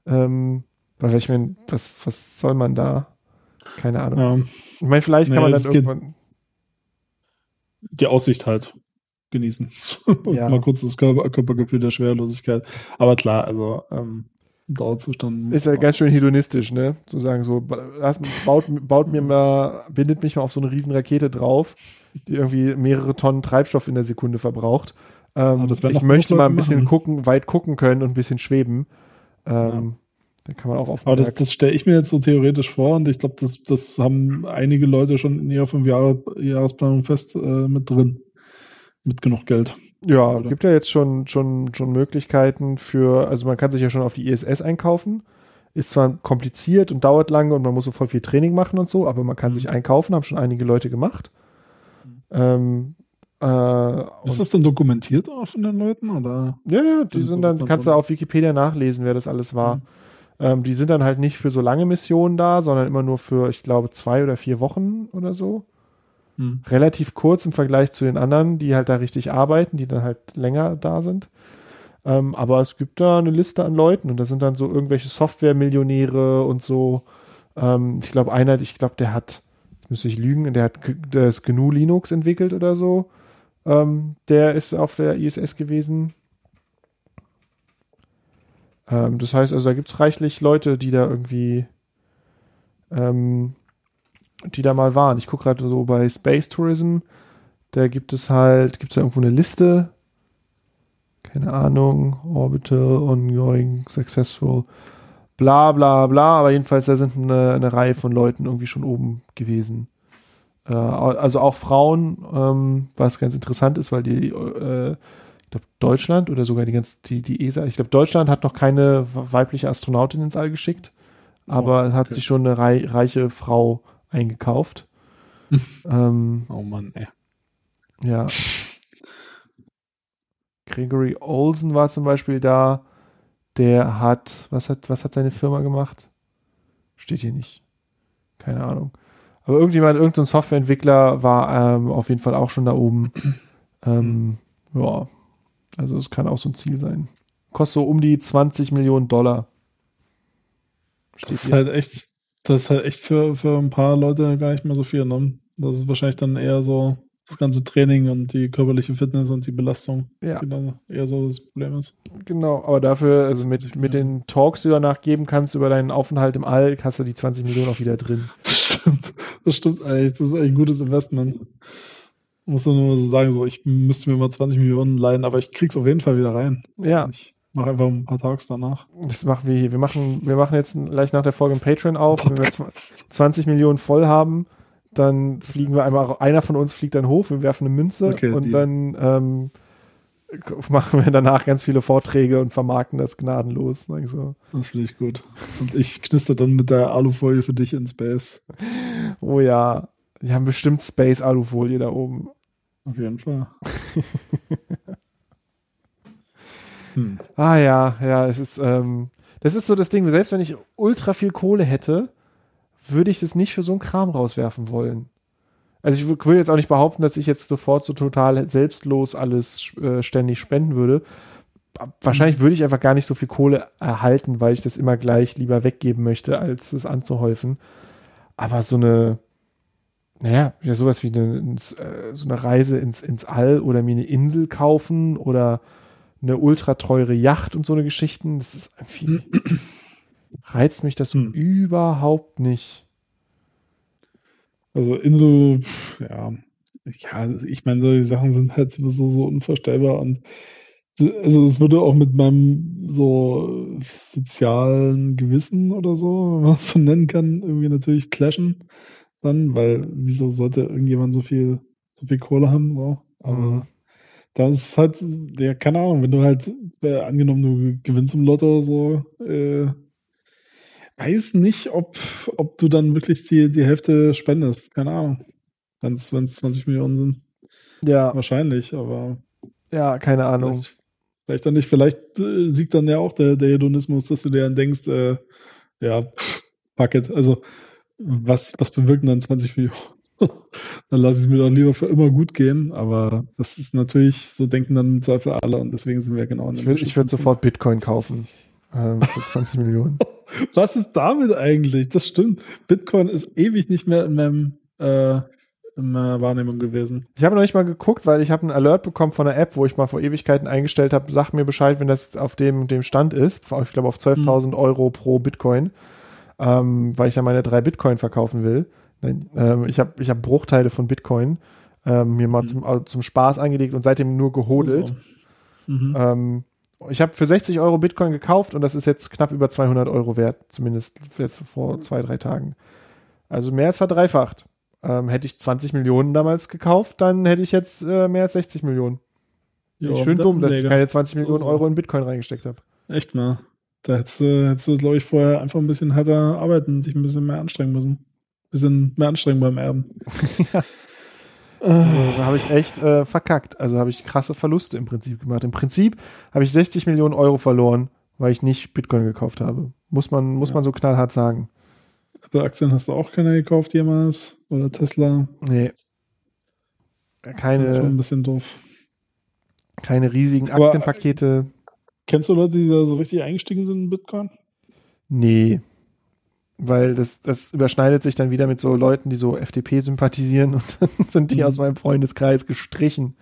ähm, weil ich meine, was, was soll man da? Keine Ahnung. Ja, Ich meine, vielleicht kann Nee, man dann irgendwann. die Aussicht halt genießen. Und Ja. mal kurz das Körper, Körpergefühl der Schwerelosigkeit. Aber klar, also ähm, Dauerzustand. Ist ja ganz schön hedonistisch, ne? Zu sagen, so, baut, baut mir mal, bindet mich mal auf so eine riesen Rakete drauf, die irgendwie mehrere Tonnen Treibstoff in der Sekunde verbraucht. Ähm, Ah, das werden ich möchte mal ein bisschen machen. gucken, weit gucken können und ein bisschen schweben. Ähm, Da kann man auch auf Aber das, das stelle ich mir jetzt so theoretisch vor und ich glaube, das, das haben einige Leute schon in ihrer fünf Jahre Jahresplanung fest äh, mit drin. Mit genug Geld. Ja, Oder? gibt ja jetzt schon, schon, schon Möglichkeiten für, also man kann sich ja schon auf die ISS einkaufen. Ist zwar kompliziert und dauert lange und man muss so voll viel Training machen und so, aber man kann Mhm. sich einkaufen, haben schon einige Leute gemacht. Ähm, äh, Ist das dann dokumentiert auch von den Leuten? Oder? ja, ja, die sind dann, kannst du auf Wikipedia nachlesen, wer das alles war. Mhm. Ähm, die sind dann halt nicht für so lange Missionen da, sondern immer nur für, ich glaube, zwei oder vier Wochen oder so. Hm. relativ kurz im Vergleich zu den anderen, die halt da richtig arbeiten, die dann halt länger da sind. Ähm, aber es gibt da eine Liste an Leuten und da sind dann so irgendwelche Software-Millionäre und so. Ähm, ich glaube, einer, ich glaube, der hat, jetzt müsste ich lügen, der hat das GNU Linux entwickelt oder so. Ähm, der ist auf der ISS gewesen. Ähm, das heißt, also da gibt es reichlich Leute, die da irgendwie ähm, die da mal waren. Ich gucke gerade so bei Space Tourism, da gibt es halt, gibt es da irgendwo eine Liste? Keine Ahnung, Orbital, Ongoing, Successful, bla bla bla, aber jedenfalls da sind eine, eine Reihe von Leuten irgendwie schon oben gewesen. Äh, also auch Frauen, ähm, was ganz interessant ist, weil die, äh, glaube, Deutschland oder sogar die ganze, die, die ESA, ich glaube, Deutschland hat noch keine weibliche Astronautin ins All geschickt, aber Oh, hat okay. sich schon eine rei reiche Frau eingekauft. ähm, Oh Mann, ey. ja. Gregory Olsen war zum Beispiel da. Der hat, was hat, was hat seine Firma gemacht? Steht hier nicht. Keine Ahnung. Aber irgendjemand, irgendein Softwareentwickler war ähm, auf jeden Fall auch schon da oben. Ähm, ja, also es kann auch so ein Ziel sein. Kostet so um die 20 Millionen Dollar. Steht Das ist hier. halt echt, das ist halt echt für, für ein paar Leute gar nicht mehr so viel, ne? Das ist wahrscheinlich dann eher so das ganze Training und die körperliche Fitness und die Belastung, Ja. die dann eher so das Problem ist. Genau, aber dafür, also mit, mit den Talks, die du danach geben kannst über deinen Aufenthalt im All, hast du die 20 Millionen auch wieder drin. Das stimmt, das stimmt eigentlich. Das ist eigentlich ein gutes Investment. Muss nur mal so sagen, so, ich müsste mir mal 20 Millionen leihen, aber ich krieg's auf jeden Fall wieder rein. Ja, Ich mache einfach ein paar Talks danach. das machen wir hier. Wir machen, wir machen jetzt gleich nach der Folge ein Patreon auf. Wenn wir zw- 20 Millionen voll haben, dann fliegen wir einmal, einer von uns fliegt dann hoch, wir werfen eine Münze Okay, und die- dann ähm, machen wir danach ganz viele Vorträge und vermarkten das gnadenlos. So. Das finde ich gut. Und ich knister dann mit der Alufolie für dich in Space. Oh ja, die haben bestimmt Space Alufolie da oben. Auf jeden Fall. hm. Ah ja, ja, es ist, ähm, das ist so das Ding, selbst wenn ich ultra viel Kohle hätte, würde ich das nicht für so einen Kram rauswerfen wollen. Also ich wür- würde jetzt auch nicht behaupten, dass ich jetzt sofort so total selbstlos alles äh, ständig spenden würde. Wahrscheinlich würde ich einfach gar nicht so viel Kohle erhalten, weil ich das immer gleich lieber weggeben möchte, als es anzuhäufen. Aber so eine, naja, ja, sowas wie eine, äh, so eine Reise ins, ins All oder mir eine Insel kaufen oder eine ultra teure Yacht und so eine Geschichten, das ist irgendwie, reizt mich das Hm. überhaupt nicht. Also Insel, ja, ja, ich meine, solche Sachen sind halt sowieso so unvorstellbar und also es würde auch mit meinem so sozialen Gewissen oder so, wenn man es so nennen kann, irgendwie natürlich clashen dann, weil wieso sollte irgendjemand so viel, so viel Kohle haben, so. Aber Mhm. das ist halt, ja, keine Ahnung, wenn du halt, äh, angenommen, du gewinnst im Lotto so, äh, weiß nicht, ob, ob du dann wirklich die, die Hälfte spendest. Keine Ahnung. Wenn es 20 Millionen sind. Ja, Wahrscheinlich, aber ja, keine Ahnung. vielleicht, vielleicht dann nicht. Vielleicht äh, siegt dann ja auch der, der Hedonismus, dass du dir dann denkst, äh, ja, pff, fuck it. Also, was, was bewirken dann 20 Millionen? dann lasse ich es mir doch lieber für immer gut gehen. Aber das ist natürlich, so denken dann im Zweifel alle und deswegen sind wir genau in Ich würde würd sofort Bitcoin kaufen. Ähm, für 20 Millionen. Was ist damit eigentlich? Das stimmt. Bitcoin ist ewig nicht mehr in meinem äh, in meiner Wahrnehmung gewesen. Ich habe noch nicht mal geguckt, weil ich habe einen Alert bekommen von der App, wo ich mal vor Ewigkeiten eingestellt habe, sag mir Bescheid, wenn das auf dem, dem Stand ist. Ich glaube auf 12.000 Euro pro Bitcoin, ähm, weil ich ja meine drei Bitcoin verkaufen will. Ähm, ich habe ich hab Bruchteile von Bitcoin ähm, mir mal Mhm. zum, zum Spaß angelegt und seitdem nur gehodelt. So. Mhm. Ähm, ich habe für 60 Euro Bitcoin gekauft und das ist jetzt knapp über 200 Euro wert, zumindest jetzt vor zwei, drei Tagen. Also mehr als verdreifacht. Ähm, hätte ich 20 Millionen damals gekauft, dann hätte ich jetzt äh, mehr als 60 Millionen. Ja, Schön dumm, dass ich keine 20 Millionen. Euro in Bitcoin reingesteckt habe. Echt mal. Da hättest du, hättest du glaube ich, vorher einfach ein bisschen härter arbeiten, dich ein bisschen mehr anstrengen müssen. Ein bisschen mehr anstrengen beim Erben. Also, da habe ich echt äh, verkackt. Also habe ich krasse Verluste im Prinzip gemacht. Im Prinzip habe ich 60 Millionen Euro verloren, weil ich nicht Bitcoin gekauft habe. Muss man, muss Ja. man so knallhart sagen. Apple-Aktien hast du auch keine gekauft jemals? Oder Tesla? Nee. Schon Keine, ein bisschen doof. keine riesigen Aber- Aktienpakete. Kennst du Leute, die da so richtig eingestiegen sind in Bitcoin? Nee. Weil das, das überschneidet sich dann wieder mit so Leuten, die so FDP sympathisieren und dann sind die Mhm. aus meinem Freundeskreis gestrichen.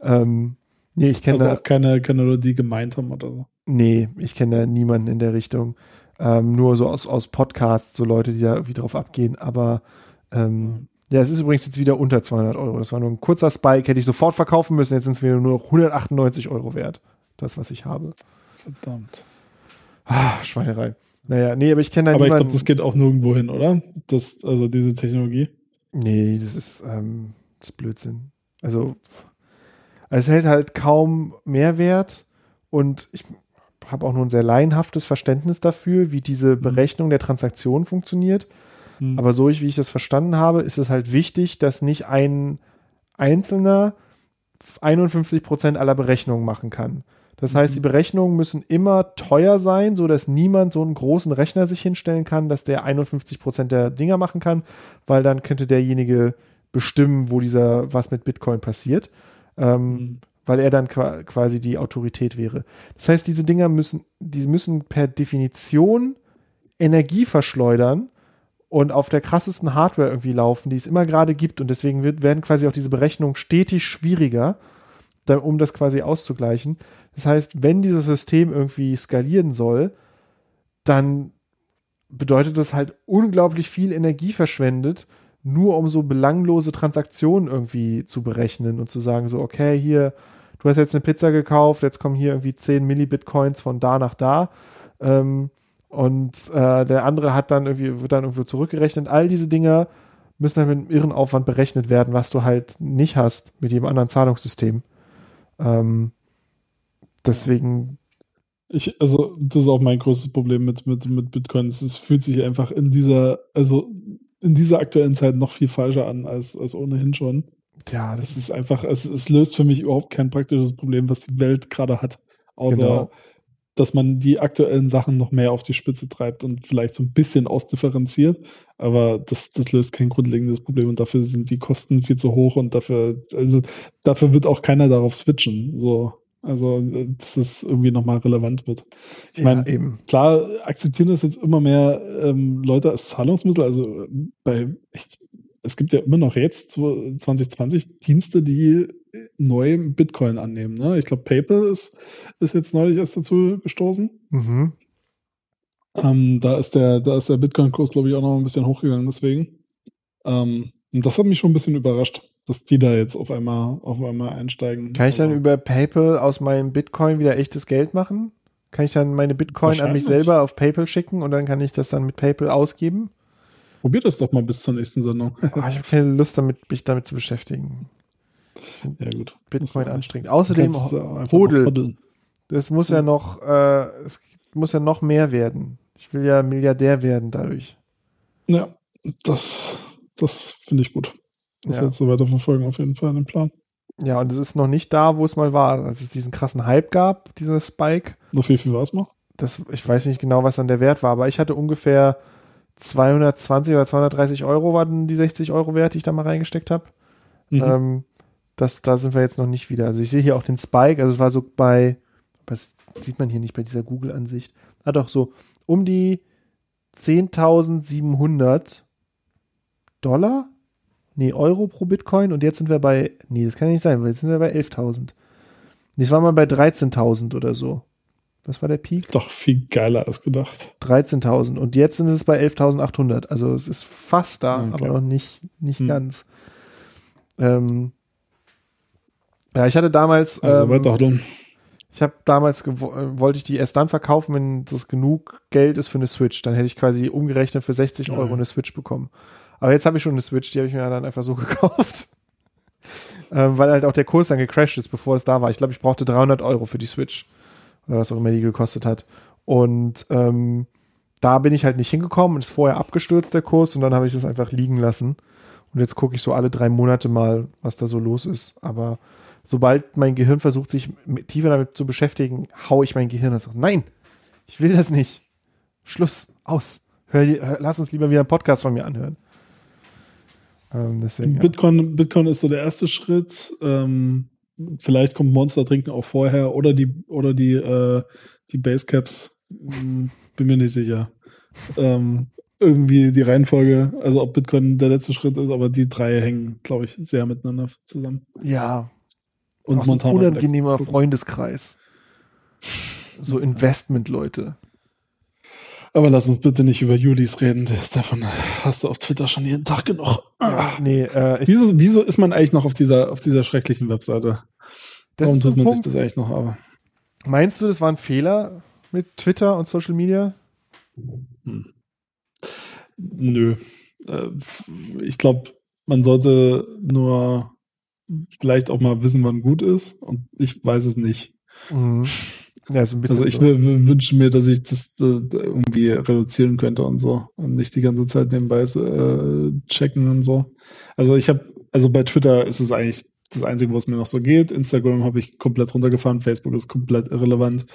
Ähm, nee, ich kenne Also da, auch keine, keine Leute, die gemeint haben oder so. nee, ich kenne da niemanden in der Richtung. Ähm, nur so aus, aus Podcasts, so Leute, die da irgendwie drauf abgehen. Aber ähm, ja, es ist übrigens jetzt wieder unter 200 Euro. Das war nur ein kurzer Spike, hätte ich sofort verkaufen müssen. Jetzt sind es wieder nur noch 198 Euro wert. Das, was ich habe. Verdammt. Ah, Schweinerei. Naja, nee, aber ich kenne da Aber ich glaube, das geht auch nirgendwo hin, oder? Das, also diese Technologie. Nee, das ist, ähm, das ist Blödsinn. Also, es hält halt kaum Mehrwert und ich habe auch nur ein sehr laienhaftes Verständnis dafür, wie diese Berechnung der Transaktion funktioniert. Hm. Aber so wie ich das verstanden habe, ist es halt wichtig, dass nicht ein Einzelner 51 Prozent aller Berechnungen machen kann. Das heißt, die Berechnungen müssen immer teuer sein, so dass niemand so einen großen Rechner sich hinstellen kann, dass der 51 Prozent der Dinger machen kann, weil dann könnte derjenige bestimmen, wo dieser was mit Bitcoin passiert, ähm, Mhm. weil er dann qua- quasi die Autorität wäre. Das heißt, diese Dinger müssen, die müssen per Definition Energie verschleudern und auf der krassesten Hardware irgendwie laufen, die es immer gerade gibt. Und deswegen wird, werden quasi auch diese Berechnungen stetig schwieriger, um das quasi auszugleichen. Das heißt, wenn dieses System irgendwie skalieren soll, dann bedeutet das halt unglaublich viel Energie verschwendet, nur um so belanglose Transaktionen irgendwie zu berechnen und zu sagen, so, okay, hier, du hast jetzt eine Pizza gekauft, jetzt kommen hier irgendwie 10 Millibitcoins von da nach da. Ähm, und äh, der andere hat dann irgendwie, wird dann irgendwo zurückgerechnet. All diese Dinger müssen dann mit einem irren Aufwand berechnet werden, was du halt nicht hast mit jedem anderen Zahlungssystem. Ähm, deswegen, Ich, also, das ist auch mein größtes Problem mit, mit, mit Bitcoins. Es fühlt sich einfach in dieser, also in dieser aktuellen Zeit noch viel falscher an als, als ohnehin schon. ja, das Es ist einfach, es, es löst für mich überhaupt kein praktisches Problem, was die Welt gerade hat. Außer, Genau. Dass man die aktuellen Sachen noch mehr auf die Spitze treibt und vielleicht so ein bisschen ausdifferenziert. Aber das, das löst kein grundlegendes Problem und dafür sind die Kosten viel zu hoch und dafür, also dafür wird auch keiner darauf switchen. So. Also, dass es irgendwie nochmal relevant wird. Ich ja, meine, eben. klar akzeptieren das jetzt immer mehr ähm, Leute als Zahlungsmittel. Also bei echt, es gibt ja immer noch jetzt so 2020 Dienste, die neu Bitcoin annehmen. Ne? Ich glaube, PayPal ist, ist jetzt neulich erst dazu gestoßen. Mhm. Ähm, da ist der, da ist der Bitcoin-Kurs, glaube ich, auch noch ein bisschen hochgegangen, deswegen. Ähm, und das hat mich schon ein bisschen überrascht, dass die da jetzt auf einmal, auf einmal einsteigen. Kann ich dann Also, über PayPal aus meinem Bitcoin wieder echtes Geld machen? Kann ich dann meine Bitcoin an mich selber auf PayPal schicken und dann kann ich das dann mit PayPal ausgeben? Probier das doch mal bis zur nächsten Sendung. Ah, ich habe keine Lust, damit, mich damit zu beschäftigen. Ja, gut. Bitcoin anstrengend. Außerdem, Hodel. das muss ja noch, äh, es muss ja noch mehr werden. Ich will ja Milliardär werden dadurch. Ja, das, das finde ich gut. Das Ja. jetzt so weiter verfolgen, auf jeden Fall den Plan. Ja, und es ist noch nicht da, wo es mal war, als es diesen krassen Hype gab, dieser Spike. Noch wie viel war es noch? Das, ich weiß nicht genau, was dann der Wert war, aber ich hatte ungefähr 220 oder 230 Euro waren die 60 Euro wert, die ich da mal reingesteckt habe. Mhm. Ähm, das, da sind wir jetzt noch nicht wieder. Also ich sehe hier auch den Spike, also es war so bei, das sieht man hier nicht bei dieser Google-Ansicht. Ah doch, so um die 10.700 Dollar? Nee, Euro pro Bitcoin und jetzt sind wir bei, nee, das kann nicht sein, weil jetzt sind wir bei 11.000. Nee, es war mal bei 13.000 oder so. Was war der Peak? Doch viel geiler als gedacht. 13.000 und jetzt sind es bei 11.800. Also es ist fast da, Okay. aber noch nicht, nicht Hm. ganz. Ähm, ja, ich hatte damals, Also ähm, weiter hoddeln. ich habe damals äh, wollte ich die erst dann verkaufen, wenn das genug Geld ist für eine Switch. Dann hätte ich quasi umgerechnet für 60 Euro Ja. eine Switch bekommen. Aber jetzt habe ich schon eine Switch, die habe ich mir dann einfach so gekauft. ähm, weil halt auch der Kurs dann gecrashed ist, bevor es da war. Ich glaube, ich brauchte 300 Euro für die Switch. Oder was auch immer die gekostet hat. Und ähm, da bin ich halt nicht hingekommen und ist vorher abgestürzt, der Kurs. Und dann habe ich das einfach liegen lassen. Und jetzt gucke ich so alle drei Monate mal, was da so los ist. Aber sobald mein Gehirn versucht, sich tiefer damit zu beschäftigen, hau ich mein Gehirn und sage, nein, ich will das nicht. Schluss, aus. Hör, hör, lass uns lieber wieder einen Podcast von mir anhören. Ähm, deswegen, ja. Bitcoin, Bitcoin ist so der erste Schritt. Ähm, vielleicht kommt Monster trinken auch vorher oder die oder die äh, die Basecaps. Hm, Bin mir nicht sicher. Ähm, irgendwie die Reihenfolge, also ob Bitcoin der letzte Schritt ist, aber die drei hängen, glaube ich, sehr miteinander zusammen. ja, Und auch so ein Black. unangenehmer. Freundeskreis. So Investment-Leute. Aber lass uns bitte nicht über Julis reden. Davon hast du auf Twitter schon jeden Tag genug. Ja, nee, äh, ich, Wieso, wieso ist man eigentlich noch auf dieser, auf dieser schrecklichen Webseite? das Warum tut man Punkt. sich das eigentlich noch aber? Meinst du, das war ein Fehler mit Twitter und Social Media? Nö. Äh, Ich glaube, man sollte nur vielleicht auch mal wissen, wann gut ist. Und ich weiß es nicht. Mhm. Ja, so. Also ich so. wü- wü- wünsche mir, dass ich das äh, irgendwie reduzieren könnte und so. Und nicht die ganze Zeit nebenbei äh, checken und so. Also ich habe, also bei Twitter ist es eigentlich das Einzige, was mir noch so geht. Instagram habe ich komplett runtergefahren, Facebook ist komplett irrelevant.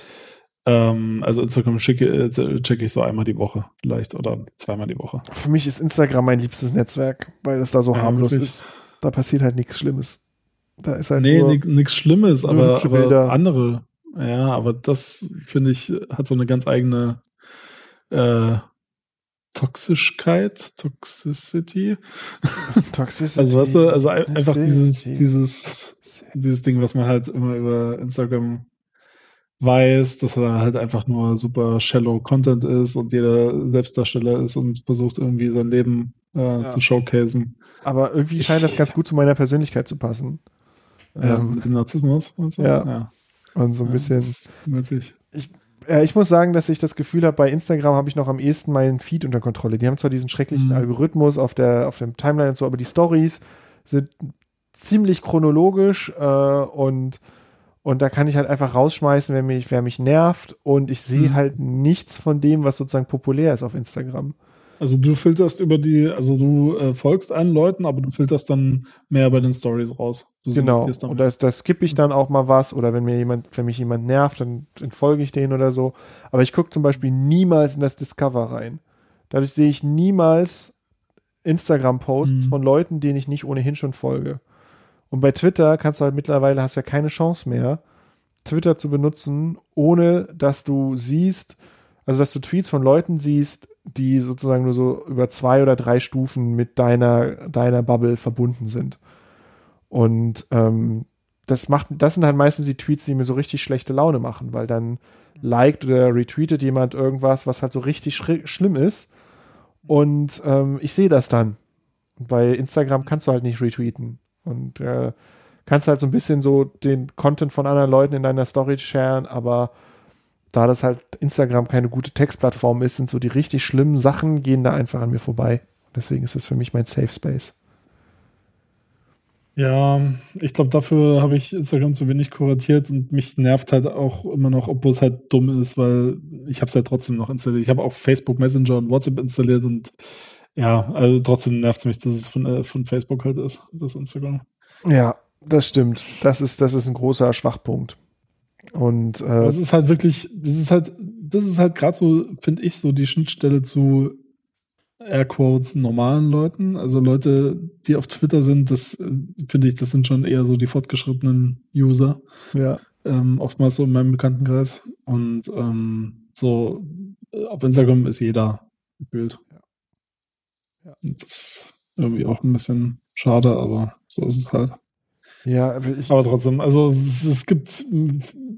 Ähm, also Instagram checke, äh, checke ich so einmal die Woche vielleicht oder zweimal die Woche. Für mich ist Instagram mein liebstes Netzwerk, weil es da so Ja, harmlos wirklich. ist. Da passiert halt nichts Schlimmes. Da ist halt Nee, nichts Schlimmes, aber, aber andere. Ja, aber das finde ich hat so eine ganz eigene äh, Toxischkeit, Toxicity. Toxicity. Also weißt du, also ein- einfach dieses, dieses, dieses Ding, was man halt immer über Instagram weiß, dass er halt einfach nur super shallow Content ist und jeder Selbstdarsteller ist und versucht irgendwie sein Leben äh, Ja. zu showcasen. Aber irgendwie scheint das ganz gut zu meiner Persönlichkeit zu passen. Ja, Ähm, mit dem Narzissmus und so. ja. Und so ein Ja, bisschen. das ist Möglich. Ja, ich muss sagen, dass ich das Gefühl habe, bei Instagram habe ich noch am ehesten meinen Feed unter Kontrolle. Die haben zwar diesen schrecklichen Mhm. Algorithmus auf der auf dem Timeline und so, aber die Stories sind ziemlich chronologisch äh, und und da kann ich halt einfach rausschmeißen, wer mich wer mich nervt und ich sehe Mhm. halt nichts von dem, was sozusagen populär ist auf Instagram. Also du filterst über die, also du äh, folgst allen Leuten, aber du filterst dann mehr bei den Stories raus. Du Genau. Und da, da skippe ich dann auch mal was oder wenn mir jemand, wenn mich jemand nervt, dann entfolge ich den oder so. Aber ich gucke zum Beispiel niemals in das Discover rein. Dadurch sehe ich niemals Instagram-Posts Mhm. von Leuten, denen ich nicht ohnehin schon folge. Und bei Twitter kannst du halt mittlerweile, hast ja keine Chance mehr, Twitter zu benutzen, ohne dass du siehst, also dass du Tweets von Leuten siehst, die sozusagen nur so über zwei oder drei Stufen mit deiner, deiner Bubble verbunden sind. Und ähm, das macht, das sind halt meistens die Tweets, die mir so richtig schlechte Laune machen, weil dann liked oder retweetet jemand irgendwas, was halt so richtig schri- schlimm ist. Und ähm, ich sehe das dann. Bei Instagram kannst du halt nicht retweeten. Und äh, kannst halt so ein bisschen so den Content von anderen Leuten in deiner Story sharen, aber da das halt Instagram keine gute Textplattform ist, sind so die richtig schlimmen Sachen, gehen da einfach an mir vorbei. Deswegen ist es für mich mein Safe Space. Ja, ich glaube, dafür habe ich Instagram zu wenig kuratiert und mich nervt halt auch immer noch, obwohl es halt dumm ist, weil ich habe es halt trotzdem noch installiert. Ich habe auch Facebook Messenger und WhatsApp installiert und ja, also trotzdem nervt es mich, dass es von, äh, von Facebook halt ist, das Instagram. Ja, das stimmt. Das ist, das ist ein großer Schwachpunkt. Und äh, Das ist halt wirklich, das ist halt, das ist halt gerade so, finde ich, so die Schnittstelle zu Airquotes normalen Leuten. Also Leute, die auf Twitter sind, das äh, finde ich, das sind schon eher so die fortgeschrittenen User. ja, ähm, oftmals so in meinem Bekanntenkreis. Und ähm, so äh, auf Instagram ist jeder gefühlt. Ja. Und Das ist irgendwie auch ein bisschen schade, aber so ist es halt. Ja, aber ich, Aber trotzdem, also es, es gibt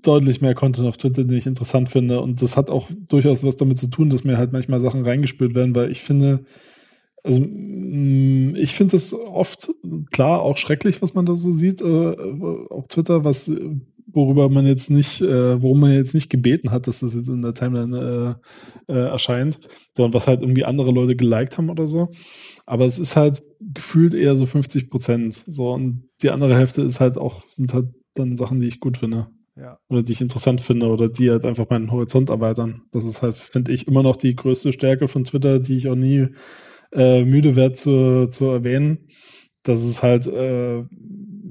deutlich mehr Content auf Twitter, den ich interessant finde. Und das hat auch durchaus was damit zu tun, dass mir halt manchmal Sachen reingespült werden, weil ich finde, also m, ich finde es oft klar auch schrecklich, was man da so sieht äh, auf Twitter, was worüber man jetzt nicht, äh, worum man jetzt nicht gebeten hat, dass das jetzt in der Timeline äh, äh, erscheint, sondern was halt irgendwie andere Leute geliked haben oder so. Aber es ist halt gefühlt eher so 50 Prozent. So, und die andere Hälfte ist halt auch, sind halt dann Sachen, die ich gut finde. ja. Oder die ich interessant finde oder die halt einfach meinen Horizont erweitern. Das ist halt, finde ich, immer noch die größte Stärke von Twitter, die ich auch nie äh, müde werde zu, zu erwähnen. Dass es halt äh,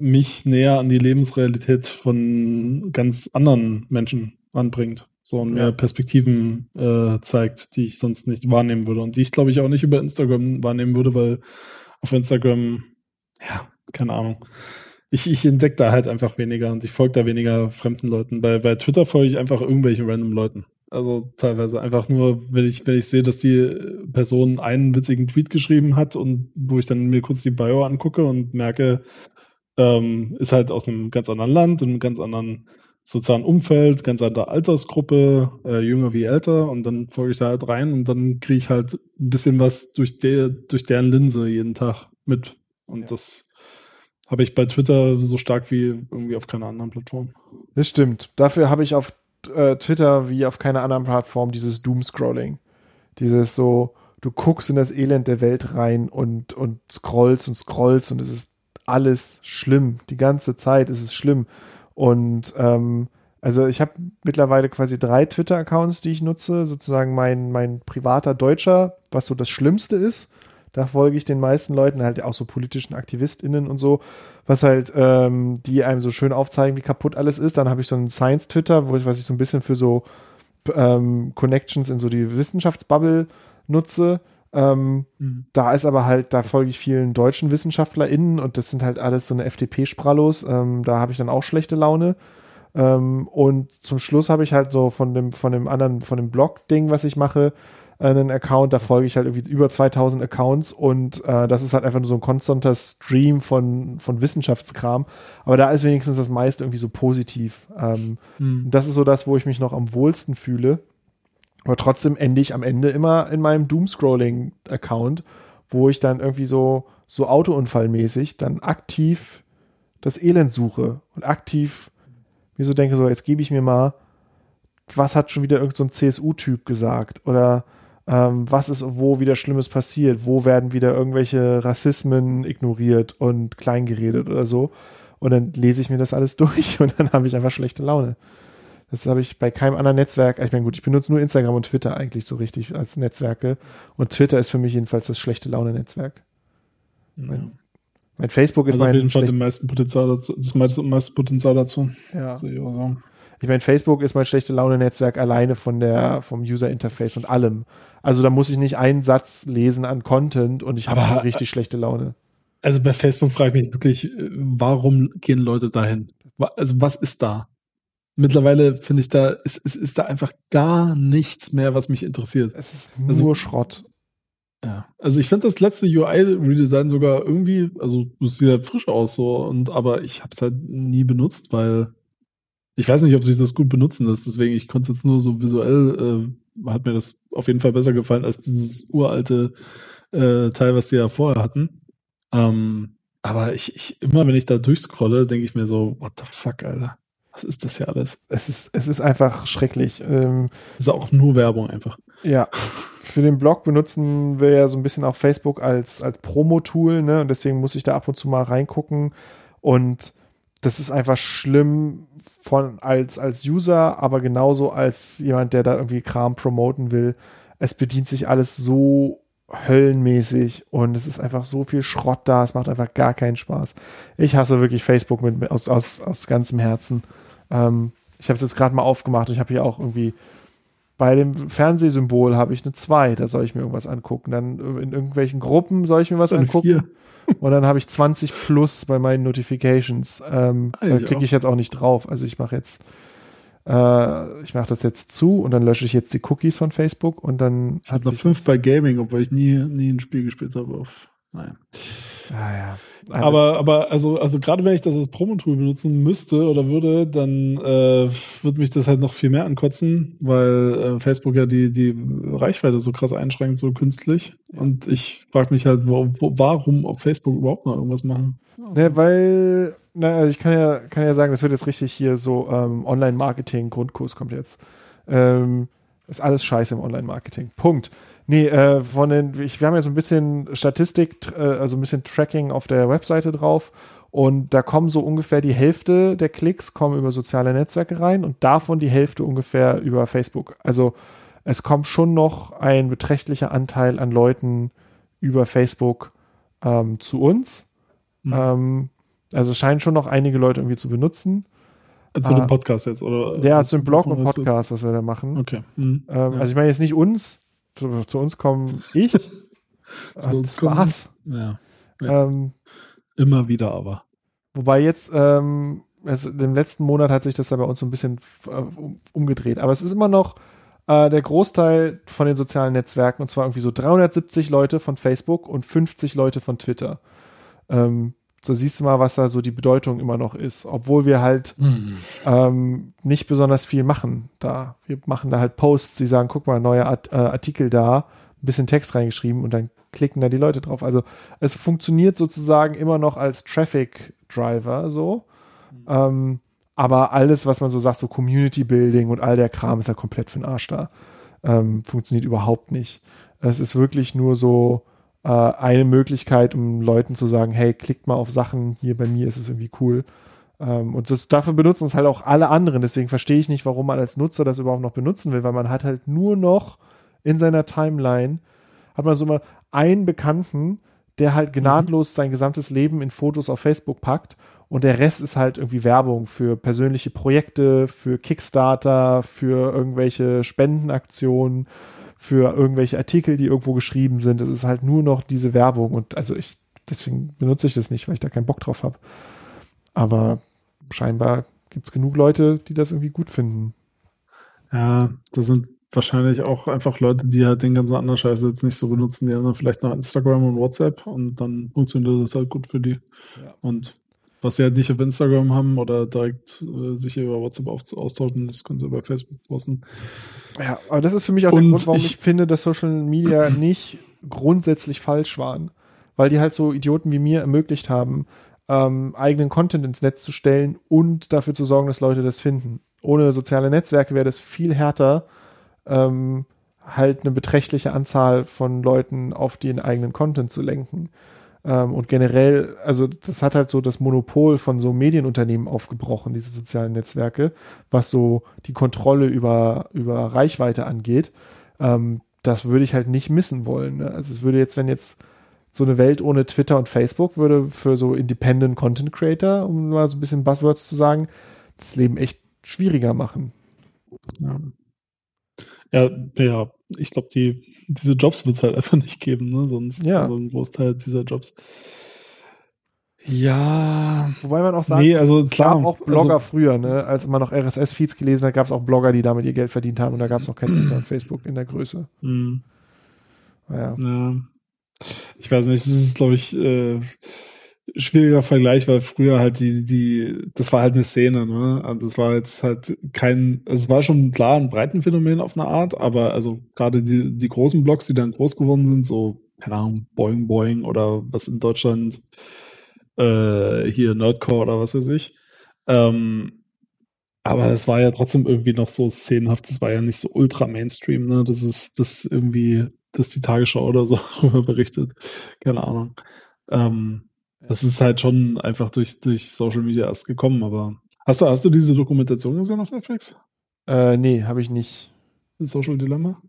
mich näher an die Lebensrealität von ganz anderen Menschen ranbringt. So und mehr Ja. Perspektiven äh, zeigt, die ich sonst nicht wahrnehmen würde. Und die ich, glaube ich, auch nicht über Instagram wahrnehmen würde, weil auf Instagram, ja, keine Ahnung. Ich, ich entdecke da halt einfach weniger und ich folge da weniger fremden Leuten. Bei, bei Twitter folge ich einfach irgendwelchen random Leuten. Also teilweise einfach nur, wenn ich, wenn ich sehe, dass die Person einen witzigen Tweet geschrieben hat und wo ich dann mir kurz die Bio angucke und merke, ähm, ist halt aus einem ganz anderen Land, einem ganz anderen sozialen Umfeld, ganz andere Altersgruppe, äh, jünger wie älter und dann folge ich da halt rein und dann kriege ich halt ein bisschen was durch, der, durch deren Linse jeden Tag mit. Und Ja. das habe ich bei Twitter so stark wie irgendwie auf keiner anderen Plattform. Das stimmt. Dafür habe ich auf äh, Twitter wie auf keiner anderen Plattform dieses Doom-Scrolling. Dieses so, du guckst in das Elend der Welt rein und, und scrollst und scrollst und es ist alles schlimm. Die ganze Zeit ist es schlimm. Und ähm, also ich habe mittlerweile quasi drei Twitter-Accounts, die ich nutze. Sozusagen mein, mein privater Deutscher, was so das Schlimmste ist. Da folge ich den meisten Leuten, halt auch so politischen AktivistInnen und so, was halt, ähm, die einem so schön aufzeigen, wie kaputt alles ist. Dann habe ich so einen Science-Twitter, wo ich, was ich so ein bisschen für so ähm, Connections in so die Wissenschaftsbubble nutze. Ähm, mhm. Da ist aber halt, da folge ich vielen deutschen WissenschaftlerInnen und das sind halt alles so eine FDP-Sprallos. Ähm, da habe ich dann auch schlechte Laune. Ähm, und zum Schluss habe ich halt so von dem, von dem anderen, von dem Blog-Ding, was ich mache, einen Account, da folge ich halt irgendwie über 2000 Accounts und äh, das ist halt einfach nur so ein konstanter Stream von, von Wissenschaftskram. Aber da ist wenigstens das meiste irgendwie so positiv. Ähm, mhm. Das ist so das, wo ich mich noch am wohlsten fühle. Aber trotzdem ende ich am Ende immer in meinem Doomscrolling-Account, wo ich dann irgendwie so, so Autounfallmäßig dann aktiv das Elend suche und aktiv mir so denke, so, jetzt gebe ich mir mal, was hat schon wieder irgendein so CSU-Typ gesagt? Oder ähm, was ist wo wieder Schlimmes passiert? Wo werden wieder irgendwelche Rassismen ignoriert und kleingeredet oder so? Und dann lese ich mir das alles durch und dann habe ich einfach schlechte Laune. Das habe ich bei keinem anderen Netzwerk. Ich meine, gut, ich benutze nur Instagram und Twitter eigentlich so richtig als Netzwerke. Und Twitter ist für mich jedenfalls das schlechte Laune-Netzwerk. Ja. Mein, mein, Facebook ist also mein. Auf jeden Fall den meisten Potenzial dazu, das meiste, Potenzial dazu. Ja. So. Ich meine, Facebook ist mein schlechte Laune-Netzwerk alleine von der, vom User-Interface und allem. Also da muss ich nicht einen Satz lesen an Content und ich habe richtig schlechte Laune. Also bei Facebook frage ich mich wirklich, warum gehen Leute dahin? Also was ist da? Mittlerweile finde ich da, ist, ist, ist da einfach gar nichts mehr, was mich interessiert. Es ist also, nur Schrott. Ja. Also ich finde das letzte UI-Redesign sogar irgendwie, also es sieht halt frisch aus so, und aber ich habe es halt nie benutzt, weil ich weiß nicht, ob sich das gut benutzen lässt, deswegen ich konnte es jetzt nur so visuell, äh, hat mir das auf jeden Fall besser gefallen als dieses uralte äh, Teil, was die ja vorher hatten. Ähm, aber ich, ich, immer wenn ich da durchscrolle, denke ich mir so, what the fuck, Alter. Was ist das hier alles? Es ist, es ist einfach schrecklich. Ähm, ist auch nur Werbung einfach. Ja. Für den Blog benutzen wir ja so ein bisschen auch Facebook als, als Promo-Tool, ne? Und deswegen muss ich da ab und zu mal reingucken. Und das ist einfach schlimm von, als, als User, aber genauso als jemand, der da irgendwie Kram promoten will. Es bedient sich alles so höllenmäßig und es ist einfach so viel Schrott da, es macht einfach gar keinen Spaß. Ich hasse wirklich Facebook mit, aus, aus, aus ganzem Herzen. Ähm, ich habe es jetzt gerade mal aufgemacht. Ich habe hier auch irgendwie bei dem Fernsehsymbol habe ich eine 2, da soll ich mir irgendwas angucken. Dann in irgendwelchen Gruppen soll ich mir was eine angucken. Vier. Und dann habe ich 20 plus bei meinen Notifications. Ähm, ah, da klicke ich jetzt auch nicht drauf. Also ich mache jetzt, äh, ich mache das jetzt zu und dann lösche ich jetzt die Cookies von Facebook und dann. Ich habe noch fünf bei Gaming, obwohl ich nie, nie ein Spiel gespielt habe auf. Nein. Ah, ja. Aber, aber also, also gerade wenn ich das als Promo-Tool benutzen müsste oder würde, dann äh, würde mich das halt noch viel mehr ankotzen, weil äh, Facebook ja die, die Reichweite so krass einschränkt, so künstlich. Und ich frage mich halt, wo, wo, warum auf Facebook überhaupt noch irgendwas machen. Ne, weil, na, also ich kann ja, kann ja sagen, das wird jetzt richtig hier so ähm, Online-Marketing, Grundkurs kommt jetzt. Ähm, ist alles scheiße im Online-Marketing. Punkt. Nee, äh, von den, ich, wir haben ja so ein bisschen Statistik, äh, also ein bisschen Tracking auf der Webseite drauf. Und da kommen so ungefähr die Hälfte der Klicks kommen über soziale Netzwerke rein und davon die Hälfte ungefähr über Facebook. Also es kommt schon noch ein beträchtlicher Anteil an Leuten über Facebook ähm, zu uns. Mhm. Ähm, also es scheinen schon noch einige Leute irgendwie zu benutzen. Zu dem äh, Podcast jetzt, oder? Ja, zu dem Blog und Podcast, was wir da machen. Okay. Mhm. Ähm, ja. Also ich meine jetzt nicht uns, zu, zu uns kommen ich. zu uns das war's. Ja. ja. Ähm, Immer wieder aber. Wobei jetzt, ähm, also im letzten Monat hat sich das da bei uns so ein bisschen äh, umgedreht. Aber es ist immer noch äh, der Großteil von den sozialen Netzwerken, und zwar irgendwie so 370 Leute von Facebook und 50 Leute von Twitter. Ähm, so siehst du mal, was da so die Bedeutung immer noch ist, obwohl wir halt mhm. ähm, nicht besonders viel machen da. Wir machen da halt Posts, die sagen, guck mal, neuer Art, äh, Artikel da, ein bisschen Text reingeschrieben und dann klicken da die Leute drauf. Also es funktioniert sozusagen immer noch als Traffic Driver so. Mhm. Ähm, aber alles, was man so sagt, so Community Building und all der Kram ist halt komplett für den Arsch da. ähm, funktioniert überhaupt nicht. Es ist wirklich nur so äh, eine Möglichkeit, um Leuten zu sagen, hey, klickt mal auf Sachen, hier bei mir ist es irgendwie cool. Ähm, und das, dafür benutzen es halt auch alle anderen. Deswegen verstehe ich nicht, warum man als Nutzer das überhaupt noch benutzen will, weil man hat halt nur noch in seiner Timeline, hat man so mal einen Bekannten, der halt gnadlos sein gesamtes Leben in Fotos auf Facebook packt und der Rest ist halt irgendwie Werbung für persönliche Projekte, für Kickstarter, für irgendwelche Spendenaktionen, für irgendwelche Artikel, die irgendwo geschrieben sind. Es ist halt nur noch diese Werbung und also ich, deswegen benutze ich das nicht, weil ich da keinen Bock drauf habe. Aber scheinbar gibt es genug Leute, die das irgendwie gut finden. Ja, das sind wahrscheinlich auch einfach Leute, die halt den ganzen anderen Scheiß jetzt nicht so benutzen. Die haben dann vielleicht noch Instagram und WhatsApp und dann funktioniert das halt gut für die. Ja. Und was sie halt nicht auf Instagram haben oder direkt äh, sich über WhatsApp austauschen, das können sie bei Facebook posten. Ja, aber das ist für mich auch Und der Grund, warum ich, ich- finde, dass Social Media nicht grundsätzlich falsch waren. Weil die halt so Idioten wie mir ermöglicht haben, ähm, eigenen Content ins Netz zu stellen und dafür zu sorgen, dass Leute das finden. Ohne soziale Netzwerke wäre das viel härter, ähm, halt eine beträchtliche Anzahl von Leuten auf den eigenen Content zu lenken. Ähm, und generell, also das hat halt so das Monopol von so Medienunternehmen aufgebrochen, diese sozialen Netzwerke, was so die Kontrolle über, über Reichweite angeht. Ähm, das würde ich halt nicht missen wollen. Ne? Also es würde jetzt, wenn jetzt so eine Welt ohne Twitter und Facebook würde für so Independent Content Creator, um mal so ein bisschen Buzzwords zu sagen, das Leben echt schwieriger machen. Ja, ja, ja ich glaube, die, diese Jobs wird es halt einfach nicht geben, ne? Sonst Ja. so ein Großteil dieser Jobs. Ja, Wobei man auch sagen nee, also Es gab auch Blogger Also, früher, ne? Als man noch RSS-Feeds gelesen hat, gab es auch Blogger, die damit ihr Geld verdient haben und da gab es noch kein Twitter und Facebook in der Größe. mh. Naja. Ja. Ich weiß nicht, es ist, glaube ich, äh, schwieriger Vergleich, weil früher halt die, die, das war halt eine Szene, ne? Und das war jetzt halt kein, also es war schon klar ein Breitenphänomen auf eine Art, aber also gerade die, die großen Blogs, die dann groß geworden sind, so, keine Ahnung, Boing Boing oder was in Deutschland, äh, hier Nerdcore oder was weiß ich. Ähm, aber es war ja trotzdem irgendwie noch so szenenhaft, das war ja nicht so ultra Mainstream, ne? Das ist, das irgendwie, dass die Tagesschau oder so berichtet. Keine Ahnung. Ähm, das ist halt schon einfach durch, durch Social Media erst gekommen, aber hast du, hast du diese Dokumentation gesehen auf Netflix? Äh, nee, habe ich nicht. Social Dilemma?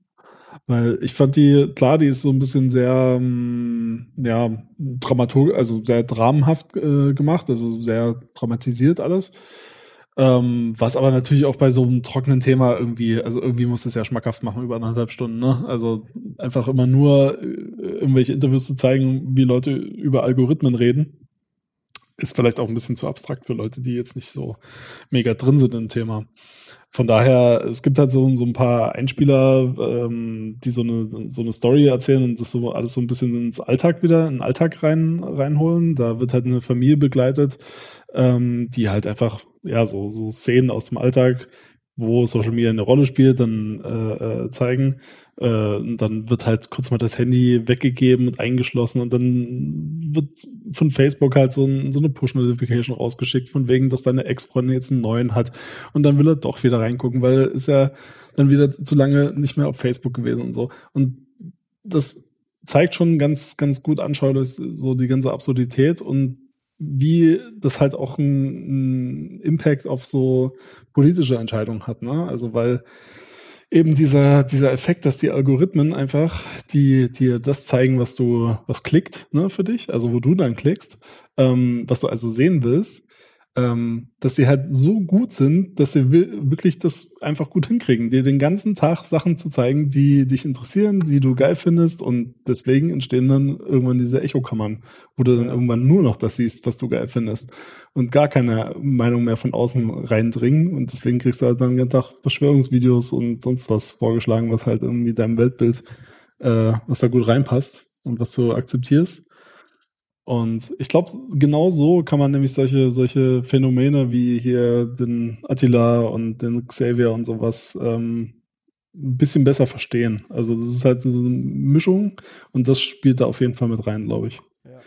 Weil ich fand die, klar, die ist so ein bisschen sehr, ähm, ja, Dramaturg, also sehr dramenhaft äh, gemacht, also sehr dramatisiert alles. Ähm, was aber natürlich auch bei so einem trockenen Thema irgendwie, also irgendwie muss es ja schmackhaft machen über anderthalb Stunden, ne? Also einfach immer nur äh, irgendwelche Interviews zu zeigen, wie Leute über Algorithmen reden, ist vielleicht auch ein bisschen zu abstrakt für Leute, die jetzt nicht so mega drin sind im Thema. Von daher, es gibt halt so, so ein paar Einspieler, ähm, die so eine, so eine Story erzählen und das so alles so ein bisschen ins Alltag wieder, in den Alltag rein, reinholen. Da wird halt eine Familie begleitet, ähm, die halt einfach, ja, so, so Szenen aus dem Alltag, wo Social Media eine Rolle spielt, dann äh, äh, zeigen. Äh, dann wird halt kurz mal das Handy weggegeben und eingeschlossen und dann wird von Facebook halt so, ein, so eine Push-Notification rausgeschickt, von wegen, dass deine Ex-Freundin jetzt einen neuen hat. Und dann will er doch wieder reingucken, weil ist ja dann wieder zu lange nicht mehr auf Facebook gewesen und so. Und das zeigt schon ganz, ganz gut anschaulich so die ganze Absurdität und wie das halt auch einen Impact auf so politische Entscheidungen hat, ne? Also weil eben dieser, dieser Effekt, dass die Algorithmen einfach, die dir das zeigen, was du, was klickt, ne, für dich, also wo du dann klickst, ähm, was du also sehen willst, ähm, dass sie halt so gut sind, dass sie wi- wirklich das einfach gut hinkriegen, dir den ganzen Tag Sachen zu zeigen, die dich interessieren, die du geil findest. Und deswegen entstehen dann irgendwann diese Echokammern, wo du dann irgendwann nur noch das siehst, was du geil findest. Und gar keine Meinung mehr von außen reindringen. Und deswegen kriegst du halt dann den ganzen Tag Verschwörungsvideos und sonst was vorgeschlagen, was halt irgendwie deinem Weltbild, äh, was da gut reinpasst und was du akzeptierst. Und ich glaube, genau so kann man nämlich solche, solche Phänomene wie hier den Attila und den Xavier und sowas ähm, ein bisschen besser verstehen. Also das ist halt so eine Mischung und das spielt da auf jeden Fall mit rein, glaube ich. Ja.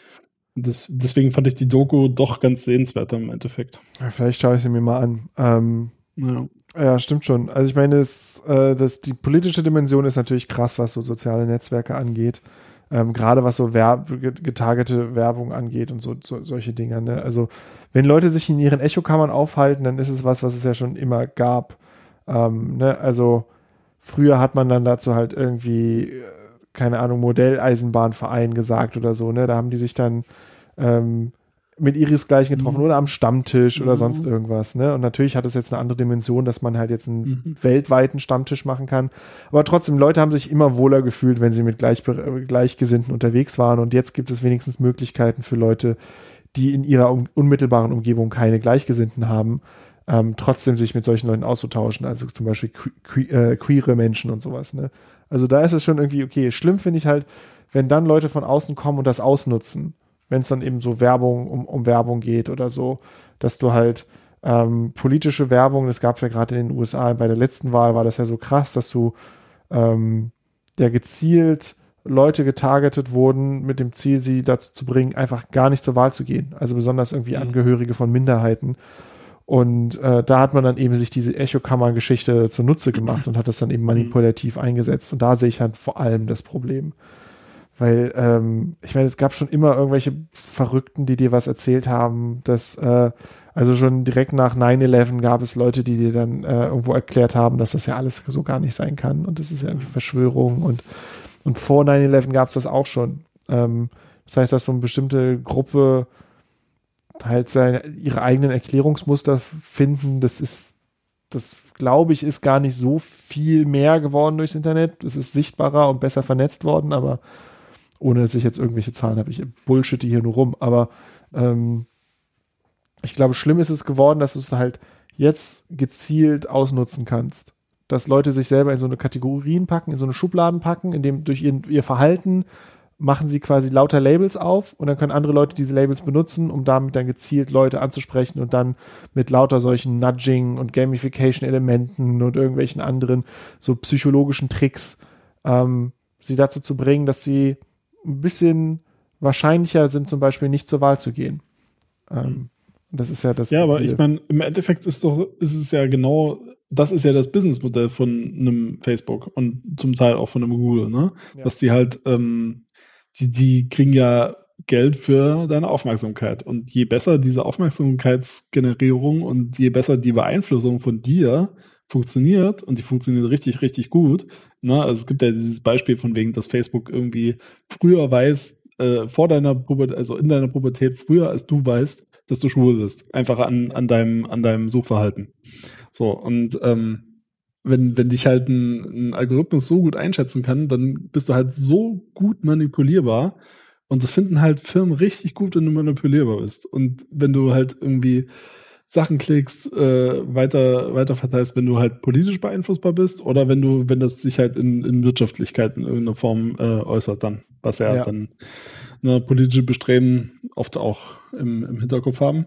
Das, deswegen fand ich die Doku doch ganz sehenswert im Endeffekt. Ja, Vielleicht schaue ich sie mir mal an. Ähm, Ja. Ja, stimmt schon. Also ich meine, das, äh, das, die politische Dimension ist natürlich krass, was so soziale Netzwerke angeht. Ähm, Gerade was so Werb getargete Werbung angeht und so, so solche Dinge. Ne? Also wenn Leute sich in ihren Echokammern aufhalten, dann ist es was, was es ja schon immer gab. Ähm, ne? Also früher hat man dann dazu halt irgendwie, äh, keine Ahnung, Modelleisenbahnverein gesagt oder so. Ne? Da haben die sich dann ähm, mit ihresgleichen getroffen Mhm. oder am Stammtisch oder Mhm. sonst irgendwas. Ne? Und natürlich hat es jetzt eine andere Dimension, dass man halt jetzt einen Mhm. weltweiten Stammtisch machen kann. Aber trotzdem, Leute haben sich immer wohler gefühlt, wenn sie mit Gleich Gleichgesinnten unterwegs waren. Und jetzt gibt es wenigstens Möglichkeiten für Leute, die in ihrer un unmittelbaren Umgebung keine Gleichgesinnten haben, ähm, trotzdem sich mit solchen Leuten auszutauschen. Also zum Beispiel que äh, queere Menschen und sowas. Ne? Also da ist es schon irgendwie okay. Schlimm finde ich halt, wenn dann Leute von außen kommen und das ausnutzen. Wenn es dann eben so Werbung, um, um Werbung geht oder so, dass du halt ähm, politische Werbung, das gab es ja gerade in den USA, bei der letzten Wahl war das ja so krass, dass du ähm, ja gezielt Leute getargetet wurden mit dem Ziel, sie dazu zu bringen, einfach gar nicht zur Wahl zu gehen. Also besonders irgendwie Mhm. Angehörige von Minderheiten. Und äh, da hat man dann eben sich diese Echokammer-Geschichte zunutze gemacht und hat das dann eben manipulativ eingesetzt. Und da sehe ich halt vor allem das Problem. Weil, ähm, ich meine, es gab schon immer irgendwelche Verrückten, die dir was erzählt haben, dass, äh, also schon direkt nach 9-11 gab es Leute, die dir dann äh, irgendwo erklärt haben, dass das ja alles so gar nicht sein kann und das ist ja irgendwie Verschwörung und, und vor 9-11 gab es das auch schon. Ähm, das heißt, dass so eine bestimmte Gruppe halt seine, ihre eigenen Erklärungsmuster finden, das ist, das glaube ich, ist gar nicht so viel mehr geworden durchs Internet. Es ist sichtbarer und besser vernetzt worden, aber ohne dass ich jetzt irgendwelche Zahlen habe, ich bullshit hier nur rum, aber ähm, ich glaube, schlimm ist es geworden, dass du es halt jetzt gezielt ausnutzen kannst. Dass Leute sich selber in so eine Kategorien packen, in so eine Schubladen packen, in dem durch ihr, ihr Verhalten machen sie quasi lauter Labels auf und dann können andere Leute diese Labels benutzen, um damit dann gezielt Leute anzusprechen und dann mit lauter solchen Nudging und Gamification-Elementen und irgendwelchen anderen so psychologischen Tricks ähm, sie dazu zu bringen, dass sie ein bisschen wahrscheinlicher sind, zum Beispiel nicht zur Wahl zu gehen. Ähm, das ist ja das. Ja, aber ich meine, im Endeffekt ist doch, ist es ja genau, das ist ja das Businessmodell von einem Facebook und zum Teil auch von einem Google, ne? Ja. Dass die halt, ähm, die, die kriegen ja Geld für deine Aufmerksamkeit. Und je besser diese Aufmerksamkeitsgenerierung und je besser die Beeinflussung von dir funktioniert, und die funktioniert richtig, richtig gut, ne? Also es gibt ja dieses Beispiel von wegen, dass Facebook irgendwie früher weiß, äh, vor deiner Pubertät, also in deiner Pubertät früher als du weißt, dass du schwul bist. Einfach an, an deinem, an deinem Suchverhalten. So, und ähm, wenn, wenn dich halt ein, ein Algorithmus so gut einschätzen kann, dann bist du halt so gut manipulierbar. Und das finden halt Firmen richtig gut, wenn du manipulierbar bist. Und wenn du halt irgendwie Sachen klickst, äh, weiter, weiter verteilst, wenn du halt politisch beeinflussbar bist oder wenn du, wenn das sich halt in, in Wirtschaftlichkeit in irgendeiner Form äh, äußert, dann, was ja, Ja. dann ne, politische Bestreben oft auch im, im Hinterkopf haben.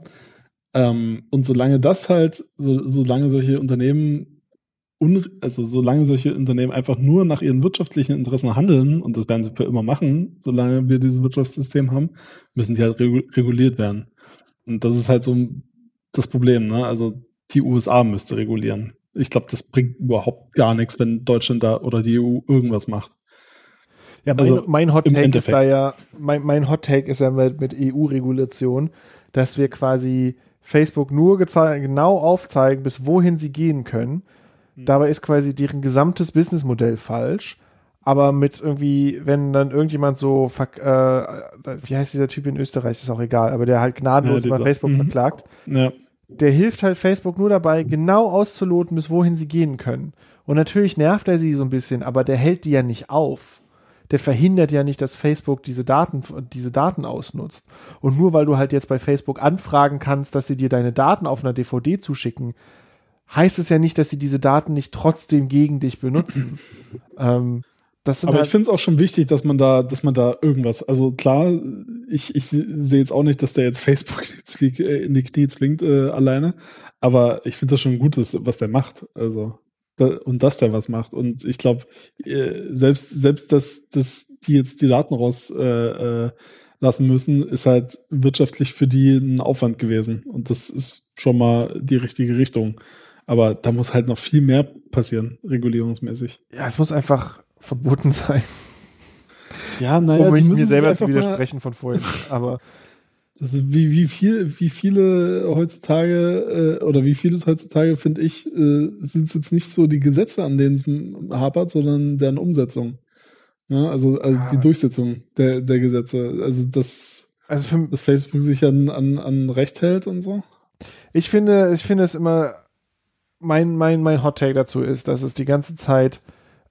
Ähm, und solange das halt, so, solange solche Unternehmen, un, also solange solche Unternehmen einfach nur nach ihren wirtschaftlichen Interessen handeln, und das werden sie für immer machen, solange wir dieses Wirtschaftssystem haben, müssen sie halt regu reguliert werden. Und das ist halt so das Problem, ne? Also die USA müsste regulieren. Ich glaube, das bringt überhaupt gar nichts, wenn Deutschland da oder die EU irgendwas macht. Ja, mein, Also, mein Hot Take ist da ja, mein, mein Hot Take ist ja mit, mit EU-Regulation, dass wir quasi Facebook nur genau aufzeigen, bis wohin sie gehen können. Hm. Dabei ist quasi deren gesamtes Businessmodell falsch. Aber mit irgendwie, wenn dann irgendjemand so, äh, wie heißt dieser Typ in Österreich, ist auch egal, aber der halt gnadenlos Ja, über Facebook mhm. verklagt, Ja. der hilft halt Facebook nur dabei, genau auszuloten, bis wohin sie gehen können. Und natürlich nervt er sie so ein bisschen, aber der hält die ja nicht auf. Der verhindert ja nicht, dass Facebook diese Daten, diese Daten ausnutzt. Und nur weil du halt jetzt bei Facebook anfragen kannst, dass sie dir deine Daten auf einer DVD zuschicken, heißt es ja nicht, dass sie diese Daten nicht trotzdem gegen dich benutzen. ähm, Aber halt, ich finde es auch schon wichtig, dass man da, dass man da irgendwas, also klar, ich, ich sehe jetzt auch nicht, dass der jetzt Facebook äh, in die Knie zwingt äh, alleine, aber ich finde das schon gut, dass, was der macht. Also da, und dass der was macht. Und ich glaube, äh, selbst, selbst dass, dass die jetzt die Daten raus äh, äh, lassen müssen, ist halt wirtschaftlich für die ein Aufwand gewesen. Und das ist schon mal die richtige Richtung. Aber da muss halt noch viel mehr passieren, regulierungsmäßig. Ja, es muss einfach verboten sein. Ja, naja, um die mich mir selber zu widersprechen von vorhin. Aber Das ist wie, wie viel, wie viele heutzutage, äh, oder wie vieles heutzutage, finde ich, äh, sind es jetzt nicht so die Gesetze, an denen es hapert, sondern deren Umsetzung. Ja, also, also die Ah. Durchsetzung der, der Gesetze. Also, dass, also für, dass Facebook sich an, an, an Recht hält und so. ich finde, ich finde es immer, mein, mein, mein Hot Take dazu ist, dass es die ganze Zeit,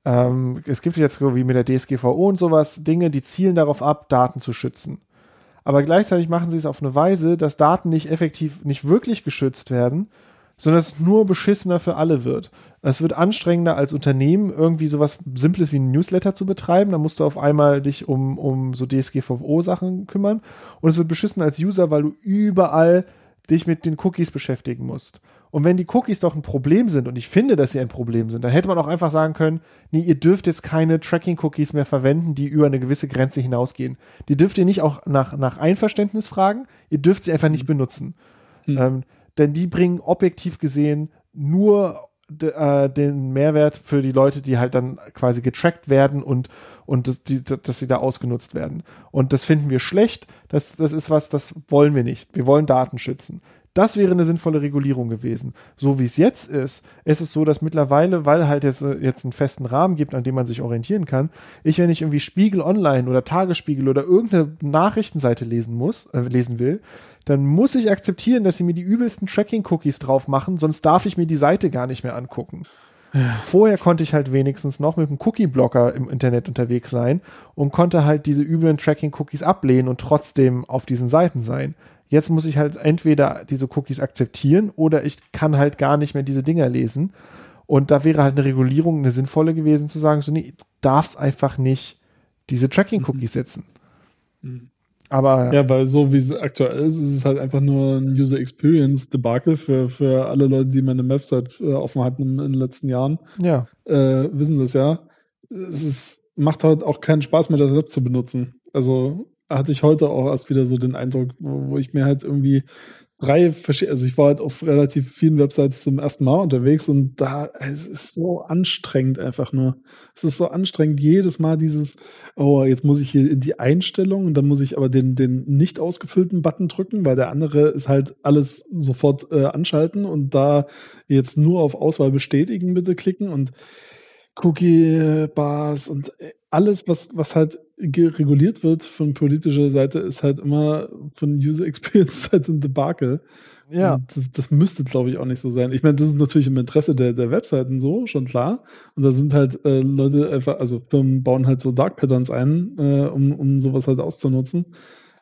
ähm, es gibt jetzt wie mit der DSGVO und sowas, Dinge, die zielen darauf ab, Daten zu schützen. Aber gleichzeitig machen sie es auf eine Weise, dass Daten nicht effektiv, nicht wirklich geschützt werden, sondern es nur beschissener für alle wird. Es wird anstrengender als Unternehmen irgendwie sowas Simples wie ein Newsletter zu betreiben. Da musst du auf einmal dich um, um so DSGVO-Sachen kümmern. Und es wird beschissen als User, weil du überall dich mit den Cookies beschäftigen musst. Und wenn die Cookies doch ein Problem sind, und ich finde, dass sie ein Problem sind, dann hätte man auch einfach sagen können, nee, ihr dürft jetzt keine Tracking-Cookies mehr verwenden, die über eine gewisse Grenze hinausgehen. Die dürft ihr nicht auch nach, nach Einverständnis fragen, ihr dürft sie einfach nicht benutzen. Ähm, denn die bringen objektiv gesehen nur äh, den Mehrwert für die Leute, die halt dann quasi getrackt werden und, und das, die, dass sie da ausgenutzt werden. Und das finden wir schlecht. Das, das ist was, das wollen wir nicht. Wir wollen Daten schützen. Das wäre eine sinnvolle Regulierung gewesen. So wie es jetzt ist, ist es so, dass mittlerweile, weil halt jetzt, äh, jetzt einen festen Rahmen gibt, an dem man sich orientieren kann, ich, wenn ich irgendwie Spiegel Online oder Tagesspiegel oder irgendeine Nachrichtenseite lesen muss, äh, lesen will, dann muss ich akzeptieren, dass sie mir die übelsten Tracking-Cookies drauf machen, sonst darf ich mir die Seite gar nicht mehr angucken. Vorher konnte ich halt wenigstens noch mit einem Cookie-Blocker im Internet unterwegs sein und konnte halt diese üblen Tracking-Cookies ablehnen und trotzdem auf diesen Seiten sein. Jetzt muss ich halt entweder diese Cookies akzeptieren oder ich kann halt gar nicht mehr diese Dinger lesen. Und da wäre halt eine Regulierung eine sinnvolle gewesen, zu sagen, so, nee, darfst einfach nicht diese Tracking-Cookies setzen. Aber Ja, weil so wie es aktuell ist, ist es halt einfach nur ein User Experience Debakel für, für alle Leute, die meine Website äh, offen hatten in, in den letzten Jahren. ja, äh, wissen das ja. Es ist, macht halt auch keinen Spaß mehr, das Web zu benutzen. Also hatte ich heute auch erst wieder so den Eindruck, wo, wo ich mir halt irgendwie drei verschiedene, also ich war halt auf relativ vielen Websites zum ersten Mal unterwegs und da, es ist so anstrengend einfach nur. Es ist so anstrengend, jedes Mal dieses, oh, jetzt muss ich hier in die Einstellung und dann muss ich aber den, den nicht ausgefüllten Button drücken, weil der andere ist halt alles sofort äh, anschalten und da jetzt nur auf Auswahl bestätigen bitte klicken und Cookie-Bars und äh, alles, was, was halt reguliert wird von politischer Seite, ist halt immer von User Experience-Seite ein Debakel. ja. Das, das müsste, glaube ich, auch nicht so sein. Ich meine, das ist natürlich im Interesse der, der Webseiten so, schon klar. Und da sind halt äh, Leute einfach, also Firmen bauen halt so Dark Patterns ein, äh, um, um sowas halt auszunutzen.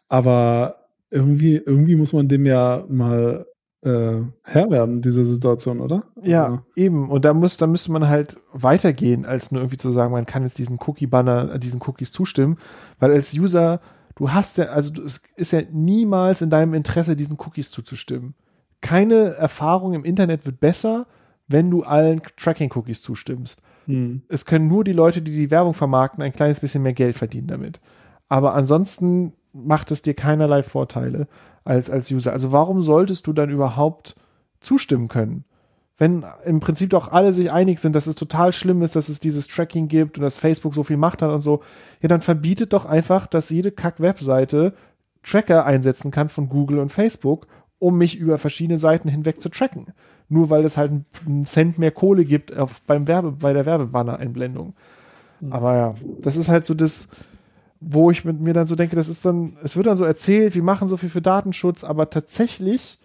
Aber irgendwie, irgendwie muss man dem ja mal äh, Herr werden, dieser Situation, oder? Ja, Also, eben. Und da muss, da müsste man halt weitergehen, als nur irgendwie zu sagen, man kann jetzt diesen Cookie-Banner, äh, diesen Cookies zustimmen, weil als User, du hast ja, also es ist ja niemals in deinem Interesse, diesen Cookies zuzustimmen. Keine Erfahrung im Internet wird besser, wenn du allen Tracking-Cookies zustimmst. hm. Es können nur die Leute, die die Werbung vermarkten, ein kleines bisschen mehr Geld verdienen damit. Aber ansonsten macht es dir keinerlei Vorteile als, als User. Also warum solltest du dann überhaupt zustimmen können? Wenn im Prinzip doch alle sich einig sind, dass es total schlimm ist, dass es dieses Tracking gibt und dass Facebook so viel Macht hat und so, ja, dann verbietet doch einfach, dass jede Kack-Webseite Tracker einsetzen kann von Google und Facebook, um mich über verschiedene Seiten hinweg zu tracken. Nur weil es halt einen Cent mehr Kohle gibt auf, beim Werbe, bei der Werbebanner-Einblendung. Aber ja, das ist halt so das, wo ich mit mir dann so denke, das ist dann, es wird dann so erzählt, wir machen so viel für Datenschutz, aber tatsächlich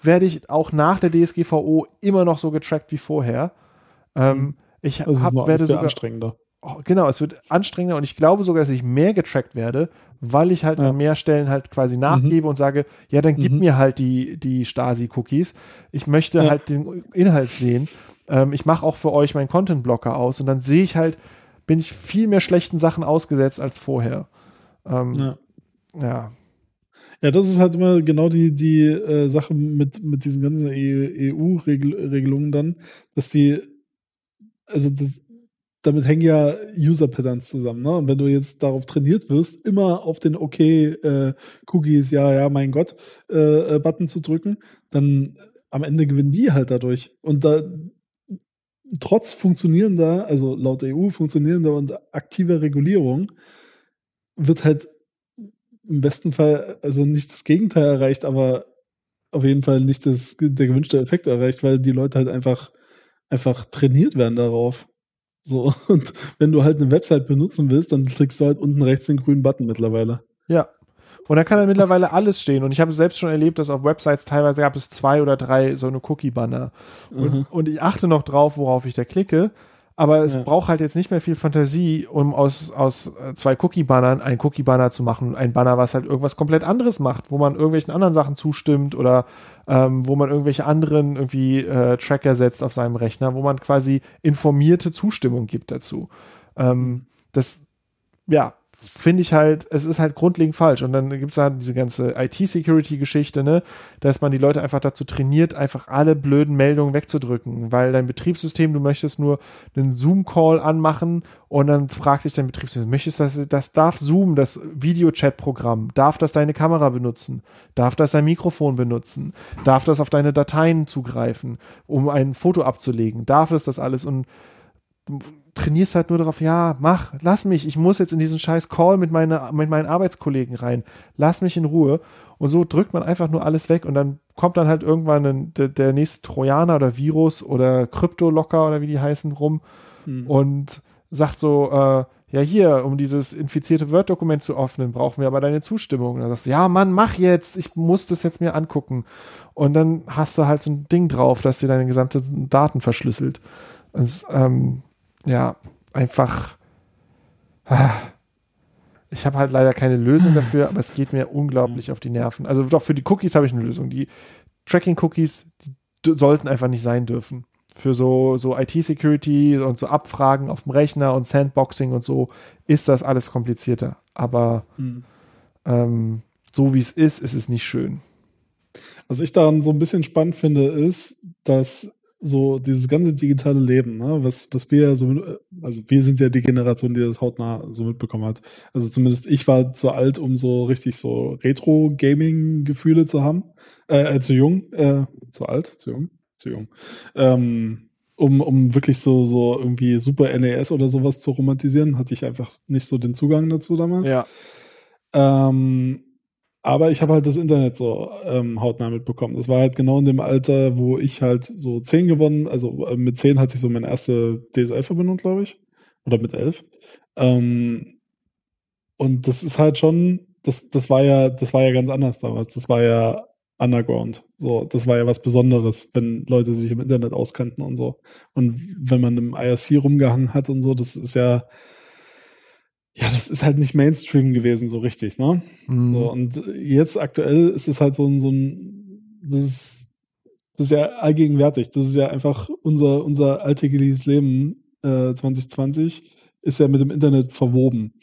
werde ich auch nach der DSGVO immer noch so getrackt wie vorher. Ähm, ich Das hab, werde sogar, anstrengender. oh, genau, es wird anstrengender und ich glaube sogar, dass ich mehr getrackt werde, weil ich halt Ja. an mehr Stellen halt quasi nachgebe und sage, ja, dann gib Mhm. mir halt die, die Stasi-Cookies. Ich möchte Ja. halt den Inhalt sehen. Ähm, ich mache auch für euch meinen Content-Blocker aus und dann sehe ich halt, bin ich viel mehr schlechten Sachen ausgesetzt als vorher. Ähm, Ja. ja. Ja, das ist halt immer genau die, die äh, Sache mit, mit diesen ganzen EU-Regelungen dann, dass die, also das, damit hängen ja User-Patterns zusammen. Ne? Und wenn du jetzt darauf trainiert wirst, immer auf den Okay, äh, Cookies, ja, ja, mein Gott, äh, äh, Button zu drücken, dann am Ende gewinnen die halt dadurch. Und da trotz funktionierender, also laut EU funktionierender und aktiver Regulierung, wird halt im besten Fall also nicht das Gegenteil erreicht, aber auf jeden Fall nicht das, der gewünschte Effekt erreicht, weil die Leute halt einfach, einfach trainiert werden darauf. So, und wenn du halt eine Website benutzen willst, dann klickst du halt unten rechts den grünen Button mittlerweile. Ja. Und da kann dann mittlerweile alles stehen. Und ich habe selbst schon erlebt, dass auf Websites teilweise gab es zwei oder drei so eine Cookie-Banner. Und, Mhm. und ich achte noch drauf, worauf ich da klicke. Aber es Ja. braucht halt jetzt nicht mehr viel Fantasie, um aus, aus äh, zwei Cookie-Bannern einen Cookie-Banner zu machen. Ein Banner, was halt irgendwas komplett anderes macht, wo man irgendwelchen anderen Sachen zustimmt oder ähm, wo man irgendwelche anderen irgendwie äh, Tracker setzt auf seinem Rechner, wo man quasi informierte Zustimmung gibt dazu. Ähm, das, ja, finde ich halt, es ist halt grundlegend falsch. Und dann gibt es halt diese ganze IT-Security-Geschichte, ne, dass man die Leute einfach dazu trainiert, einfach alle blöden Meldungen wegzudrücken, weil dein Betriebssystem, du möchtest nur einen Zoom-Call anmachen und dann fragt dich dein Betriebssystem, möchtest du das, das darf Zoom, das Videochat-Programm, darf das deine Kamera benutzen, darf das dein Mikrofon benutzen, darf das auf deine Dateien zugreifen, um ein Foto abzulegen, darf es das alles? Und du trainierst halt nur darauf, ja, mach, lass mich, ich muss jetzt in diesen scheiß Call mit, meine, mit meinen Arbeitskollegen rein, lass mich in Ruhe. Und so drückt man einfach nur alles weg und dann kommt dann halt irgendwann ein, der, der nächste Trojaner oder Virus oder Kryptolocker oder wie die heißen rum und sagt so, äh, ja hier, um dieses infizierte Word-Dokument zu öffnen, brauchen wir aber deine Zustimmung. Und dann sagst du, ja Mann, mach jetzt, ich muss das jetzt mir angucken. Und dann hast du halt so ein Ding drauf, das dir deine gesamten Daten verschlüsselt. Es, ähm, ja, einfach. ah, Ich habe halt leider keine Lösung dafür, aber es geht mir unglaublich auf die Nerven. Also doch für die Cookies habe ich eine Lösung. Die Tracking-Cookies, sollten einfach nicht sein dürfen. Für so, so IT-Security und so Abfragen auf dem Rechner und Sandboxing und so ist das alles komplizierter. Aber Mhm. ähm, so wie es ist, ist es nicht schön. Was ich daran so ein bisschen spannend finde, ist, dass so dieses ganze digitale Leben, ne, was, was wir ja so, also wir sind ja die Generation, die das hautnah so mitbekommen hat. Also zumindest ich war zu alt, um so richtig so Retro-Gaming-Gefühle zu haben. Äh, äh, zu jung, äh, zu alt, zu jung, zu jung. Ähm, um, um wirklich so, so irgendwie Super NES oder sowas zu romantisieren, hatte ich einfach nicht so den Zugang dazu damals. Ja. Ähm, aber ich habe halt das Internet so ähm, hautnah mitbekommen. Das war halt genau in dem Alter, wo ich halt so 10 gewonnen, also äh, mit 10 hatte ich so meine erste DSL-Verbindung, glaube ich. Oder mit 11. Ähm, und das ist halt schon, das, das war ja, das war ja ganz anders damals. Das war ja Underground. So, das war ja was Besonderes, wenn Leute sich im Internet auskannten und so. Und wenn man im IRC rumgehangen hat und so, das ist ja, ja, das ist halt nicht Mainstream gewesen, so richtig, ne? Mhm. So, und jetzt aktuell ist es halt so ein, so ein, das ist, das ist ja allgegenwärtig. Das ist ja einfach unser, unser alltägliches Leben äh, 2020 ist ja mit dem Internet verwoben.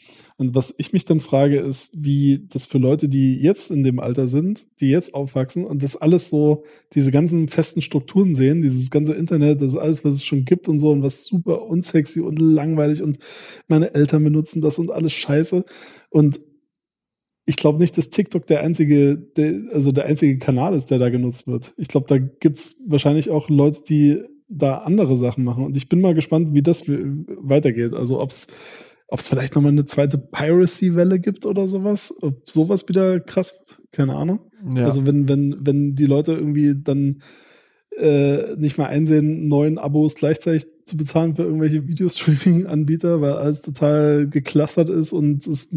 Und was ich mich dann frage, ist, wie das für Leute, die jetzt in dem Alter sind, die jetzt aufwachsen und das alles so, diese ganzen festen Strukturen sehen, dieses ganze Internet, das ist alles, was es schon gibt und so und was super unsexy und langweilig und meine Eltern benutzen das und alles scheiße. Und ich glaube nicht, dass TikTok der einzige, der, also der einzige Kanal ist, der da genutzt wird. Ich glaube, da gibt's wahrscheinlich auch Leute, die da andere Sachen machen. Und ich bin mal gespannt, wie das weitergeht. Also ob's ob es vielleicht nochmal eine zweite Piracy-Welle gibt oder sowas. Ob sowas wieder krass wird. Keine Ahnung. Ja. Also wenn, wenn, wenn die Leute irgendwie dann äh, nicht mal einsehen, neun Abos gleichzeitig zu bezahlen für irgendwelche Videostreaming-Anbieter, weil alles total geklustert ist und es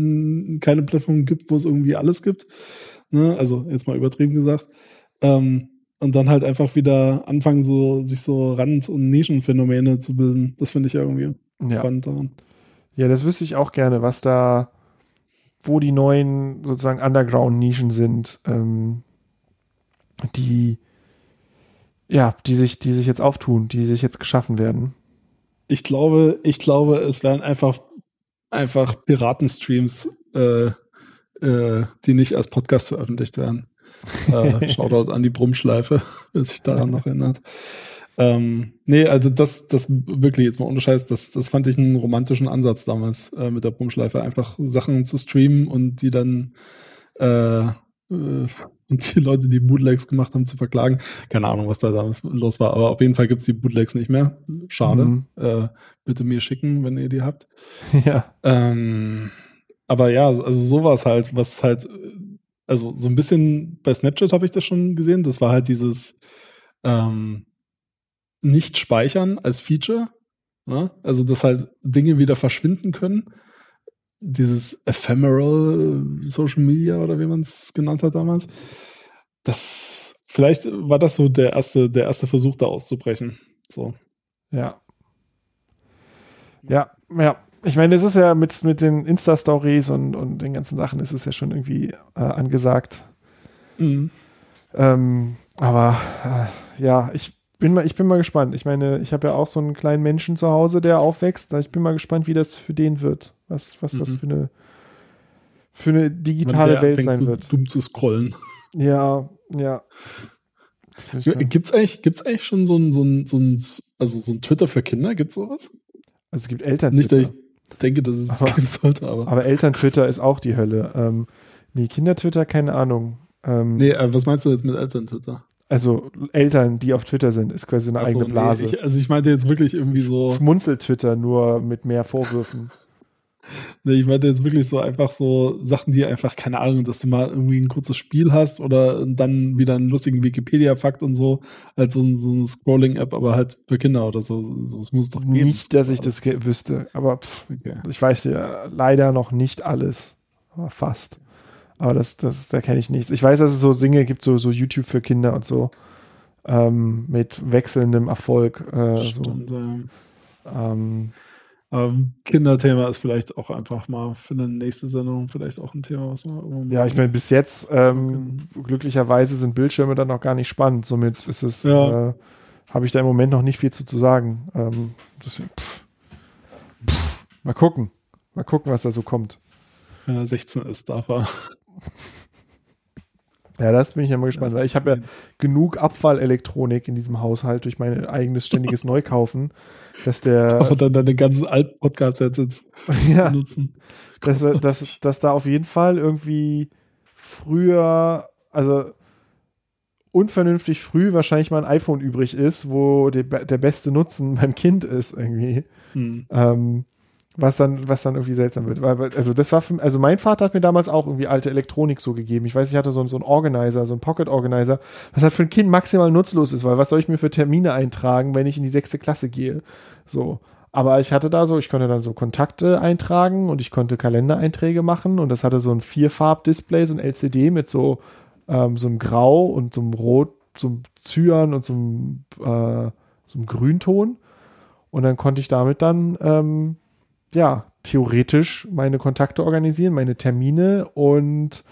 keine Plattform gibt, wo es irgendwie alles gibt. Ne? Also jetzt mal übertrieben gesagt. Ähm, und dann halt einfach wieder anfangen, so sich so Rand- und Nischenphänomene zu bilden. Das finde ich ja irgendwie ja. spannend daran. Ja, das wüsste ich auch gerne, was da, wo die neuen sozusagen Underground-Nischen sind, ähm, die, ja, die sich, die sich jetzt auftun, die sich jetzt geschaffen werden. Ich glaube, ich glaube, es werden einfach, einfach Piratenstreams, äh, äh, die nicht als Podcast veröffentlicht werden. Äh, Shoutout an die Brummschleife, wer sich daran noch erinnert. Ähm, nee, also das, das wirklich jetzt mal ohne Scheiß, das, das fand ich einen romantischen Ansatz damals äh, mit der Brummschleife, einfach Sachen zu streamen und die dann äh, äh, und die Leute, die Bootlegs gemacht haben, zu verklagen. Keine Ahnung, was da damals los war, aber auf jeden Fall gibt's die Bootlegs nicht mehr. Schade. Mhm. Äh, bitte mir schicken, wenn ihr die habt. Ja. Ähm, aber ja, also sowas halt, was halt, also so ein bisschen bei Snapchat habe ich das schon gesehen. Das war halt dieses ähm, nicht speichern als Feature. Ne? Also, dass halt Dinge wieder verschwinden können. Dieses Ephemeral Social Media oder wie man es genannt hat damals. Das, vielleicht war das so der erste, der erste Versuch, da auszubrechen. So. Ja. Ja, ja. Ich meine, es ist ja mit, mit den Insta-Stories und, und den ganzen Sachen ist es ja schon irgendwie äh, angesagt. Mhm. Ähm, aber äh, ja, ich bin mal, ich bin mal gespannt. Ich meine, ich habe ja auch so einen kleinen Menschen zu Hause, der aufwächst. Ich bin mal gespannt, wie das für den wird. Was, was das Mhm. für eine für eine digitale Welt sein so wird. Dumm zu scrollen. Ja, ja. Das Gibt's eigentlich, gibt's eigentlich schon so ein, so ein, so ein, also so ein Twitter für Kinder? Gibt's sowas? also es gibt Eltern. Nicht, dass ich denke, dass es Aber- geben sollte, aber. Aber Eltern-Twitter ist auch die Hölle. Ähm, nee, Kinder-Twitter, keine Ahnung. Ähm, Nee, äh, was meinst du jetzt mit Eltern-Twitter? Also Eltern, die auf Twitter sind, ist quasi eine Ach so, eigene nee, Blase. ich, also ich meinte jetzt wirklich irgendwie so, Schmunzel-Twitter, nur mit mehr Vorwürfen. nee, ich meinte jetzt wirklich so einfach so Sachen, die einfach, keine Ahnung, dass du mal irgendwie ein kurzes Spiel hast oder dann wieder einen lustigen Wikipedia-Fakt und so, als so, so eine Scrolling-App, aber halt für Kinder oder so. so das muss doch geben. Nicht, dass ich das wüsste, aber pff, Okay. ich weiß ja leider noch nicht alles. Aber fast. Aber das, das, da kenne ich nichts. Ich weiß, dass es so Dinge gibt, so, so YouTube für Kinder und so. Ähm, mit wechselndem Erfolg. Äh, so. Stimmt, ähm, Ähm, Kinderthema ist vielleicht auch einfach mal für eine nächste Sendung vielleicht auch ein Thema, was man ja, ich meine, bis jetzt, ähm, glücklicherweise sind Bildschirme dann noch gar nicht spannend. Somit ist es, Ja. äh, habe ich da im Moment noch nicht viel zu, zu sagen. Ähm, deswegen, pff, pff, mal gucken. Mal gucken, was da so kommt. wenn er 16 ist, darf er. Ja, das bin ich ja mal gespannt. weil Ich habe ja genug Abfallelektronik in diesem Haushalt durch mein eigenes ständiges Neukaufen, dass er der, dann deine ganzen alten Podcast-Sets jetzt ja, benutzen. dass, dass, dass da auf jeden Fall irgendwie früher, also unvernünftig früh wahrscheinlich mal ein iPhone übrig ist, wo der, der beste Nutzen beim Kind ist irgendwie. Hm. Ähm, was dann, was dann irgendwie seltsam wird. Weil, also das war für, also mein Vater hat mir damals auch irgendwie alte Elektronik so gegeben. Ich weiß, ich hatte so, einen- so einen Organizer, so einen Pocket Organizer, was halt für ein Kind maximal nutzlos ist, weil was soll ich mir für Termine eintragen, wenn ich in die sechste Klasse gehe? So. Aber ich hatte da so, ich konnte dann so Kontakte eintragen und ich konnte Kalendereinträge machen und das hatte so ein Vierfarb-Display, so ein LCD mit so, ähm, so einem Grau und so einem Rot, so einem Cyan und so einem, äh, so einem Grünton. Und dann konnte ich damit dann, ähm, ja, theoretisch meine Kontakte organisieren, meine Termine und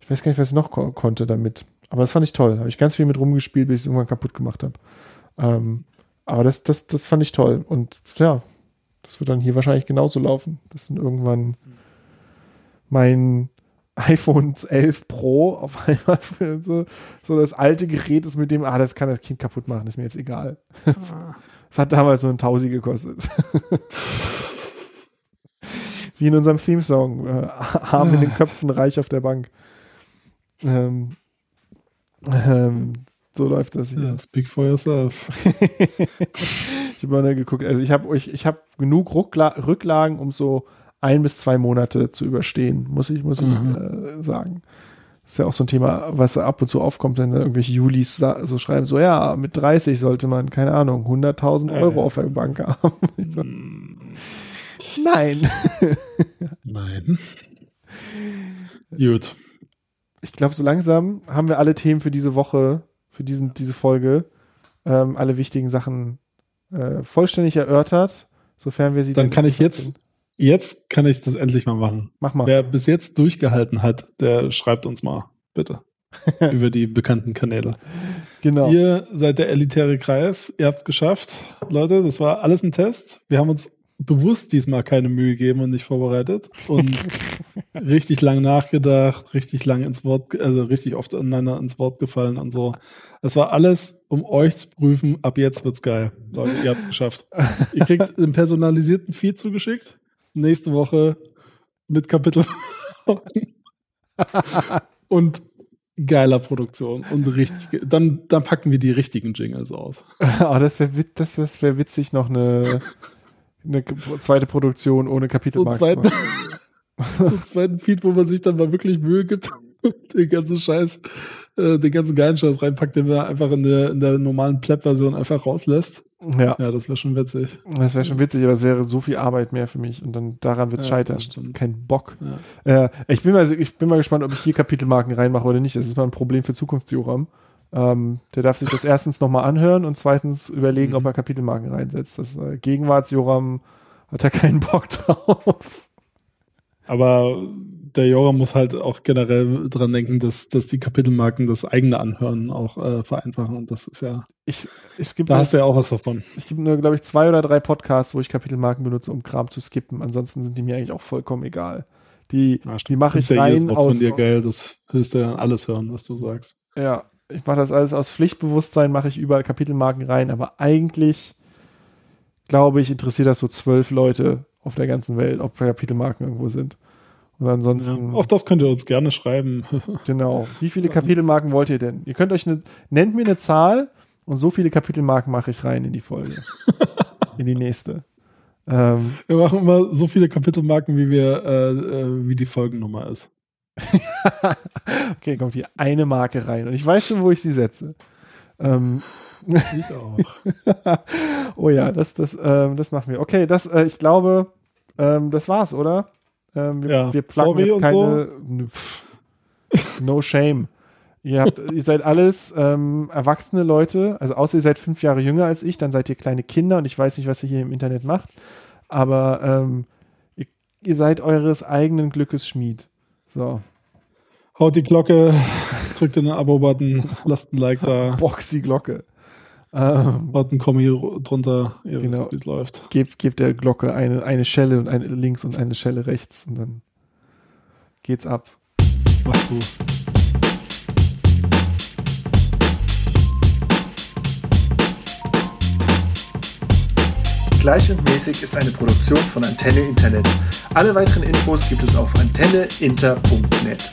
ich weiß gar nicht, was ich noch ko konnte damit. Aber das fand ich toll. Habe ich ganz viel mit rumgespielt, bis ich es irgendwann kaputt gemacht habe. Ähm, aber das, das, das fand ich toll. Und ja, das wird dann hier wahrscheinlich genauso laufen. Das sind irgendwann mein iPhone 11 Pro auf einmal für so, so das alte Gerät ist mit dem, ah, das kann das Kind kaputt machen, ist mir jetzt egal. Das, das hat damals so ein Tausi gekostet. Wie in unserem Theme-Song. Äh, arm in den Köpfen, reich auf der Bank. Ähm, ähm, so läuft das hier. Ja, speak for yourself. Ich habe mal geguckt. Also ich habe ich, ich hab genug Ruckla Rücklagen, um so ein bis zwei Monate zu überstehen, muss ich, muss ich äh, sagen. Das ist ja auch so ein Thema, was ab und zu aufkommt, wenn irgendwelche Julis so schreiben, so ja, mit 30 sollte man, keine Ahnung, 100.000 Euro Äh. auf der Bank haben. So, nein. Nein. Gut. Ich glaube, so langsam haben wir alle Themen für diese Woche, für diesen, diese Folge, ähm, alle wichtigen Sachen äh, vollständig erörtert, sofern wir sie Dann kann ich jetzt, jetzt kann ich das endlich mal machen. Mach mal. Wer bis jetzt durchgehalten hat, der schreibt uns mal, bitte. über die bekannten Kanäle. Genau. Ihr seid der elitäre Kreis, ihr habt's geschafft. Leute, das war alles ein Test. Wir haben uns bewusst diesmal keine Mühe gegeben und nicht vorbereitet und richtig lang nachgedacht, richtig lang ins Wort, also richtig oft aneinander ins Wort gefallen und so. Es war alles, um euch zu prüfen, ab jetzt wird's geil. Leute, ihr habt's geschafft. Ihr kriegt einen personalisierten Feed zugeschickt. Nächste Woche mit Kapitel. und geiler Produktion und richtig. Dann, dann packen wir die richtigen Jingles aus. Aber das wäre das, das wär witzig, noch eine, eine zweite Produktion ohne So einen Kapitelmarken. zweiten, so zweiten Feed, wo man sich dann mal wirklich Mühe gibt und den ganzen Scheiß, äh, den ganzen geilen Scheiß reinpackt, den wir einfach in der, in der normalen Pleb-Version einfach rauslässt. Ja, Ja, das wäre schon witzig. das wäre schon witzig, aber es wäre so viel Arbeit mehr für mich und dann daran wird es Ja, scheitern. Kein Bock. Ja. Äh, ich, bin mal, ich bin mal gespannt, ob ich hier Kapitelmarken reinmache oder nicht. Das ist mal ein Problem für Zukunftsjoram. Ähm, der darf sich das erstens nochmal anhören und zweitens überlegen, Mhm. ob er Kapitelmarken reinsetzt. Das äh, Gegenwartsjoram hat da keinen Bock drauf. Aber der Joram muss halt auch generell dran denken, dass, dass die Kapitelmarken das eigene Anhören auch äh, vereinfachen. Und das ist ja, Ich, gibt da nur, hast du ja auch was davon. ich gibt nur, glaube ich, zwei oder drei Podcasts, wo ich Kapitelmarken benutze, um Kram zu skippen. Ansonsten sind die mir eigentlich auch vollkommen egal. Die, die mache ich ja rein Wort aus. von dir geil, das willst du ja alles hören, was du sagst. Ja, ich mache das alles aus Pflichtbewusstsein, mache ich überall Kapitelmarken rein, aber eigentlich glaube ich, interessiert das so zwölf Leute auf der ganzen Welt, ob Kapitelmarken irgendwo sind. Und Ja, ansonsten, auch das könnt ihr uns gerne schreiben. genau. Wie viele Kapitelmarken wollt ihr denn? Ihr könnt euch eine, nennt mir eine Zahl und so viele Kapitelmarken mache ich rein in die Folge. in die nächste. Ähm, Wir machen immer so viele Kapitelmarken, wie wir, äh, äh, wie die Folgennummer ist. okay, kommt hier eine Marke rein und ich weiß schon, wo ich sie setze. Ähm, Ich auch. oh ja, das, das, ähm, das machen wir. Okay, das, äh, ich glaube, ähm, das war's, oder? Ähm, wir, Ja, wir sorry jetzt und keine. Nö, pff. No shame. Ihr, habt, ihr seid alles ähm, erwachsene Leute, also außer ihr seid fünf Jahre jünger als ich, dann seid ihr kleine Kinder und ich weiß nicht, was ihr hier im Internet macht. Aber ähm, ihr, ihr seid eures eigenen Glückes Schmied. So, Haut die Glocke, drückt den Abo-Button, lasst ein Like da, box die Glocke. Ähm, haut ein Kommi drunter, ihr Genau. wisst, wie es läuft. gebt, gebt der Glocke eine, eine Schelle und eine links und eine Schelle rechts und dann geht's ab. Macht so. Gleich und mäßig ist eine Produktion von Antenne Internet. Alle weiteren Infos gibt es auf antenneinter.net.